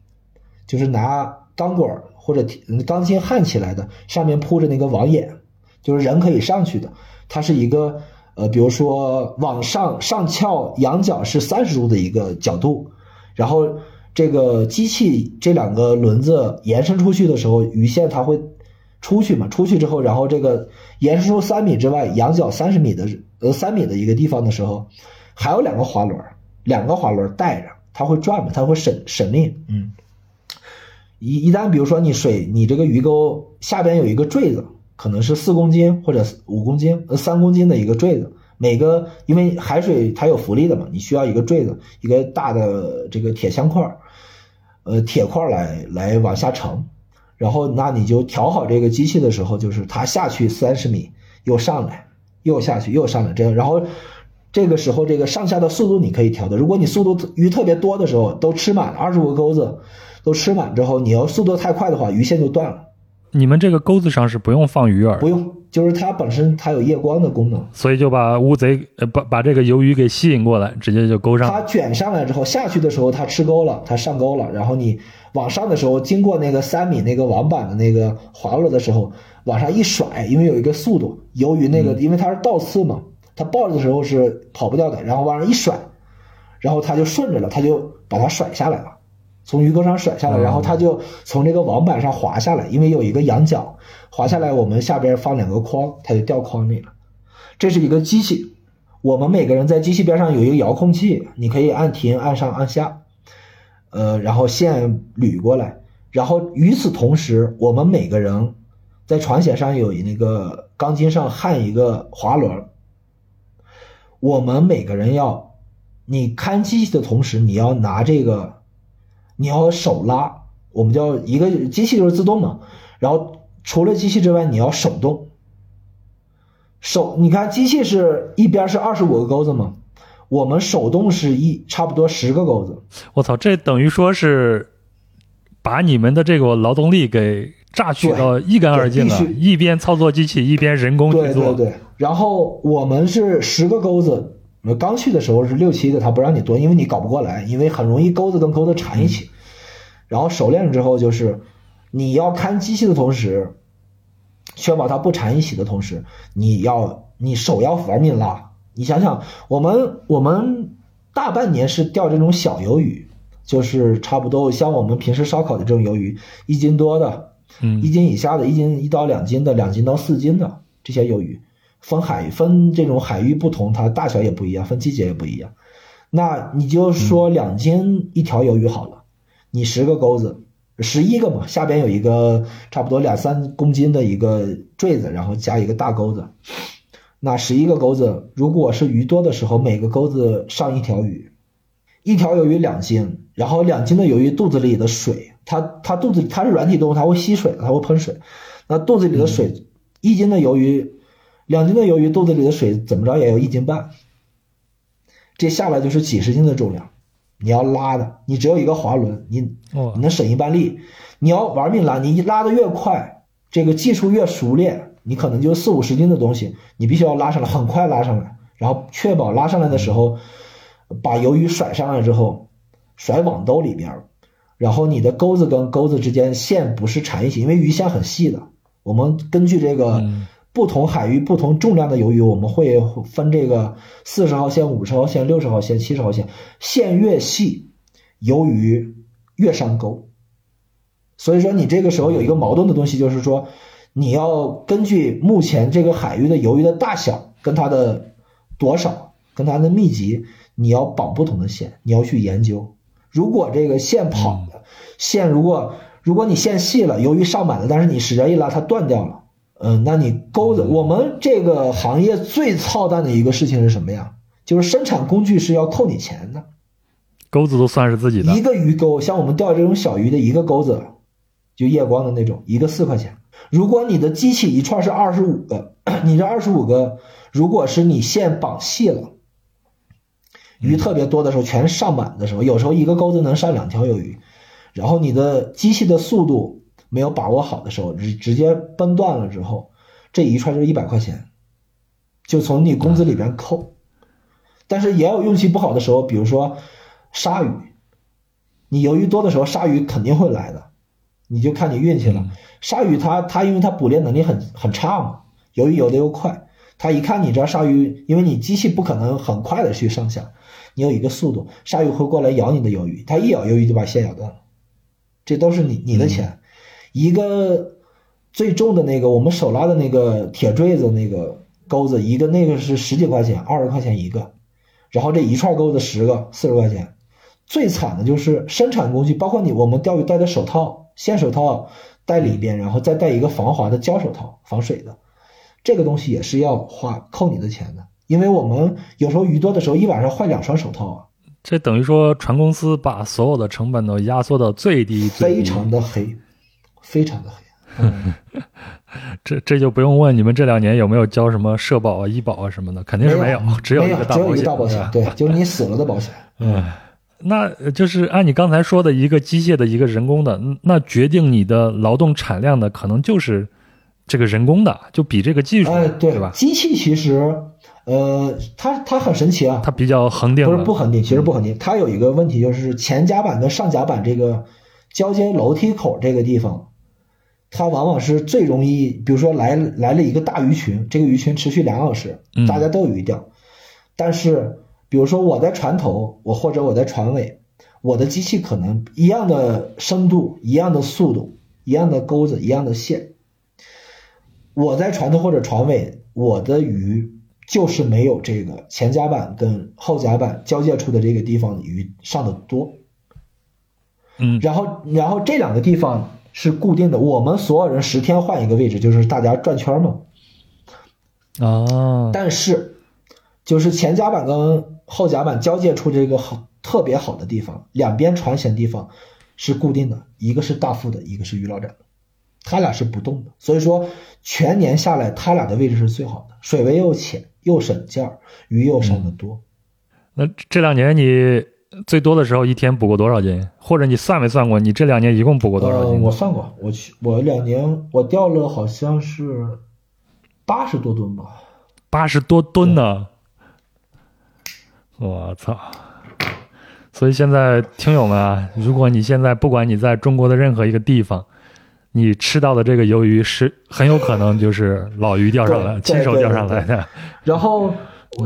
就是拿钢管或者钢筋焊起来的，上面铺着那个网眼，就是人可以上去的。它是一个呃，比如说往上上翘仰角是三十度的一个角度，然后这个机器这两个轮子延伸出去的时候，鱼线它会出去嘛，出去之后，然后这个延伸出三米之外，仰角三十米的呃三米的一个地方的时候，还有两个滑轮，两个滑轮带着，它会转嘛，它会省省力，嗯。一一旦比如说你水你这个鱼钩下边有一个坠子，可能是四公斤或者五公斤呃三公斤的一个坠子，每个因为海水它有浮力的嘛，你需要一个坠子，一个大的这个铁箱块儿，呃铁块来来往下沉，然后那你就调好这个机器的时候，就是它下去三十米又上来，又下去又上来这样，然后。这个时候，这个上下的速度你可以调的。如果你速度鱼特别多的时候，都吃满二十五个钩子，都吃满之后，你要速度太快的话，鱼线就断了。你们这个钩子上是不用放鱼饵不，用，就是它本身它有夜光的功能，所以就把乌贼呃把把这个鱿鱼给吸引过来，直接就钩上它。卷上来之后下去的时候它吃钩了，它上钩了，然后你往上的时候，经过那个三米那个网板的那个滑落的时候，往上一甩，因为有一个速度，由于那个、因为它是倒刺嘛，它抱着的时候是跑不掉的，然后往上一甩，然后它就顺着了，它就把它甩下来了。从鱼钩上甩下来，然后它就从这个网板上滑下来，因为有一个仰角，滑下来我们下边放两个筐，它就掉筐里了。这是一个机器，我们每个人在机器边上有一个遥控器，你可以按停、按上、按下，呃，然后线捋过来。然后与此同时，我们每个人在船舷上有那个钢筋上焊一个滑轮，我们每个人要，你看机器的同时，你要拿这个，你要手拉，我们叫一个机器就是自动嘛，然后除了机器之外，你要手动。手，你看机器是一边是二十五个钩子嘛，我们手动是一差不多十个钩子，我操，这等于说是把你们的这个劳动力给榨取到一干二净了一边操作机器，一边人工去对做。对对，然后我们是十个钩子，呃刚去的时候是六七个，他不让你多，因为你搞不过来，因为很容易钩子跟钩子缠一起。然后熟练了之后，就是你要看机器的同时，确保它不缠一起的同时，你要你手要玩命拉。你想想，我们我们大半年是钓这种小鱿鱼，就是差不多像我们平时烧烤的这种鱿鱼，一斤多的，嗯一斤以下的，一斤一到两斤的，两斤到四斤的这些鱿鱼，分海分这种海域不同，它大小也不一样，分季节也不一样。那你就说两斤一条鱿鱼好了，你十个钩子，十一个嘛，下边有一个差不多两三公斤的一个坠子，然后加一个大钩子。那十一个钩子，如果是鱼多的时候，每个钩子上一条鱼，一条鱿鱼两斤，然后两斤的鱿鱼肚子里的水，它它肚子它是软体动物，它会吸水，它会喷水。那肚子里的水，一斤的鱿鱼。两斤的鱿鱼肚子里的水怎么着也有一斤半，这下来就是几十斤的重量，你要拉的，你只有一个滑轮，你你能省一半力。你要玩命拉，你拉的越快，这个技术越熟练，你可能就四五十斤的东西，你必须要拉上来，很快拉上来，然后确保拉上来的时候，把鱿鱼甩上来之后，甩网兜里边，然后你的钩子跟钩子之间线不是缠一起，因为鱼线很细的，我们根据这个。不同海域、不同重量的鱿鱼，我们会分这个四十号线、五十号线、六十号线、七十号线，线越细，鱿鱼越上钩。所以说，你这个时候有一个矛盾的东西，就是说，你要根据目前这个海域的鱿鱼的大小跟它的多少、跟它的密集，你要绑不同的线，你要去研究。如果这个线跑的线，如果如果你线细了，鱿鱼上满了，但是你使劲一拉，它断掉了。嗯，那你钩子，我们这个行业最操蛋的一个事情是什么呀？就是生产工具是要扣你钱的，钩子都算是自己的。一个鱼钩，像我们钓这种小鱼的一个钩子，就夜光的那种，一个四块钱。如果你的机器一串是二十五个，你这二十五个，如果是你线绑细了，鱼特别多的时候，全上满的时候，有时候一个钩子能上两条鱿鱼，然后你的机器的速度。没有把握好的时候，直直接崩断了之后，这一串就是一百块钱，就从你工资里边扣。但是也有运气不好的时候，比如说鲨鱼，你鱿鱼多的时候，鲨鱼肯定会来的，你就看你运气了。鲨鱼它它因为它捕猎能力很很差嘛，鱿鱼游的又快，它一看你这鲨鱼，因为你机器不可能很快的去上下，你有一个速度，鲨鱼会过来咬你的鱿鱼，它一咬鱿鱼就把线咬断了，这都是你你的钱。一个最重的那个，我们手拉的那个铁坠子那个钩子，一个那个是十几块钱，二十块钱一个，然后这一串钩子十个，四十块钱。最惨的就是生产工具，包括你我们钓鱼戴的手套，线手套戴里边，然后再戴一个防滑的胶手套，防水的，这个东西也是要花扣你的钱的，因为我们有时候鱼多的时候，一晚上换两双手套啊。这等于说船公司把所有的成本都压缩到最低，非常的黑。非常的黑，(laughs) 这这就不用问你们这两年有没有交什么社保啊、医保啊什么的，肯定是没有，只有一个大保险，对，就是你死了的保险。(laughs) 嗯，那就是按你刚才说的一个机械的一个人工的，那决定你的劳动产量的可能就是这个人工的，就比这个技术，哎，对吧？机器其实，呃，它它很神奇啊，它比较恒定，不是不恒定，其实不恒定，它有一个问题就是前甲板跟上甲板这个交接楼梯口这个地方。它往往是最容易，比如说来来了一个大鱼群，这个鱼群持续两小时，大家都有鱼钓。但是，比如说我在船头，我或者我在船尾，我的机器可能一样的深度、一样的速度、一样的钩子、一样的线。我在船头或者船尾，我的鱼就是没有这个前甲板跟后甲板交界处的这个地方鱼上的多。嗯，然后，然后这两个地方。是固定的，我们所有人十天换一个位置，就是大家转圈嘛。啊，但是就是前甲板跟后甲板交界处这个好特别好的地方，两边船舷地方是固定的，一个是大副的，一个是鱼老展的，他俩是不动的。所以说全年下来，他俩的位置是最好的，水位又浅，又省劲儿，鱼又上的多。那这两年你？最多的时候一天补过多少斤？或者你算没算过？你这两年一共补过多少斤？我算过，我去，我两年我钓了好像是八十多吨吧。八十多吨呢！我操！所以现在听友们啊，如果你现在不管你在中国的任何一个地方，你吃到的这个鱿鱼是很有可能就是老鱼钓上来，亲手钓上来的。然后。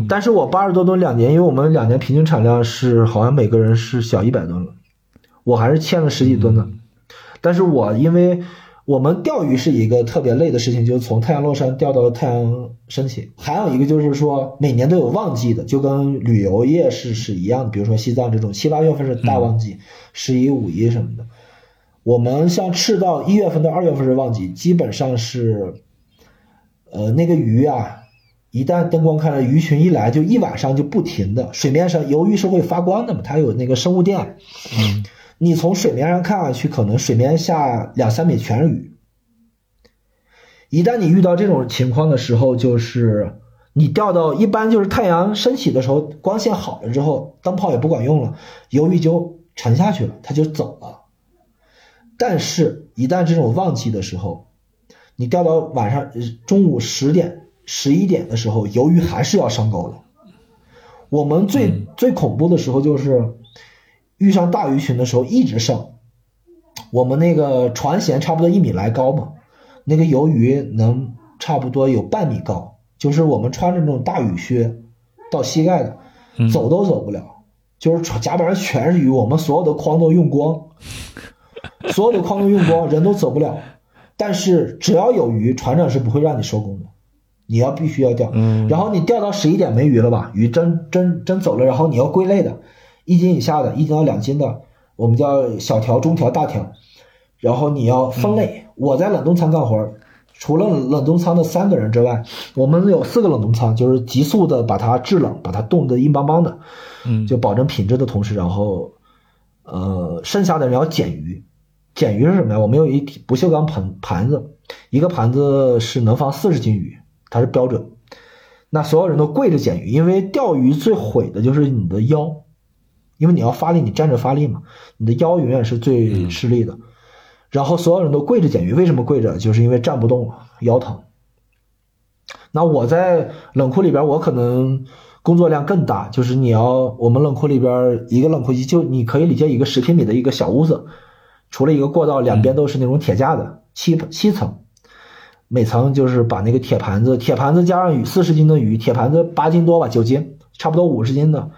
但是我八十多吨两年，因为我们两年平均产量是好像每个人是小一百吨了，我还是欠了十几吨的。但是我因为我们钓鱼是一个特别累的事情，就是从太阳落山钓到太阳升起。还有一个就是说，每年都有旺季的，就跟旅游业是是一样的。比如说西藏这种七八月份是大旺季，十一、五一什么的。我们像赤道一月份到二月份是旺季，基本上是，呃，那个鱼啊，一旦灯光开了，鱼群一来就一晚上就不停的，水面上由于是会发光的嘛，它有那个生物电，嗯你从水面上看上去，可能水面下两三米全是鱼。一旦你遇到这种情况的时候，就是你钓到一般就是太阳升起的时候，光线好了之后，灯泡也不管用了，鱿鱼就沉下去了，它就走了。但是，一旦这种旺季的时候，你钓到晚上中午十点、十一点的时候，鱿鱼还是要上钩的。我们最、最恐怖的时候就是遇上大鱼群的时候一直上，我们那个船舷差不多一米来高嘛，那个鱿鱼能差不多有半米高，就是我们穿着那种大雨靴到膝盖的，走都走不了，就是船甲板上全是鱼，我们所有的筐都用光，(laughs) 所有的筐都用光，人都走不了。但是只要有鱼，船长是不会让你收工的，你要必须要钓。嗯然后你钓到十一点没鱼了吧？鱼真真真走了，然后你要归类的，一斤以下的，一斤到两斤的，我们叫小条、中条、大条。然后你要分类。我在冷冻仓干活儿，除了冷冻仓的三个人之外，我们有四个冷冻仓，就是急速的把它制冷，把它冻得硬邦邦的，嗯就保证品质的同时，然后呃，剩下的人要捡鱼。捡鱼是什么呀？我们有一不锈钢盆盘子，一个盘子是能放四十斤鱼，它是标准。那所有人都跪着捡鱼，因为钓鱼最毁的就是你的腰，因为你要发力，你站着发力嘛，你的腰永远是最吃力的。然后所有人都跪着捡鱼，为什么跪着？就是因为站不动了，腰疼。那我在冷库里边，我可能工作量更大，就是你要我们冷库里边一个冷库机就你可以理解一个十平米的一个小屋子，除了一个过道，两边都是那种铁架子，七七层，每层就是把那个铁盘子，铁盘子加上鱼四十斤的鱼，铁盘子八斤多吧，九斤，差不多五十斤的，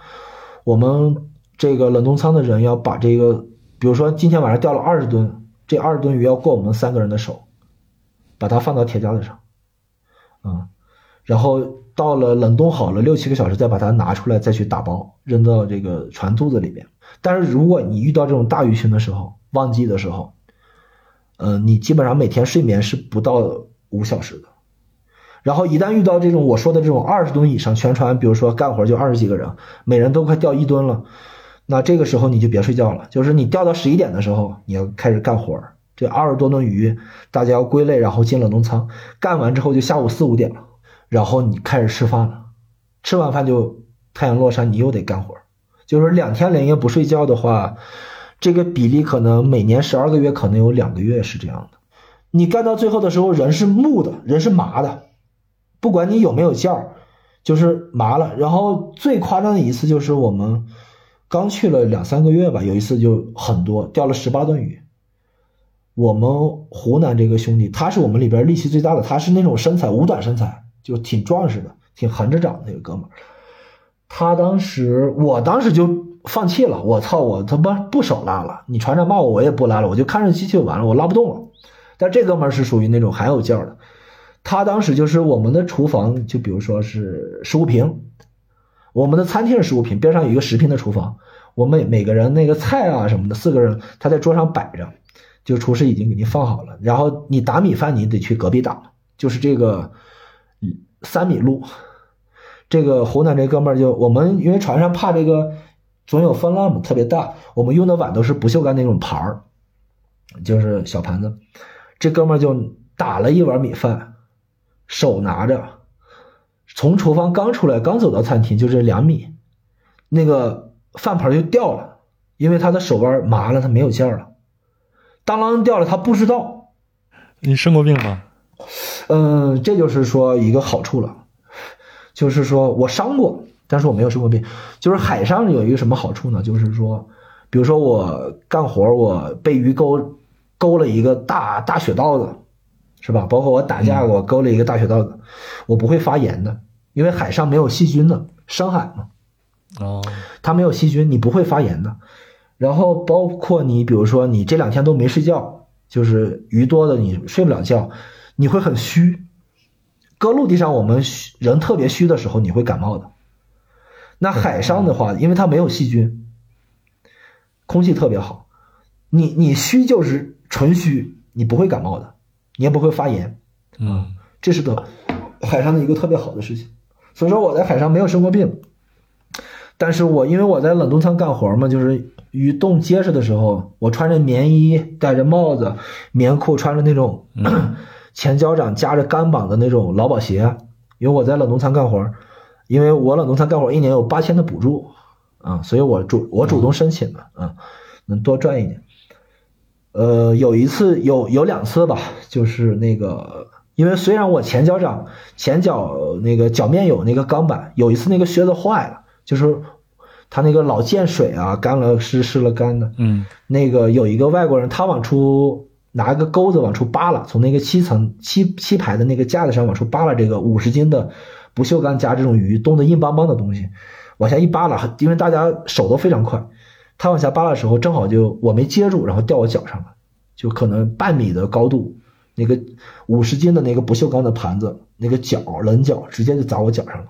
我们这个冷冻仓的人要把这个，比如说今天晚上钓了二十吨，这二十吨鱼要过我们三个人的手，把它放到铁架子上，啊、然后到了冷冻好了六七个小时，再把它拿出来，再去打包扔到这个船肚子里边。但是如果你遇到这种大鱼群的时候，旺季的时候，呃，你基本上每天睡眠是不到五小时的。然后一旦遇到这种我说的这种二十吨以上，全船比如说干活就二十几个人，每人都快钓一吨了，那这个时候你就别睡觉了，就是你钓到十一点的时候，你要开始干活。这二十多吨鱼，大家要归类，然后进冷冻仓，干完之后就下午四五点了，然后你开始吃饭了，吃完饭就太阳落山，你又得干活。就是两天连夜不睡觉的话，这个比例可能每年十二个月，可能有两个月是这样的。你干到最后的时候，人是木的，人是麻的，不管你有没有劲儿，就是麻了。然后最夸张的一次就是我们刚去了两三个月吧，有一次就很多，钓了十八吨鱼。我们湖南这个兄弟，他是我们里边力气最大的，他是那种身材五短身材，就挺壮实的，挺横着长的那个哥们儿。他当时，我当时就放弃了，我操，我他妈不手拉了，你船长骂我，我也不拉了，我就看着机器就完了，我拉不动了。但这哥们儿是属于那种很有劲儿的，他当时就是我们的厨房，就比如说是十五平，我们的餐厅是十五平，边上有一个十平的厨房，我们每个人那个菜啊什么的，四个人他在桌上摆着，就厨师已经给你放好了，然后你打米饭你得去隔壁打，就是这个三米路。这个湖南这哥们儿就我们因为船上怕这个总有风浪嘛，特别大，我们用的碗都是不锈钢那种盘儿，就是小盘子。这哥们儿就打了一碗米饭，手拿着，从厨房刚出来，刚走到餐厅就这两米，那个饭盆就掉了，因为他的手腕麻了，他没有劲儿了，当啷掉了，他不知道。你生过病吗？嗯，这就是说一个好处了。就是说我伤过，但是我没有生过病。就是海上有一个什么好处呢？就是说，比如说我干活，我被鱼钩勾了一个大大雪道子，是吧？包括我打架，我勾了一个大雪道子，我不会发炎的，因为海上没有细菌的，深海嘛，哦，它没有细菌，你不会发炎的。然后包括你，比如说你这两天都没睡觉，就是鱼多的你睡不了觉，你会很虚。搁陆地上我们人特别虚的时候，你会感冒的。那海上的话，因为它没有细菌，空气特别好，你你虚就是纯虚，你不会感冒的，你也不会发炎。嗯，这是个海上的一个特别好的事情。所以说我在海上没有生过病，但是我因为我在冷冻舱干活嘛，就是鱼冻结实的时候，我穿着棉衣，戴着帽子，棉裤，穿着那种 (clears throat) 前脚掌夹着钢绑的那种劳保鞋，因为我在冷冻舱干活，因为我冷冻舱干活一年有八千的补助啊，所以我主我主动申请的啊，能多赚一点。呃，有一次有有两次吧，就是那个，因为虽然我前脚掌前脚那个脚面有那个钢板，有一次那个靴子坏了，就是它那个老溅水啊，干了湿湿了干的，嗯。那个有一个外国人，他往出拿个钩子往出扒拉，从那个七层七七排的那个架子上往出扒拉这个五十斤的不锈钢加这种鱼冻得硬邦邦的东西，往下一扒拉，因为大家手都非常快，他往下扒的时候正好就我没接住，然后掉我脚上了，就可能半米的高度，那个五十斤的那个不锈钢的盘子，那个角棱角直接就砸我脚上了。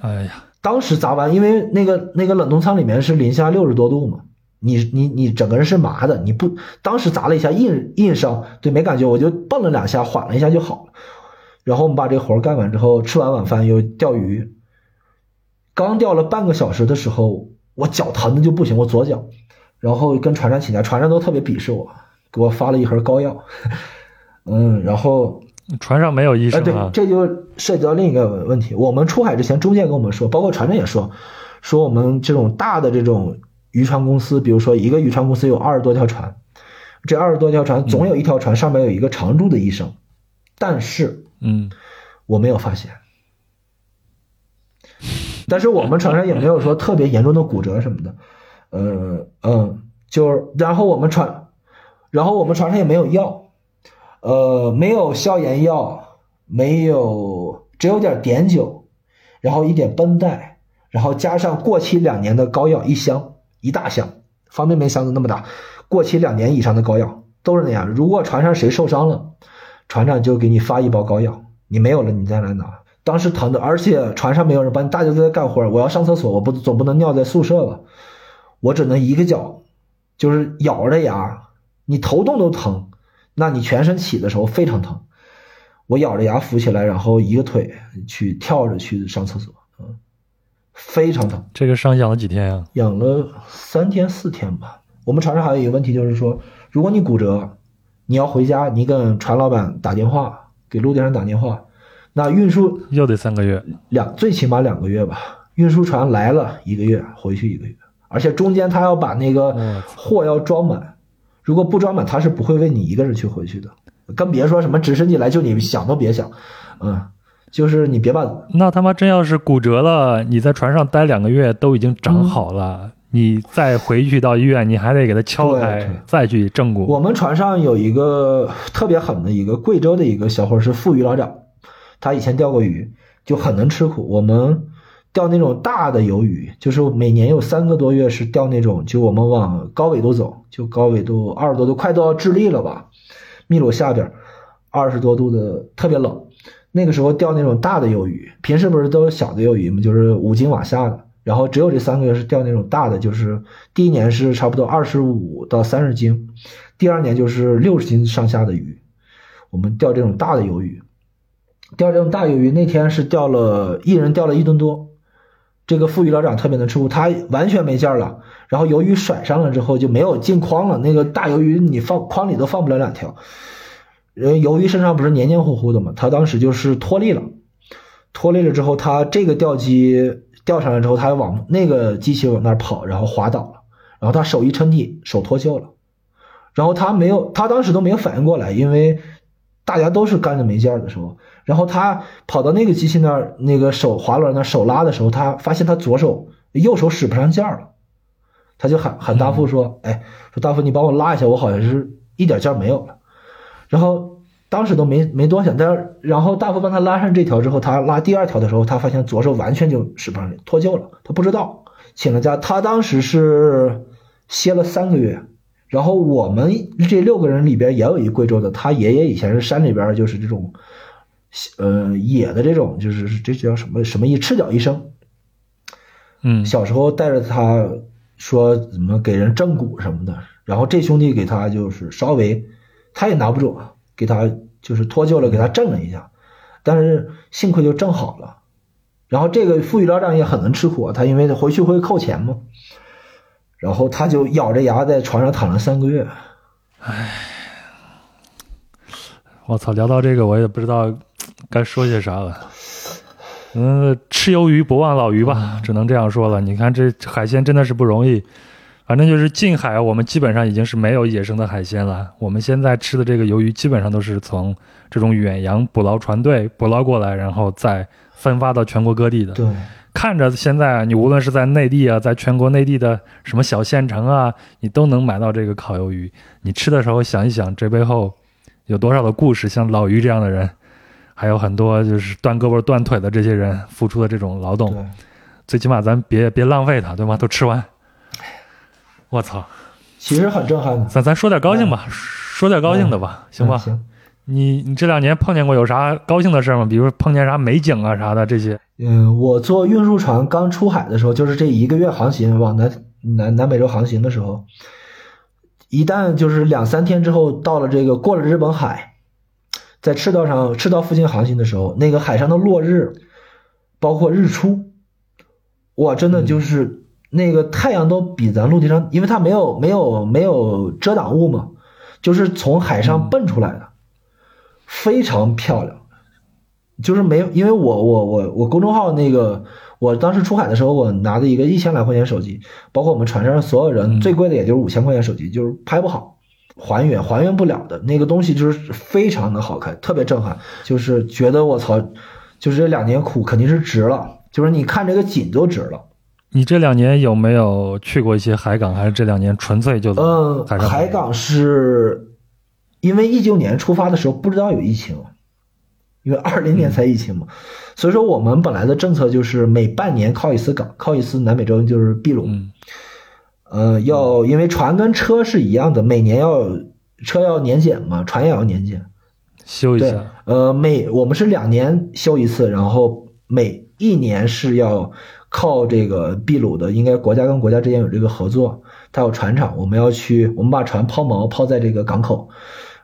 哎呀，当时砸完，因为那个那个冷冻舱里面是零下六十多度嘛，你你你整个人是麻的，你不当时砸了一下硬硬伤，对没感觉，我就蹦了两下，缓了一下就好了。然后我们把这活干完之后，吃完晚饭又钓鱼，刚钓了半个小时的时候，我脚疼的就不行，我左脚，然后跟船长请假，船长都特别鄙视我，给我发了一盒膏药，(laughs) 嗯，然后船上没有医生啊，，这就涉及到另一个问题。我们出海之前，中介跟我们说，包括船长也说，说我们这种大的这种渔船公司，比如说一个渔船公司有二十多条船，这二十多条船总有一条船上面有一个常驻的医生，但是嗯我没有发现。但是我们船上也没有说特别严重的骨折什么的，呃嗯，就然后我们船，然后我们船上也没有药，呃，没有消炎药，没有，只有点碘酒，然后一点绷带，然后加上过期两年的膏药一箱，一大箱，方便面箱子那么大，过期两年以上的膏药都是那样。如果船上谁受伤了，船长就给你发一包膏药，你没有了你再来拿。当时疼的，而且船上没有人帮你，大家都在干活，我要上厕所，我不总不能尿在宿舍吧，我只能一个脚，就是咬着牙，你头动都疼，那你全身起的时候非常疼。我咬着牙扶起来，然后一个腿去跳着去上厕所，嗯，非常疼，这个伤养了几天呀？养了三天四天吧。我们船上还有一个问题就是说，如果你骨折，你要回家，你跟船老板打电话，给陆地上打电话，那运输又得三个月。两最起码两个月吧。运输船来了一个月，回去一个月，而且中间他要把那个货要装满，如果不装满，他是不会为你一个人去回去的，更别说什么直升机来救你，想都别想。嗯，就是你别把那他妈真要是骨折了，你在船上待两个月都已经长好了，你再回去到医院，你还得给他敲对开对，再去正骨。我们船上有一个特别狠的一个贵州的一个小伙是副渔老长，他以前钓过鱼，就很能吃苦。我们钓那种大的鱿鱼，就是每年有三个多月是钓那种，就我们往高纬度走，就高纬度二十多度，快到智利了吧，秘鲁下边二十多度的特别冷。那个时候钓那种大的鱿鱼，平时不是都是小的鱿鱼吗？就是五斤往下的。然后只有这三个月是钓那种大的，就是第一年是差不多二十五到三十斤，第二年就是六十斤上下的鱼。我们钓这种大的鱿鱼，钓这种大鱿鱼那天是钓了一人钓了一吨多。这个副渔老长特别能吃苦，他完全没劲儿了，然后鱿鱼甩上了之后就没有进筐了，那个大鱿鱼你放筐里都放不了两条。人鱿鱼身上不是黏黏糊糊的嘛，他当时就是脱力了，脱力了之后，他这个钓机钓上来之后，他往那个机器往那儿跑，然后滑倒了，然后他手一撑地，手脱臼了，然后他没有，他当时都没有反应过来，因为大家都是干着没劲儿的时候，然后他跑到那个机器那儿，那个手滑轮那手拉的时候，他发现他左手右手使不上劲儿了，他就喊喊大副说：“哎，说大副你帮我拉一下，我好像是一点劲儿没有了。”然后当时都没没多想，但是然后大夫帮他拉上这条之后，他拉第二条的时候，他发现左手完全就使不上力，脱臼了，他不知道，请了假。他当时是歇了三个月，然后我们这六个人里边也有一贵州的，他爷爷以前是山里边就是这种，呃野的这种，就是这叫什么什么医赤脚医生。嗯，小时候带着他说怎么给人正骨什么的，然后这兄弟给他就是稍微，他也拿不住，给他就是脱臼了，给他正了一下，但是幸亏就正好了。然后这个富裕老长也很能吃苦，他因为回去会扣钱嘛，然后他就咬着牙在床上躺了三个月。唉我操，聊到这个我也不知道该说些啥了。嗯，吃鱿鱼不忘老鱼吧，只能这样说了。你看这海鲜真的是不容易，反正就是近海，我们基本上已经是没有野生的海鲜了。我们现在吃的这个鱿鱼，基本上都是从这种远洋捕捞船队捕捞过来，然后再分发到全国各地的。对，看着现在你无论是在内地啊，在全国内地的什么小县城啊，你都能买到这个烤鱿鱼。你吃的时候想一想，这背后有多少的故事？像老于这样的人。还有很多就是断胳膊断腿的这些人付出的这种劳动，最起码咱别别浪费它，对吗？都吃完。(laughs) 我操，其实很震撼。咱咱说点高兴吧，说点高兴的吧，行吧？行。你你这两年碰见过有啥高兴的事吗？比如碰见啥美景啊啥的这些？嗯，我坐运输船刚出海的时候，就是这一个月航行往南南南美洲航行的时候，一旦就是两三天之后到了这个过了日本海。在赤道上，赤道附近航行的时候，那个海上的落日，包括日出，哇，真的就是那个太阳都比咱陆地上，因为它没有没有没有遮挡物嘛，就是从海上蹦出来的，非常漂亮。就是没有，因为我我我我公众号那个，我当时出海的时候，我拿的一个一千来块钱手机，包括我们船上所有人最贵的也就是五千块钱手机，就是拍不好。还原还原不了的那个东西，就是非常的好看，特别震撼，就是觉得我操，就是这两年苦肯定是值了，就是你看这个景都值了。你这两年有没有去过一些海港，还是这两年纯粹就嗯，海港是因为一九年出发的时候不知道有疫情，因为二零年才疫情嘛，所以说我们本来的政策就是每半年靠一次港，靠一次南美洲就是秘鲁。呃，要因为船跟车是一样的，每年要车要年检嘛，船也要年检，修一下。呃，每我们是两年修一次，然后每一年是要靠这个秘鲁的，应该国家跟国家之间有这个合作，它有船厂，我们要去，我们把船抛锚抛在这个港口，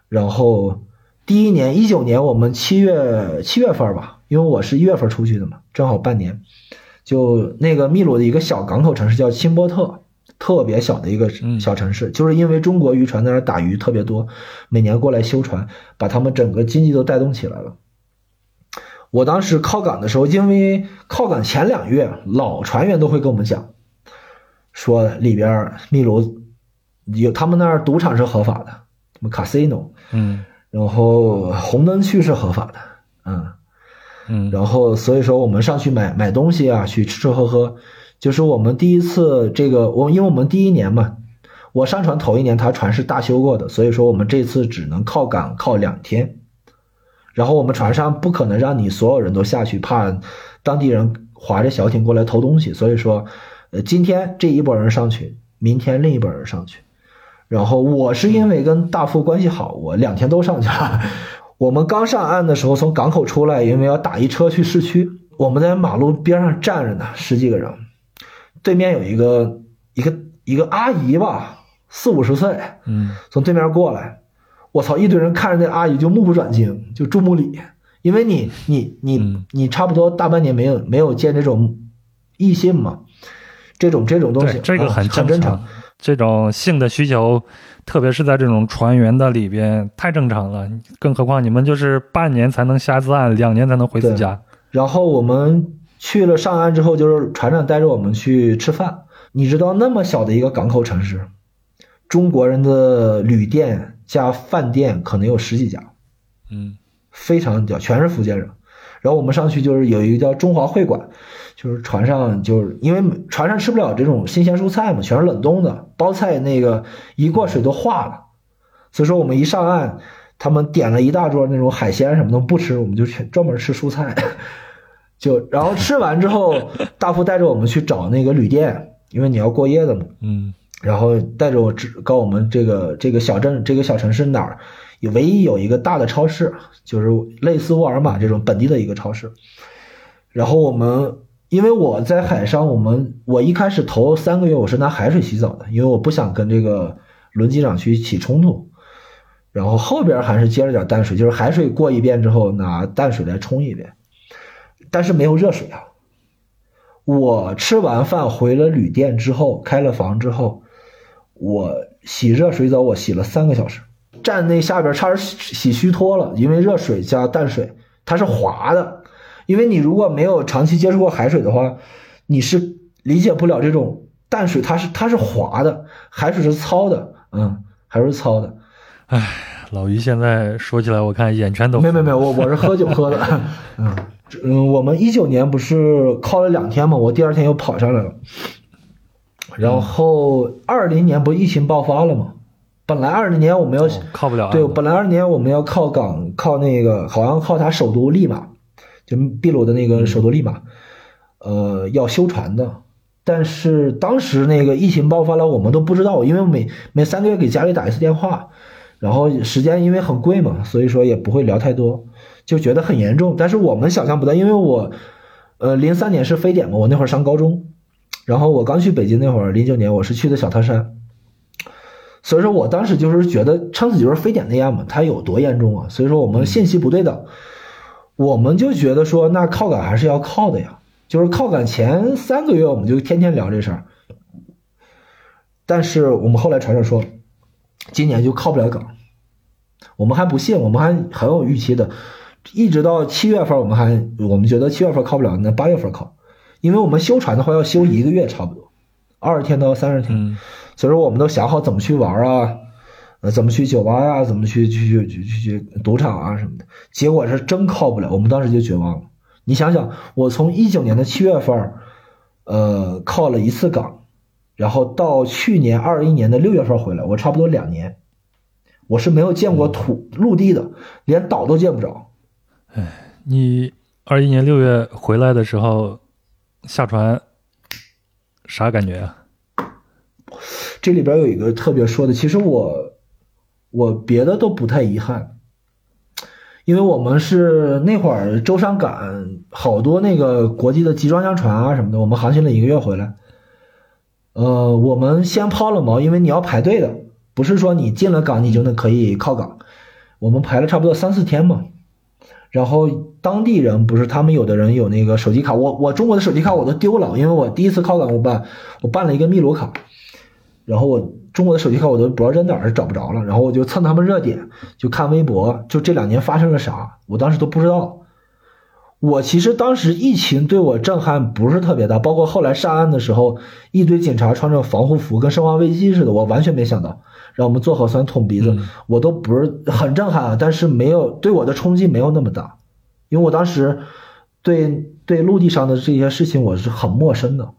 然后第一年一九年我们七月七月份吧，因为我是一月份出去的嘛，正好半年，就那个秘鲁的一个小港口城市叫钦波特。特别小的一个小城市，就是因为中国渔船在那打鱼特别多，每年过来修船，把他们整个经济都带动起来了。我当时靠港的时候，因为靠港前两月，老船员都会跟我们讲，说里边秘鲁有他们那儿赌场是合法的，什么 casino，嗯，然后红灯区是合法的，嗯。嗯，然后所以说我们上去买买东西啊，去吃吃喝喝。就是我们第一次这个，我因为我们第一年嘛，我上船头一年，他船是大修过的，所以说我们这次只能靠港靠两天，然后我们船上不可能让你所有人都下去，怕当地人划着小艇过来偷东西，所以说，呃，今天这一拨人上去，明天另一拨人上去，然后我是因为跟大副关系好，我两天都上去了。我们刚上岸的时候，从港口出来，因为要打一车去市区，我们在马路边上站着呢，十几个人。对面有一个一个一个阿姨吧，四五十岁，嗯，从对面过来，我操，一堆人看着那阿姨就目不转睛，就注目礼，因为你你你你差不多大半年没有没有见这种异性嘛，这种这种东西，这个很正常，这种性的需求，特别是在这种船员的里边太正常了，更何况你们就是半年才能下次岸，两年才能回次家，然后我们。去了上岸之后，就是船长带着我们去吃饭。你知道那么小的一个港口城市，中国人的旅店加饭店可能有十几家，嗯，非常屌，全是福建人。然后我们上去就是有一个叫中华会馆，就是船上就是因为船上吃不了这种新鲜蔬菜嘛，全是冷冻的，包菜那个一过水都化了。所以说我们一上岸，他们点了一大桌那种海鲜什么的不吃，我们就去专门吃蔬菜。(laughs) 就然后吃完之后，大夫带着我们去找那个旅店，因为你要过夜的嘛。嗯。然后带着我指告我们这个这个小镇这个小城市哪儿有唯一有一个大的超市，就是类似沃尔玛这种本地的一个超市。然后我们因为我在海上，我们我一开始头三个月我是拿海水洗澡的，因为我不想跟这个轮机长去起冲突。然后后边还是接了点淡水，就是海水过一遍之后拿淡水来冲一遍，但是没有热水啊。我吃完饭回了旅店之后，开了房之后，我洗热水澡，我洗了三个小时，站那下边差点洗虚脱了，因为热水加淡水它是滑的，因为你如果没有长期接触过海水的话，你是理解不了这种淡水它是它是滑的，海水是糙的，嗯，海水是糙的。唉，老于现在说起来，我看眼圈都没没没，我我是喝酒喝的，(laughs) 嗯嗯，我们一九年不是靠了两天嘛，我第二天又跑上来了，然后二零年不疫情爆发了吗，本来二零年我们要靠不了，对，本来二零年我们要靠港，靠那个好像靠他首都利马，就秘鲁的那个首都利马，呃，要修船的，但是当时那个疫情爆发了，我们都不知道，因为每每三个月给家里打一次电话。然后时间因为很贵嘛，所以说也不会聊太多，就觉得很严重。但是我们想象不到，因为我，呃，零三年是非典嘛，我那会儿上高中，然后我刚去北京那会儿，零九年我是去的小汤山，所以说我当时就是觉得撑死就是非典那样嘛，它有多严重啊？所以说我们信息不对等，(laughs) 我们就觉得说那靠港还是要靠的呀，就是靠港前三个月我们就天天聊这事儿，但是我们后来传上说。今年就靠不了港，我们还不信，我们还很有预期的，一直到七月份，我们还我们觉得七月份靠不了，那八月份靠，因为我们修船的话要修一个月差不多，二十天到三十天，所以说我们都想好怎么去玩啊，呃，怎么去酒吧呀，怎么去去去去去赌场啊什么的，结果是真靠不了，我们当时就绝望了。你想想，我从一九年的七月份，呃，靠了一次港。然后到去年二一年的六月份回来，我差不多两年，我是没有见过土陆地的，连岛都见不着。哎，你二一年六月回来的时候下船，啥感觉啊？这里边有一个特别说的，其实我我别的都不太遗憾，因为我们是那会儿舟山港好多那个国际的集装箱船啊什么的，我们航行了一个月回来。呃，我们先抛了锚，因为你要排队的，不是说你进了港你就能可以靠港。我们排了差不多三四天嘛，然后当地人不是他们有的人有那个手机卡，我我中国的手机卡我都丢了，因为我第一次靠港我办我办了一个秘鲁卡，然后我中国的手机卡我都不知道扔哪儿找不着了，然后我就蹭他们热点就看微博，就这两年发生了啥，我当时都不知道。我其实当时疫情对我震撼不是特别大，包括后来上岸的时候，一堆警察穿着防护服，跟生化危机似的，我完全没想到让我们做核酸捅鼻子，我都不是很震撼啊。但是没有对我的冲击没有那么大，因为我当时对对陆地上的这些事情我是很陌生的。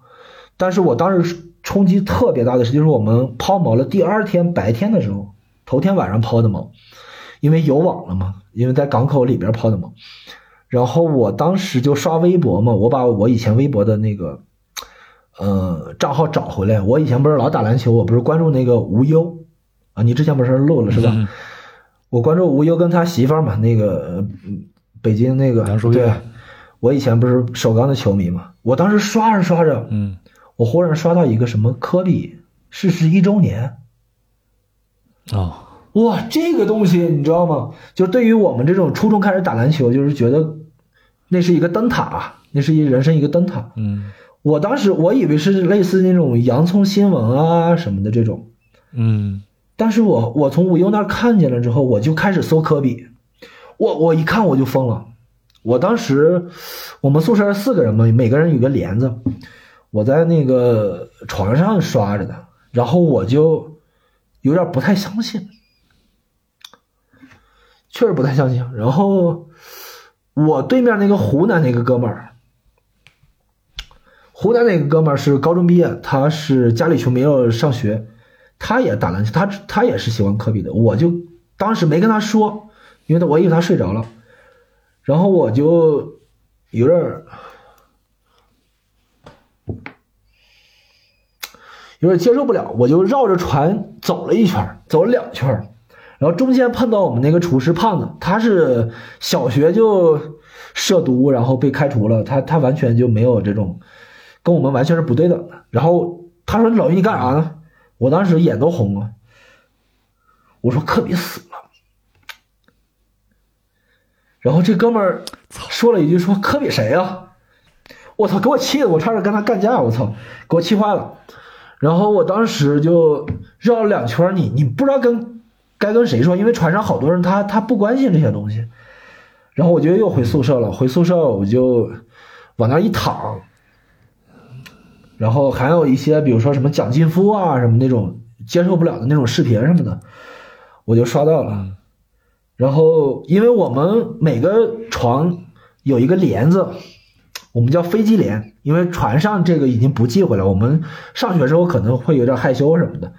但是我当时冲击特别大的是，就是我们抛锚了第二天白天的时候，头天晚上抛的锚，因为有网了嘛，因为在港口里边抛的锚。然后我当时就刷微博嘛，我把我以前微博的那个，呃，账号找回来。我以前不是老打篮球，我不是关注那个无忧啊，你之前不是漏了是吧？我关注无忧跟他媳妇儿嘛，那个北京那个对，我以前不是首钢的球迷嘛，我当时刷着刷着，嗯，我忽然刷到一个什么科比逝世一周年，哦。哇，这个东西你知道吗？就对于我们这种初中开始打篮球，就是觉得那是一个灯塔，那是一人生一个灯塔。嗯，我当时我以为是类似那种洋葱新闻啊什么的这种。嗯，但是我我从无忧那儿看见了之后，我就开始搜科比。我我一看我就疯了。我当时我们宿舍四个人嘛，每个人有个帘子，我在那个床上刷着呢，然后我就有点不太相信。确实不太相信。然后我对面那个湖南那个哥们儿，湖南那个哥们儿是高中毕业，他是家里穷没有上学，他也打篮球，他他也是喜欢科比的。我就当时没跟他说，因为他我以为他睡着了，然后我就有点有点接受不了，我就绕着船走了一圈，走了两圈，然后中间碰到我们那个厨师胖子，他是小学就涉毒，然后被开除了，他他完全就没有这种，跟我们完全是不对等的。然后他说：“老于你干啥呢？”我当时眼都红了，我说：“科比死了。”然后这哥们儿说了一句：“说科比谁呀？”我操，给我气的，我差点跟他干架，我操，给我气坏了。然后我当时就绕了两圈，你你不知道跟该跟谁说，因为船上好多人，他他不关心这些东西。然后我就又回宿舍了，回宿舍我就往那一躺，然后还有一些比如说什么蒋劲夫啊什么那种接受不了的那种视频什么的，我就刷到了。然后因为我们每个床有一个帘子。我们叫飞机帘，因为船上这个已经不忌讳了。我们上学时候可能会有点害羞什么的，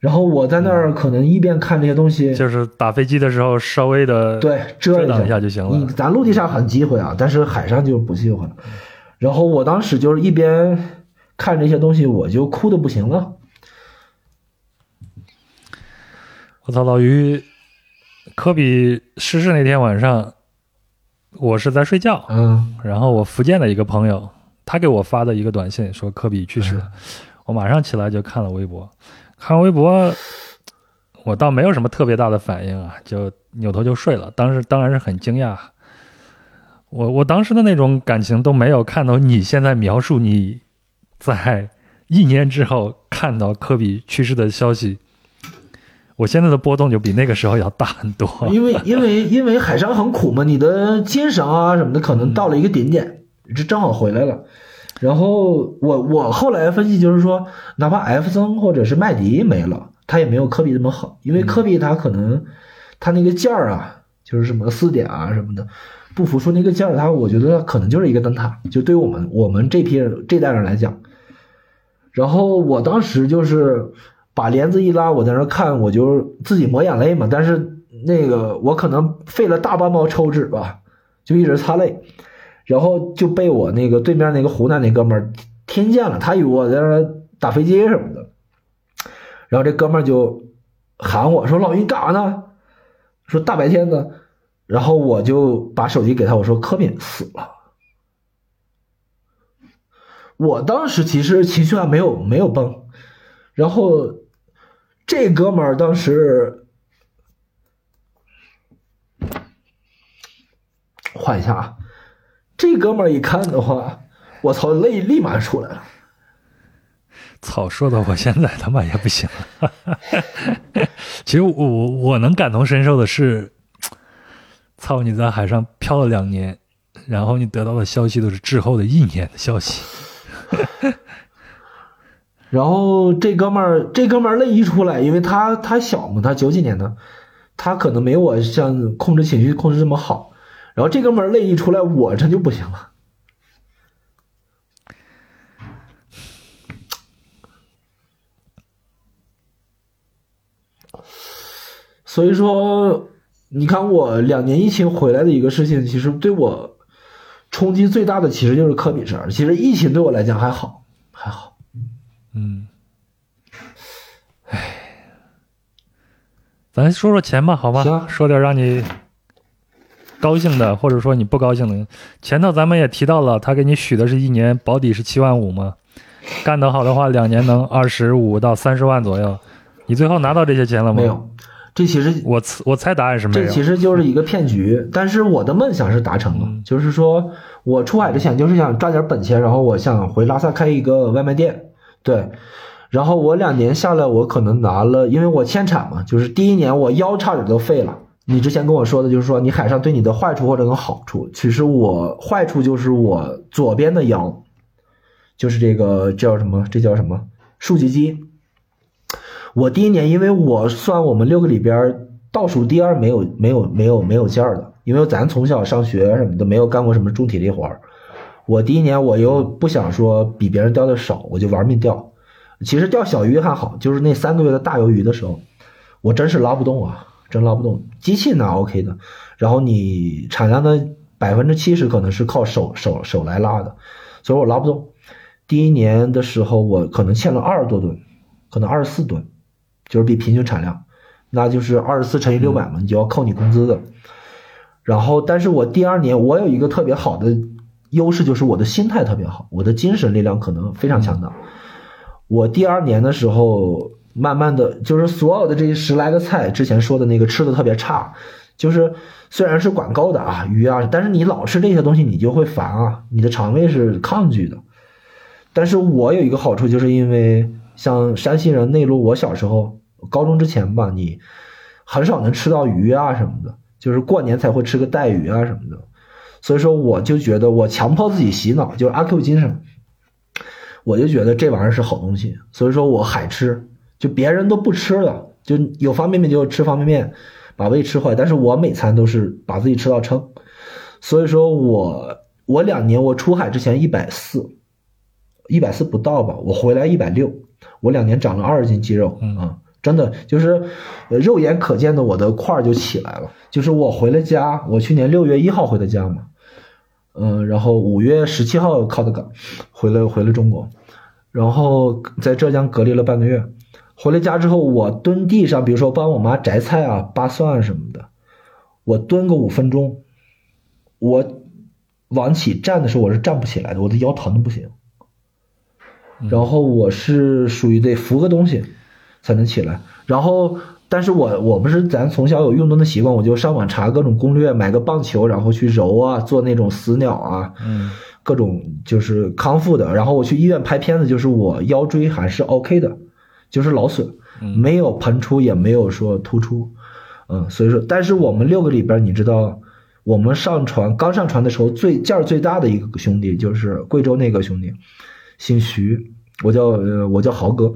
然后我在那儿可能一边看这些东西，就是打飞机的时候稍微的对遮挡一下就行了。咱陆地上很忌讳啊，但是海上就不忌讳了。然后我当时就是一边看这些东西，我就哭的不行了。我操，老于，科比逝世那天晚上。我是在睡觉，嗯，然后我福建的一个朋友，他给我发的一个短信说科比去世了，我马上起来就看了微博，看微博，我倒没有什么特别大的反应啊，就扭头就睡了。当时当然是很惊讶，我我当时的那种感情都没有看到你现在描述你在一年之后看到科比去世的消息。我现在的波动就比那个时候要大很多，(laughs) 因为因为因为海上很苦嘛，你的精神啊什么的可能到了一个顶点，这正好回来了。然后我我后来分析就是说，哪怕艾弗森或者是麦迪没了，他也没有科比那么好，因为科比他可能他那个劲儿啊，就是什么四点啊什么的，不服输那个劲儿，他我觉得可能就是一个灯塔，就对我们我们这批人这代人来讲。然后我当时就是。把帘子一拉，我在那看，我就自己抹眼泪嘛。但是那个我可能费了大半包抽纸吧，就一直擦泪，然后就被我那个对面那个湖南那哥们儿听见了，他以为我在那打飞机什么的。然后这哥们儿就喊我说：“老于干啥呢？”说大白天的。然后我就把手机给他，我说：“科比死了。”我当时其实情绪还没有没有崩，然后。这哥们儿当时换一下啊，这哥们儿一看的话，我操，泪立马出来了。操，说的我现在他妈也不行了。(laughs) 其实我我能感同身受的是，操，你在海上漂了两年，然后你得到的消息都是滞后的一年的消息。(laughs) 然后这哥们儿，这哥们儿泪一出来，因为他他小嘛，他九几年的，他可能没我像控制情绪控制这么好。然后这哥们儿泪一出来，我这就不行了。所以说，你看我两年疫情回来的一个事情，其实对我冲击最大的，其实就是科比事儿。其实疫情对我来讲还好，还好。嗯，唉，咱说说钱吧，好吧？行，说点让你高兴的，或者说你不高兴的。前头咱们也提到了，他给你许的是一年保底是七万五嘛，干得好的话，两年能二十五到三十万左右。你最后拿到这些钱了吗？没有，这其实我我猜答案是没有。这其实就是一个骗局，但是我的梦想是达成了，就是说我出海之前就是想赚点本钱，然后我想回拉萨开一个外卖店。对，然后我两年下来，我可能拿了，因为我欠产嘛，就是第一年我腰差点都废了。你之前跟我说的就是说你海上对你的坏处或者有好处，其实我坏处就是我左边的腰，就是这个叫什么？这叫什么？竖脊肌。我第一年，因为我算我们六个里边倒数第二没有没有没有没有劲儿的，因为咱从小上学什么的没有干过什么重体力活儿。我第一年我又不想说比别人钓的少，我就玩命钓。其实钓小鱼还好，就是那三个月的大鱿鱼的时候，我真是拉不动啊，真拉不动。机器呢 OK 的，然后你产量的百分之七十可能是靠手手手来拉的，所以我拉不动。第一年的时候我可能欠了二十多吨，可能二十四吨，就是比平均产量，那就是二十四乘以六百嘛，你就要扣你工资的。然后，但是我第二年我有一个特别好的优势，就是我的心态特别好，我的精神力量可能非常强大。我第二年的时候，慢慢的就是所有的这十来个菜，之前说的那个吃的特别差，就是虽然是管够的啊鱼啊，但是你老吃这些东西，你就会烦啊，你的肠胃是抗拒的。但是我有一个好处，就是因为像山西人内陆，我小时候高中之前吧，你很少能吃到鱼啊什么的。就是过年才会吃个带鱼啊什么的，所以说我就觉得我强迫自己洗脑，就是阿 Q 精神，我就觉得这玩意儿是好东西，所以说我海吃，就别人都不吃了，就有方便面就吃方便面，把胃吃坏，但是我每餐都是把自己吃到撑，所以说我我两年我出海之前一百四，一百四不到吧，我回来一百六，我两年长了二十斤肌肉啊。真的就是，肉眼可见的，我的块儿就起来了。就是我回了家，我去年六月一号回的家嘛，嗯，然后五月十七号靠的港，回了回了中国，然后在浙江隔离了半个月。回了家之后，我蹲地上，比如说帮我妈摘菜啊、扒蒜什么的，我蹲个五分钟，我往起站的时候，我是站不起来的，我的腰疼的不行。然后我是属于得扶个东西。才能起来，然后，但是我我不是咱从小有运动的习惯，我就上网查各种攻略，买个棒球，然后去揉啊，做那种死鸟啊，嗯，各种就是康复的。然后我去医院拍片子，就是我腰椎还是 OK 的，就是劳损，没有膨出，也没有说突出，嗯，所以说，但是我们六个里边，你知道，我们上船刚上船的时候，最劲儿最大的一个兄弟就是贵州那个兄弟，姓徐，我叫呃我叫豪哥。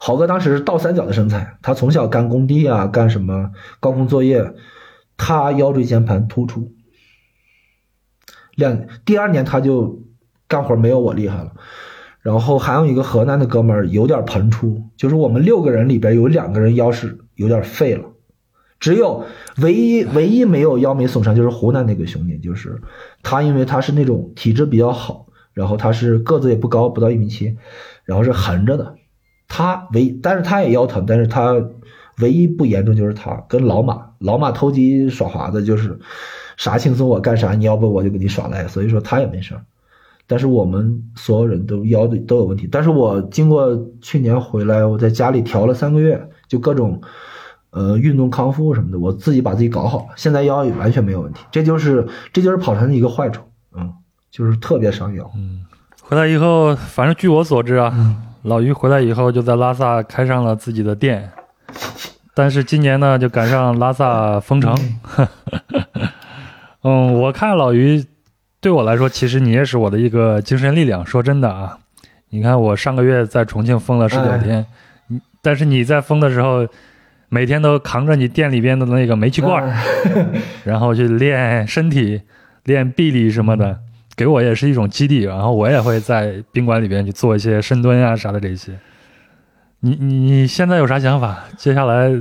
豪哥当时是倒三角的身材，他从小干工地啊，干什么高空作业，他腰椎间盘突出。两第二年他就干活没有我厉害了，然后还有一个河南的哥们儿有点膨出，就是我们六个人里边有两个人腰是有点废了，只有唯一唯一没有腰没损伤就是湖南那个兄弟，就是他因为他是那种体质比较好，然后他是个子也不高，不到一米七，然后是横着的。他唯，但是他也腰疼，但是他唯一不严重就是他跟老马，老马偷鸡耍滑子，就是啥轻松我干啥，你要不我就给你耍赖，所以说他也没事儿。但是我们所有人都腰都都有问题。但是我经过去年回来，我在家里调了三个月，就各种呃运动康复什么的，我自己把自己搞好了，现在腰也完全没有问题。这就是这就是跑山的一个坏处，嗯，就是特别伤腰。嗯，回来以后，反正据我所知啊。老于回来以后就在拉萨开上了自己的店，但是今年呢就赶上拉萨封城。(laughs) 嗯，我看老于对我来说，其实你也是我的一个精神力量。说真的啊，你看我上个月在重庆封了十九天，但是你在封的时候，每天都扛着你店里边的那个煤气罐，(laughs) 然后去练身体、练臂力什么的。给我也是一种激励，然后我也会在宾馆里边去做一些深蹲啊啥的这些。你你你现在有啥想法？接下来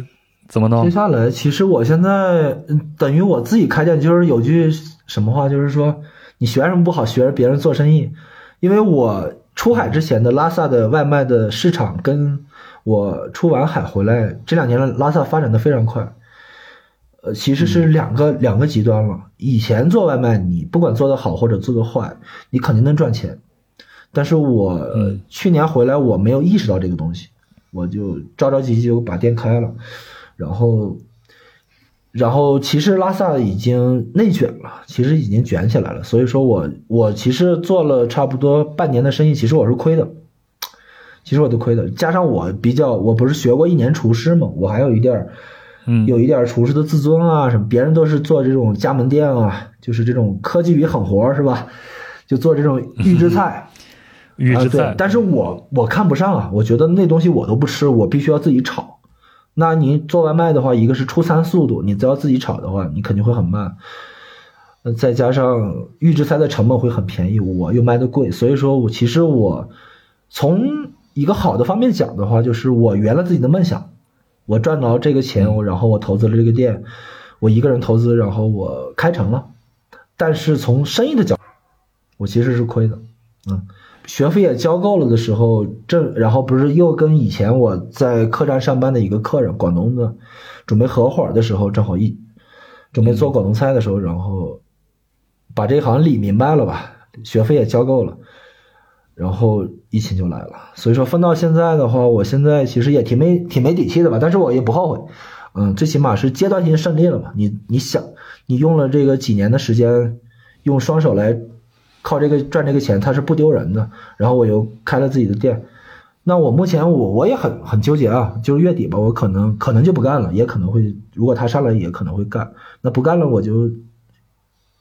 怎么弄？接下来其实我现在等于我自己开店，就是有句什么话，就是说你学什么不好，学着别人做生意。因为我出海之前的拉萨的外卖的市场，跟我出完海回来这两年的拉萨发展的非常快。呃，其实是两个两个极端了。以前做外卖，你不管做的好或者做的坏，你肯定能赚钱。但是我去年回来，我没有意识到这个东西，我就着着急急就把店开了。然后，然后其实拉萨已经内卷了，其实已经卷起来了。所以说我我其实做了差不多半年的生意，其实我是亏的，其实我都亏的。加上我比较，我不是学过一年厨师嘛，我还有一点儿。有一点厨师的自尊啊，什么别人都是做这种加盟店啊，就是这种科技与狠活是吧？就做这种预制菜，预制菜。但是我我看不上啊，我觉得那东西我都不吃，我必须要自己炒。那你做外卖的话，一个是出餐速度，你只要自己炒的话，你肯定会很慢。再加上预制菜的成本会很便宜，我又卖的贵，所以说我其实我从一个好的方面讲的话，就是我圆了自己的梦想。我赚到这个钱，我然后我投资了这个店，我一个人投资，然后我开成了。但是从生意的角，我其实是亏的，嗯，学费也交够了的时候，这然后不是又跟以前我在客栈上班的一个客人，广东的，准备合伙的时候，正好一准备做广东菜的时候，然后把这行理明白了吧，学费也交够了，然后疫情就来了。所以说分到现在的话，我现在其实也挺没挺没底气的吧，但是我也不后悔，嗯，最起码是阶段性胜利了嘛。你你想，你用了这个几年的时间，用双手来。靠这个赚这个钱，它是不丢人的。然后我又开了自己的店，那我目前我我也很很纠结啊，就是月底吧，我可能可能就不干了，也可能会如果他上来也可能会干。那不干了，我就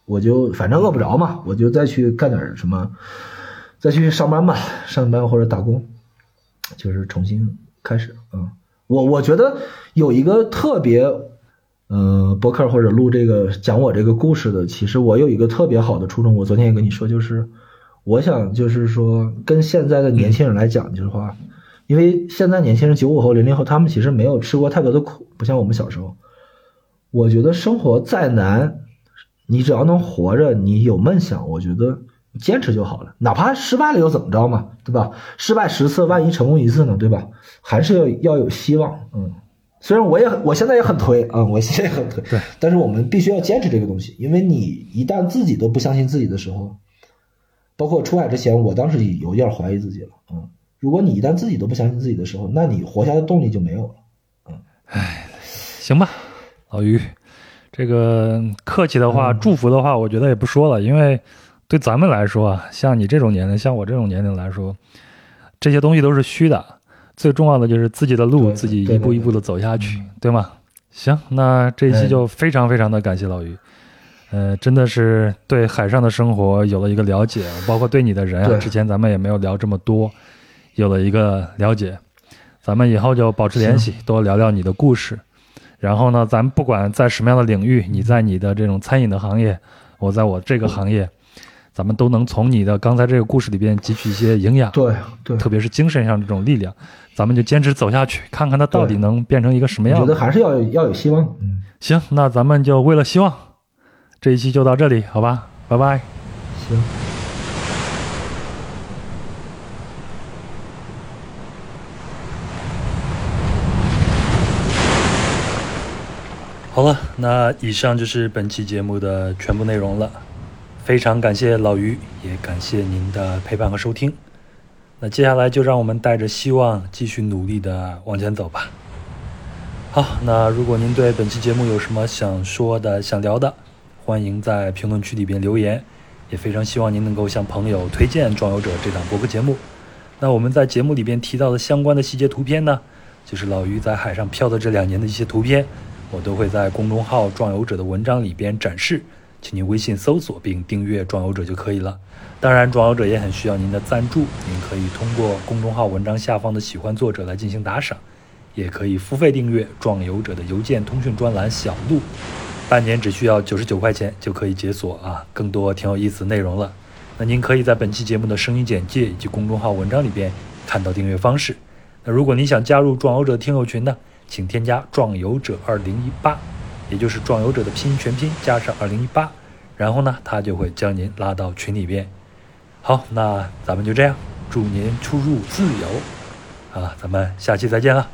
我就反正饿不着嘛，我就再去干点什么，再去上班吧，上班或者打工，就是重新开始。嗯，我我觉得有一个特别。嗯，博客或者录这个讲我这个故事的，其实我有一个特别好的初衷。我昨天也跟你说，就是我想就是说，跟现在的年轻人来讲，就是话，因为现在年轻人九五后、零零后，他们其实没有吃过太多的苦，不像我们小时候。我觉得生活再难，你只要能活着，你有梦想，我觉得坚持就好了。哪怕失败了又怎么着嘛，对吧？失败十次，万一成功一次呢，对吧？还是要要有希望，嗯。虽然我也我现在也很推啊，我现在也很推，对，但是我们必须要坚持这个东西，因为你一旦自己都不相信自己的时候，包括出海之前，我当时也有点怀疑自己了，嗯，如果你一旦自己都不相信自己的时候，那你活下的动力就没有了，嗯，哎，行吧，老于，这个客气的话、祝福的话，我觉得也不说了，因为对咱们来说啊，像你这种年龄，像我这种年龄来说，这些东西都是虚的。最重要的就是自己的路，自己一步一步的走下去，对吗？行，那这一期就非常非常的感谢老于，呃，真的是对海上的生活有了一个了解，包括对你的人啊，之前咱们也没有聊这么多，有了一个了解，咱们以后就保持联系，多聊聊你的故事。然后呢，咱不管在什么样的领域，你在你的这种餐饮的行业，我在我这个行业。咱们都能从你的刚才这个故事里边汲取一些营养，对对，特别是精神上这种力量，咱们就坚持走下去，看看它到底能变成一个什么样。我觉得还是要要有希望。嗯，行，那咱们就为了希望，这一期就到这里，好吧，拜拜。行。好了，那以上就是本期节目的全部内容了。非常感谢老于，也感谢您的陪伴和收听。那接下来就让我们带着希望继续努力的往前走吧。好，那如果您对本期节目有什么想说的、想聊的，欢迎在评论区里边留言。也非常希望您能够向朋友推荐《壮游者》这档播客节目。那我们在节目里边提到的相关的细节图片呢，就是老于在海上漂的这两年的一些图片，我都会在公众号“壮游者”的文章里边展示。请您微信搜索并订阅“壮游者”就可以了。当然，壮游者也很需要您的赞助。您可以通过公众号文章下方的“喜欢作者”来进行打赏，也可以付费订阅“壮游者”的邮件通讯专栏“小路”，半年只需要九十九块钱就可以解锁啊，更多挺有意思的内容了。那您可以在本期节目的声音简介以及公众号文章里边看到订阅方式。那如果您想加入壮游者听友群呢，请添加“壮游者二零一八”。也就是壮游者的拼音全拼加上二零一八，然后呢，他就会将您拉到群里边。好，那咱们就这样，祝您出入自由。啊，咱们下期再见了。